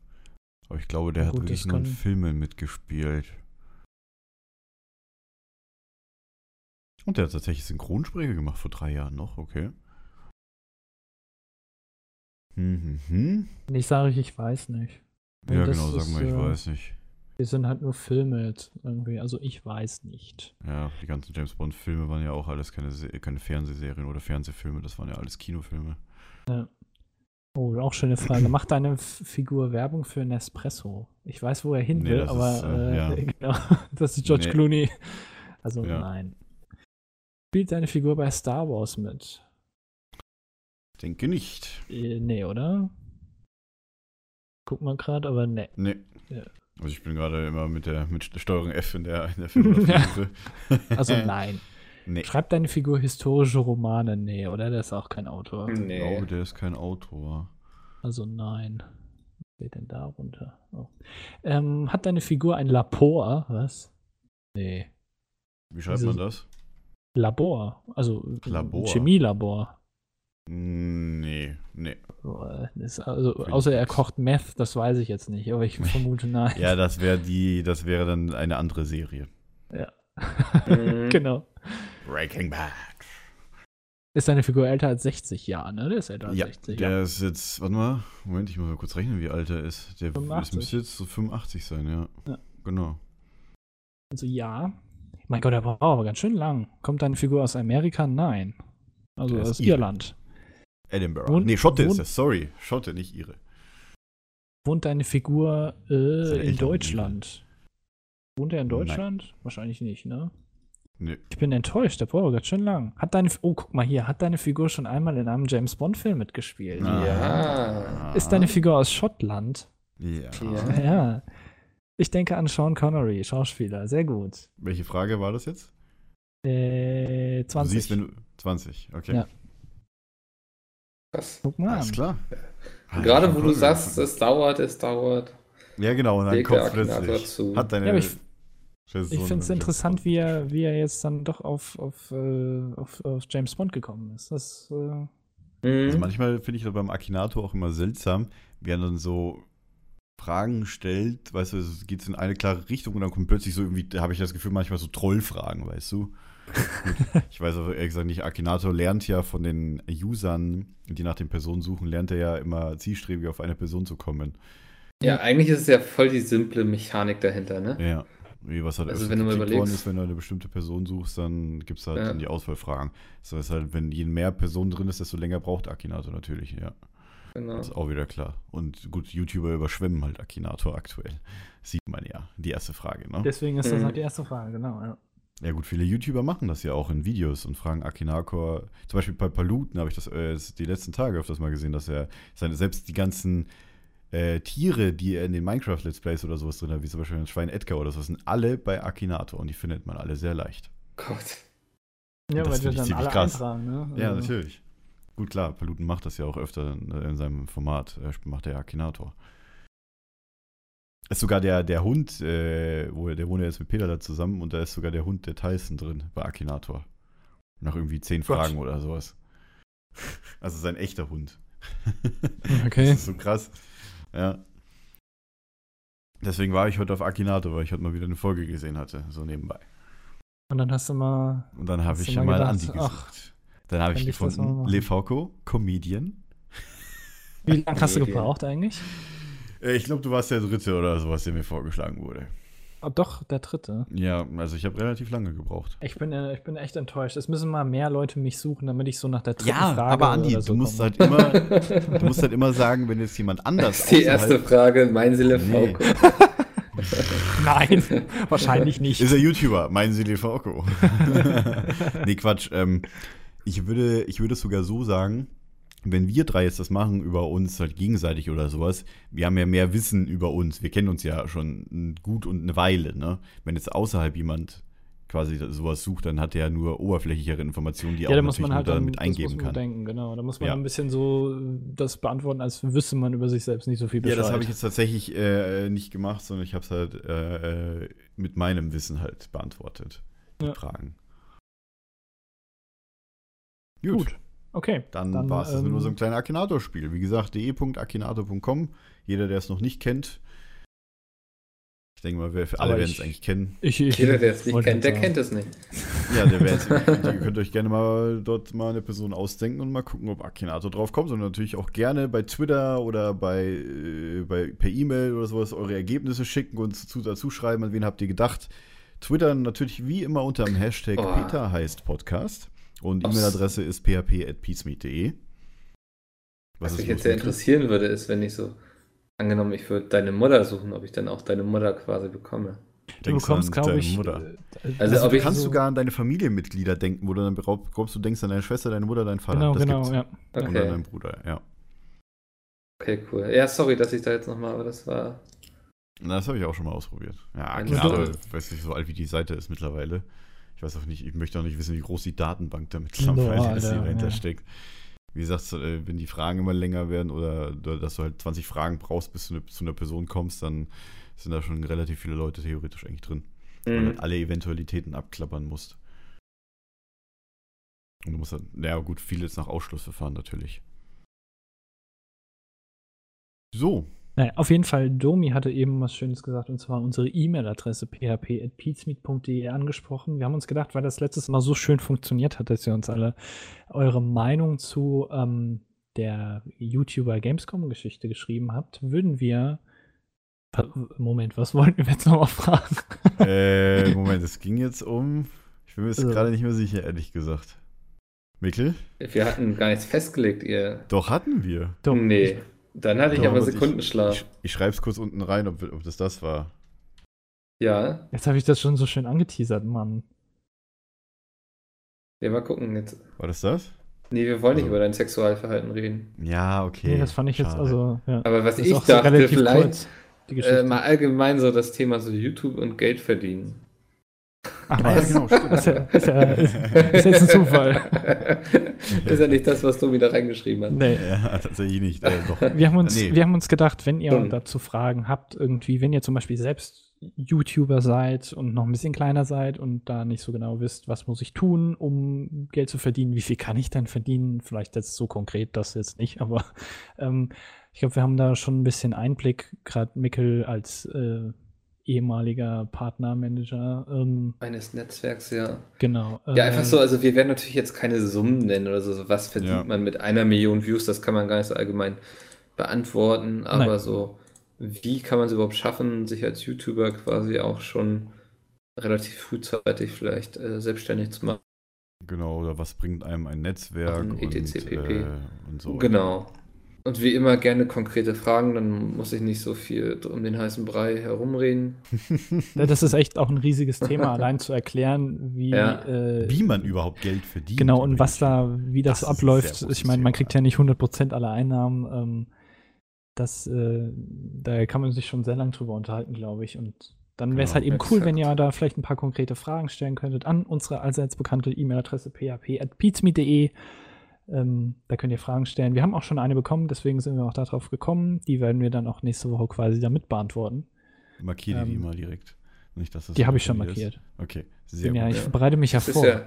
Aber ich glaube, der Ja, hat gut, wirklich das nur in Filmen mitgespielt. Und der hat tatsächlich Synchronsprecher gemacht vor drei Jahren noch, okay. Hm, hm, hm. Ich sage, ich weiß nicht. Und Ja, genau, sag mal, ich äh, weiß nicht. Wir sind halt nur Filme jetzt irgendwie. Also ich weiß nicht. Ja, die ganzen James Bond-Filme waren ja auch alles keine, keine Fernsehserien oder Fernsehfilme, das waren ja alles Kinofilme. Oh, auch schöne Frage. Macht deine Figur Werbung für Nespresso? Ich weiß, wo er hin Nee, will, aber ist, äh, äh, ja. genau, das ist George Nee. Clooney. Also Ja. nein. Spielt deine Figur bei Star Wars mit? Denke nicht. Äh, nee, oder? Guck mal gerade, aber nee. Nee. Ja. Also ich bin gerade immer mit der mit Steuerung F in der, in der Filmsuche. Also nein. nee. Schreibt deine Figur historische Romane? Nee, oder? Der ist auch kein Autor. Ich Nee. glaube, der ist kein Autor. Also nein. Was steht denn da runter? Oh. Ähm, hat deine Figur ein Labor? Was? Nee. Wie schreibt Diese- man das? Labor. Also Labor. Chemielabor. Nee, nee. Also, außer er kocht Meth, das weiß ich jetzt nicht, aber ich vermute nein. Ja, das wäre die, das wäre dann eine andere Serie. Mhm. genau. Breaking Bad. Ist deine Figur älter als 60 Jahre, ne? Der ist älter als Ja, 60. der ist jetzt, warte mal, Moment, ich muss mal kurz rechnen, wie alt er ist. Der 85. das müsste jetzt so 85 sein, ja. Ja. Genau. Also ja. Mein Gott, der braucht aber ganz schön lang. Kommt deine Figur aus Amerika? Nein. Also aus. Irland. Edinburgh. Wohnt- nee, Schotte ist es, sorry. Schotte, nicht ihre. Wohnt deine Figur äh, in Deutschland? Wohnt er in Nein. Deutschland? Wahrscheinlich nicht, ne? Nö. Ich bin enttäuscht, der braucht ganz schön lang. Hat deine, oh, guck mal hier, hat deine Figur schon einmal in einem James Bond-Film mitgespielt? Ja. Ist deine Figur aus Schottland? Ja. Ja. Ja. Ich denke an Sean Connery, Schauspieler. Sehr gut. Welche Frage war das jetzt? Äh, Du 20. siehst, wenn du. 20, okay. Ja. Krass. Guck mal Alles klar. Gerade wo du sagst, es dauert, es dauert. Ja, genau, und dann kommt plötzlich. zu. Hat deine Ja, ich, ich finde es interessant, James wie er, wie er jetzt dann doch auf, auf, äh, auf, auf James Bond gekommen ist. Das, äh, Bond. Also Mhm. manchmal finde ich das beim Akinator auch immer seltsam, wie er dann so Fragen stellt, weißt du, es geht in eine klare Richtung und dann kommt plötzlich so irgendwie, da habe ich das Gefühl, manchmal so Trollfragen, weißt du? Ich weiß aber ehrlich gesagt nicht, Akinator lernt ja von den Usern, die nach den Personen suchen, lernt er ja immer zielstrebig auf eine Person zu kommen. Ja, eigentlich ist es ja voll die simple Mechanik dahinter, ne? Ja. Wie was halt Also wenn du mal worden überlegst- ist, wenn du eine bestimmte Person suchst, dann gibt es halt Ja. dann die Auswahlfragen. Das heißt halt, wenn je mehr Personen drin ist, desto länger braucht Akinator natürlich, ja. Genau. Das ist auch wieder klar. Und gut, YouTuber überschwemmen halt Akinator aktuell. Sieht man ja. Die erste Frage, ne? deswegen ist das Mhm. halt die erste Frage, genau. Ja. Ja gut, viele YouTuber machen das ja auch in Videos und fragen Akinator, zum Beispiel bei Paluten habe ich das äh, die letzten Tage öfters mal gesehen, dass er seine, selbst die ganzen äh, Tiere, die er in den Minecraft-Let's Plays oder sowas drin hat, wie zum Beispiel ein Schwein Edgar oder so, sind alle bei Akinator und die findet man alle sehr leicht. Gott. Ja, Das weil die dann alle krass. eintragen, ne? Ja, Also, natürlich. Gut, klar, Paluten macht das ja auch öfter in, in seinem Format, äh, macht der Akinator. Ist sogar der, der Hund, äh, wo, der wohnt ja jetzt mit Peter da zusammen und da ist sogar der Hund der Tyson drin bei Akinator. Nach irgendwie zehn Gott. Fragen oder sowas. Also sein echter Hund. Okay. Das ist so krass. Ja. Deswegen war ich heute auf Akinator, weil ich heute mal wieder eine Folge gesehen hatte, so nebenbei. Und dann hast du mal. Und dann habe ich mal mal gedacht, Andi ach, gesucht. Dann habe ich gefunden? Lefauco, Comedian. Wie lange hast du gebraucht eigentlich? Äh, Ich glaube, du warst der Dritte oder sowas, der mir vorgeschlagen wurde. Oh, doch, der dritte. Ja, also ich habe relativ lange gebraucht. Ich bin, äh, ich bin echt enttäuscht. Es müssen mal mehr Leute mich suchen, damit ich so nach der dritten Ja, Frage aber Andi, so du musst komme. halt immer, du musst halt immer sagen, wenn jetzt jemand anders Das ist die erste Frage, mein Sille Nee. Nein, wahrscheinlich nicht. Ist er YouTuber? Meinen Sie Lefauco? nee, Quatsch. Ähm, ich, würde, ich würde es sogar so sagen, wenn wir drei jetzt das machen über uns halt gegenseitig oder sowas, wir haben ja mehr Wissen über uns. Wir kennen uns ja schon gut und eine Weile, ne? Wenn jetzt außerhalb jemand quasi sowas sucht, dann hat er ja nur oberflächlichere Informationen, die ja, auch muss man halt dann, das eingeben kann. denken, genau. Da muss man Ja. ein bisschen so das beantworten, als wüsste man über sich selbst nicht so viel Ja, Bescheid. das habe ich jetzt tatsächlich äh, nicht gemacht, sondern ich habe es halt äh, äh, mit meinem Wissen halt beantwortet. Die Ja. Fragen. Gut. Okay. Dann, war es das mit ähm, unserem kleinen Akinator-Spiel. Wie gesagt, de.akinator.com. Jeder, der es noch nicht kennt. Ich denke mal, wir, alle werden es eigentlich kennen. Ich, ich, Jeder, der es nicht kennt, der sagen. kennt es nicht. Ja, der werdet, ihr könnt euch gerne mal dort mal eine Person ausdenken und mal gucken, ob Akinator drauf kommt. Und natürlich auch gerne bei Twitter oder bei, äh, bei per E-Mail oder sowas eure Ergebnisse schicken und zu, dazu schreiben, an wen habt ihr gedacht. Twitter natürlich wie immer unter dem Hashtag Oh. Peter heißt Podcast. Und. E-Mail-Adresse ist php.peacemeet.de. Was, mich jetzt sehr interessieren würde, ist, wenn ich so, angenommen, ich würde deine Mutter suchen, ob ich dann auch deine Mutter quasi bekomme. Du Denkst bekommst, an glaube deine ich. Mutter. äh, Also, Also, du kannst so- sogar an deine Familienmitglieder denken, wo du dann glaub- glaubst, du denkst an deine Schwester, deine Mutter, deinen Vater. Genau, das genau, gibt's. ja. Oder Okay, deinen Bruder, ja. okay, cool. Ja, sorry, dass ich da jetzt nochmal, aber das war. Na, das habe ich auch schon mal ausprobiert. Ja, Foto. ich weiß nicht, so alt wie die Seite ist mittlerweile. Ich weiß auch nicht, ich möchte auch nicht wissen, wie groß die Datenbank da mittlerweile Boah, ist, die dahinter ja. steckt. Wie gesagt, äh, wenn die Fragen immer länger werden oder, dass du halt 20 Fragen brauchst, bis du ne- zu einer Person kommst, dann sind da schon relativ viele Leute theoretisch eigentlich drin. Weil du Mhm. halt alle Eventualitäten abklappern musst. Und du musst dann, naja gut, vieles nach Ausschlussverfahren natürlich. So, Naja, auf jeden Fall, Domi hatte eben was Schönes gesagt, und zwar unsere E-Mail-Adresse php.peatsmeet.de angesprochen. Wir haben uns gedacht, weil das letztes Mal so schön funktioniert hat, dass ihr uns alle eure Meinung zu ähm, der YouTuber Gamescom-Geschichte geschrieben habt, würden wir. Moment, was wollten wir jetzt nochmal fragen? äh, Moment, es ging jetzt um. Ich bin mir jetzt So. gerade nicht mehr sicher, ehrlich gesagt. Mikkel? Wir hatten gar nichts festgelegt, ihr. Doch, hatten wir. Doch, nee. Dann hatte ich aber Sekundenschlaf. Ich, ich schreibe es kurz unten rein, ob, ob das das war. ja. Jetzt habe ich das schon so schön angeteasert, Mann. Ja, mal gucken jetzt. War das das? Nee, wir wollen nicht Also- über dein Sexualverhalten reden. Ja, okay. Nee, das fand ich jetzt Schade. also. Ja. Aber was ich dachte, vielleicht kurz, die Geschichte. äh, mal allgemein so das Thema so YouTube und Geld verdienen. Ach, Ah, ja, was? genau, stimmt. Ist ja, ist, ja, ist, ist jetzt ein Zufall. ist ja nicht das, was du wieder reingeschrieben hast. Nee. Ja, tatsächlich nicht. Äh, doch. Wir haben, uns, Nee. wir haben uns gedacht, wenn ihr Hm. dazu Fragen habt, irgendwie, wenn ihr zum Beispiel selbst YouTuber seid und noch ein bisschen kleiner seid und da nicht so genau wisst, was muss ich tun, um Geld zu verdienen, wie viel kann ich denn verdienen? Vielleicht jetzt so konkret das jetzt nicht, aber ähm, ich glaube, wir haben da schon ein bisschen Einblick, gerade Mickel als äh, ehemaliger Partnermanager. Ähm, Eines Netzwerks, ja. genau. Ja, äh, einfach so, also wir werden natürlich jetzt keine Summen nennen oder so, was verdient Ja. man mit einer Million Views, das kann man gar nicht so allgemein beantworten, aber Nein. so, wie kann man es überhaupt schaffen, sich als YouTuber quasi auch schon relativ frühzeitig vielleicht äh, selbstständig zu machen? Genau, oder was bringt einem ein Netzwerk Machen, etc. und, pp. äh, und so. Genau. Und wie immer gerne konkrete Fragen, dann muss ich nicht so viel um den heißen Brei herumreden. Das ist echt auch ein riesiges Thema, allein zu erklären, wie, Ja. äh, Wie man überhaupt Geld verdient. genau und was da, wie das, Das abläuft. Ich meine, man kriegt ja nicht 100% aller Einnahmen. Ähm, das, äh, da kann man sich schon sehr lang drüber unterhalten, glaube ich. Und dann wäre es Genau, halt eben cool, wenn exakt. ihr da vielleicht ein paar konkrete Fragen stellen könntet an unsere allseits bekannte E-Mail-Adresse php.peatsmeet.de. Ähm, da könnt ihr Fragen stellen. Wir haben auch schon eine bekommen, deswegen sind wir auch darauf gekommen. Die werden wir dann auch nächste Woche quasi damit beantworten. Markiere die ähm, mal direkt. Nicht, dass das Die habe ich schon irgendwie ist. markiert. Okay, sehr ja, gut. ich ja. bereite mich ja Das vor. ja,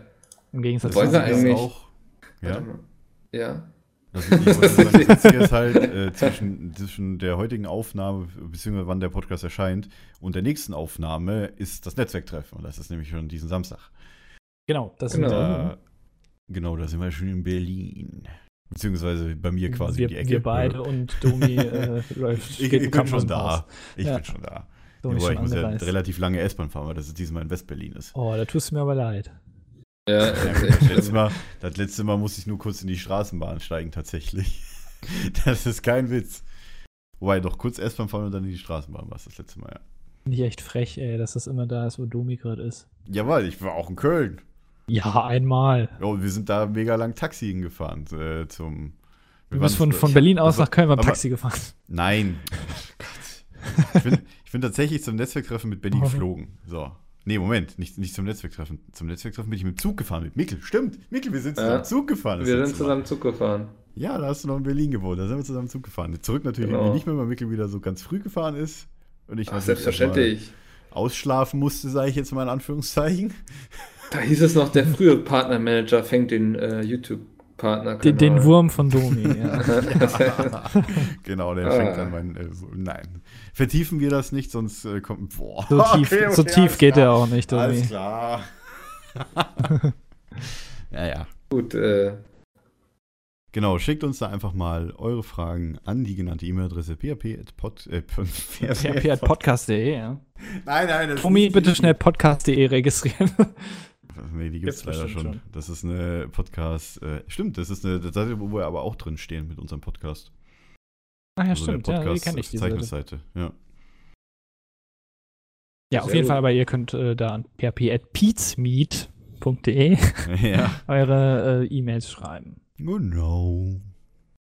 Im Gegensatz zu eigentlich- auch. Ja, ja. also ich sagen, Witzige ist halt äh, zwischen, zwischen der heutigen Aufnahme, beziehungsweise wann der Podcast erscheint, und der nächsten Aufnahme ist das Netzwerktreffen. Und das ist nämlich schon diesen Samstag. Genau, das Genau. sind Da, genau, da sind wir schon in Berlin. Beziehungsweise bei mir quasi wir, die Ecke. wir beide und Domi äh, läuft Ich, ich im bin schon da. Ich Ja. bin schon da. Domi Wobei schon ich muss ja relativ lange S-Bahn fahren, weil das diesmal in West-Berlin ist. Oh, da tust du mir aber leid. Ja, Ja, das, letzte. Mal, das letzte Mal musste ich nur kurz in die Straßenbahn steigen, tatsächlich. Das ist kein Witz. Wobei, doch kurz S-Bahn fahren und dann in die Straßenbahn war es das letzte Mal, ja. Nicht echt frech, ey, dass das immer da ist, wo Domi gerade ist. Jawohl, ich war auch in Köln. Ja, einmal. Ja, und wir sind da mega lang Taxi hingefahren äh, zum. Du bist von, von Berlin aus war- nach Köln beim aber- Taxi gefahren. Nein. Oh Gott. Ich bin, ich bin tatsächlich zum Netzwerktreffen mit Benny Oh. geflogen. So. Nee, Moment, nicht, nicht zum Netzwerktreffen. Zum Netzwerktreffen bin ich mit dem Zug gefahren, mit Mikkel. Stimmt, Mikkel, wir sind zusammen Ja. Zug gefahren. Wir sind zusammen Zug gefahren. Ja, da hast du noch in Berlin gewohnt. Da sind wir zusammen Zug gefahren. Zurück natürlich Genau. nicht mehr, weil Mikkel wieder so ganz früh gefahren ist. Und ich Ach, natürlich selbstverständlich. Ausschlafen musste, sage ich jetzt mal in Anführungszeichen. Da hieß es noch, der frühe Partnermanager fängt den äh, YouTube-Partner. Den, den Wurm von Domi, ja. genau, der Ah. fängt an mein. Äh, so- nein. Vertiefen wir das nicht, sonst äh, kommt. Boah. So tief, Okay, so okay, tief alles geht klar. er auch nicht, Alles Domi. klar. ja, ja. Gut, äh, Genau, schickt uns da einfach mal eure Fragen an die genannte E-Mail-Adresse php.pod. Äh, php.podcast.de, ja. Nein, nein, das Domi, ist bitte schnell podcast.de registrieren. Nee, die gibt es Gibt's leider schon. schon. Das ist eine Podcast. Äh, stimmt, das ist eine das Seite, wo wir aber auch drin stehen mit unserem Podcast. Ach ja, Also der stimmt, ja, die Podcast kenne ich, die Seite. Verzeichnisseite. Ja. Ja, auf jeden gut. Fall, aber ihr könnt äh, da an php.peatsmeet.de ja. eure äh, E-Mails schreiben. Genau.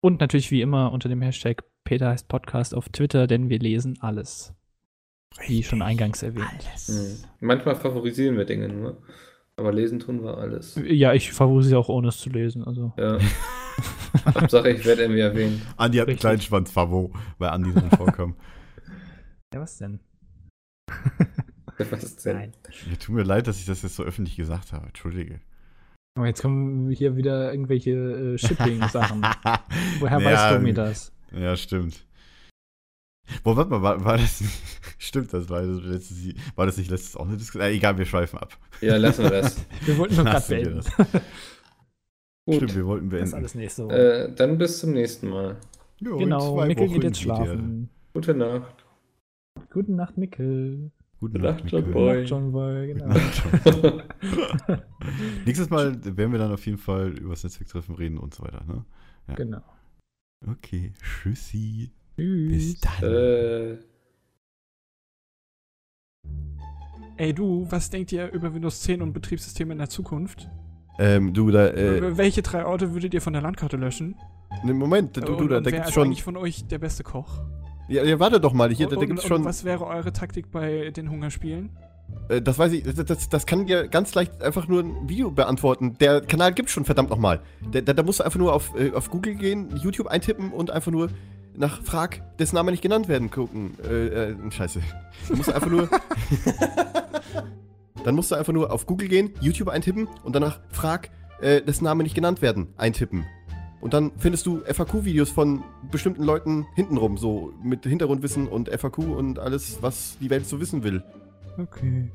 Und natürlich wie immer unter dem Hashtag Peter heißt Podcast auf Twitter, denn wir lesen alles. Wie schon eingangs erwähnt. mh. manchmal favorisieren wir Dinge nur. Aber lesen tun wir alles. Ja, ich favorisiere auch ohne es zu lesen. Also. Ja. Hauptsache, ich werde irgendwie erwähnt. Andi hat einen kleinen Schwanz, Favo, weil Andi drin vorkam. Ja, was denn? Was ist denn? Nein. Mir tut mir leid, dass ich das jetzt so öffentlich gesagt habe. Entschuldige. Aber jetzt kommen hier wieder irgendwelche äh, Shipping-Sachen. Woher Ja, weiß Domi das? Ja, stimmt. Boah, warte mal, war, war das nicht, stimmt, das war das letztes, war das nicht letztes auch eine Diskussion? Äh, egal, wir schweifen ab. Ja, lassen wir das. Wir wollten nur gerade beenden. das. Gut. Stimmt, wir wollten Das ist beenden. alles nächste Woche. Äh, dann bis zum nächsten Mal. In genau, Mickel Wochen geht jetzt schlafen. Gute Nacht. Gute Nacht, Mickel. Gute Nacht, Nacht, John. Boy. Nacht, John Boy, genau. Nächstes Mal werden wir dann auf jeden Fall über das Netzwerktreffen reden und so weiter, ne? Ja. genau. Okay, tschüssi. Tschüss. Bis dann. äh, Ey du, was denkt ihr über Windows 10 und Betriebssysteme in der Zukunft? Ähm, du, da, äh, Welche drei Orte würdet ihr von der Landkarte löschen? ne, Moment, du, du, und, da, und da wer gibt's ist schon. eigentlich von euch der beste Koch? Ja, ja, warte doch mal, hier, da, da gibt's und schon. was wäre eure Taktik bei den Hungerspielen? Äh, das weiß ich, das, das, das kann dir ganz leicht einfach nur ein Video beantworten. Der Kanal gibt's schon, verdammt nochmal. Da, da, da musst du einfach nur auf, äh, auf Google gehen, YouTube eintippen und einfach nur nach Frag, dessen Name nicht genannt werden, gucken. Äh, äh, scheiße. Du musst einfach nur. Dann musst du einfach nur auf Google gehen, YouTube eintippen und danach Frag, äh, dessen Name nicht genannt werden, eintippen. Und dann findest du FAQ-Videos von bestimmten Leuten hintenrum, so mit Hintergrundwissen und FAQ und alles, was die Welt so wissen will. Okay.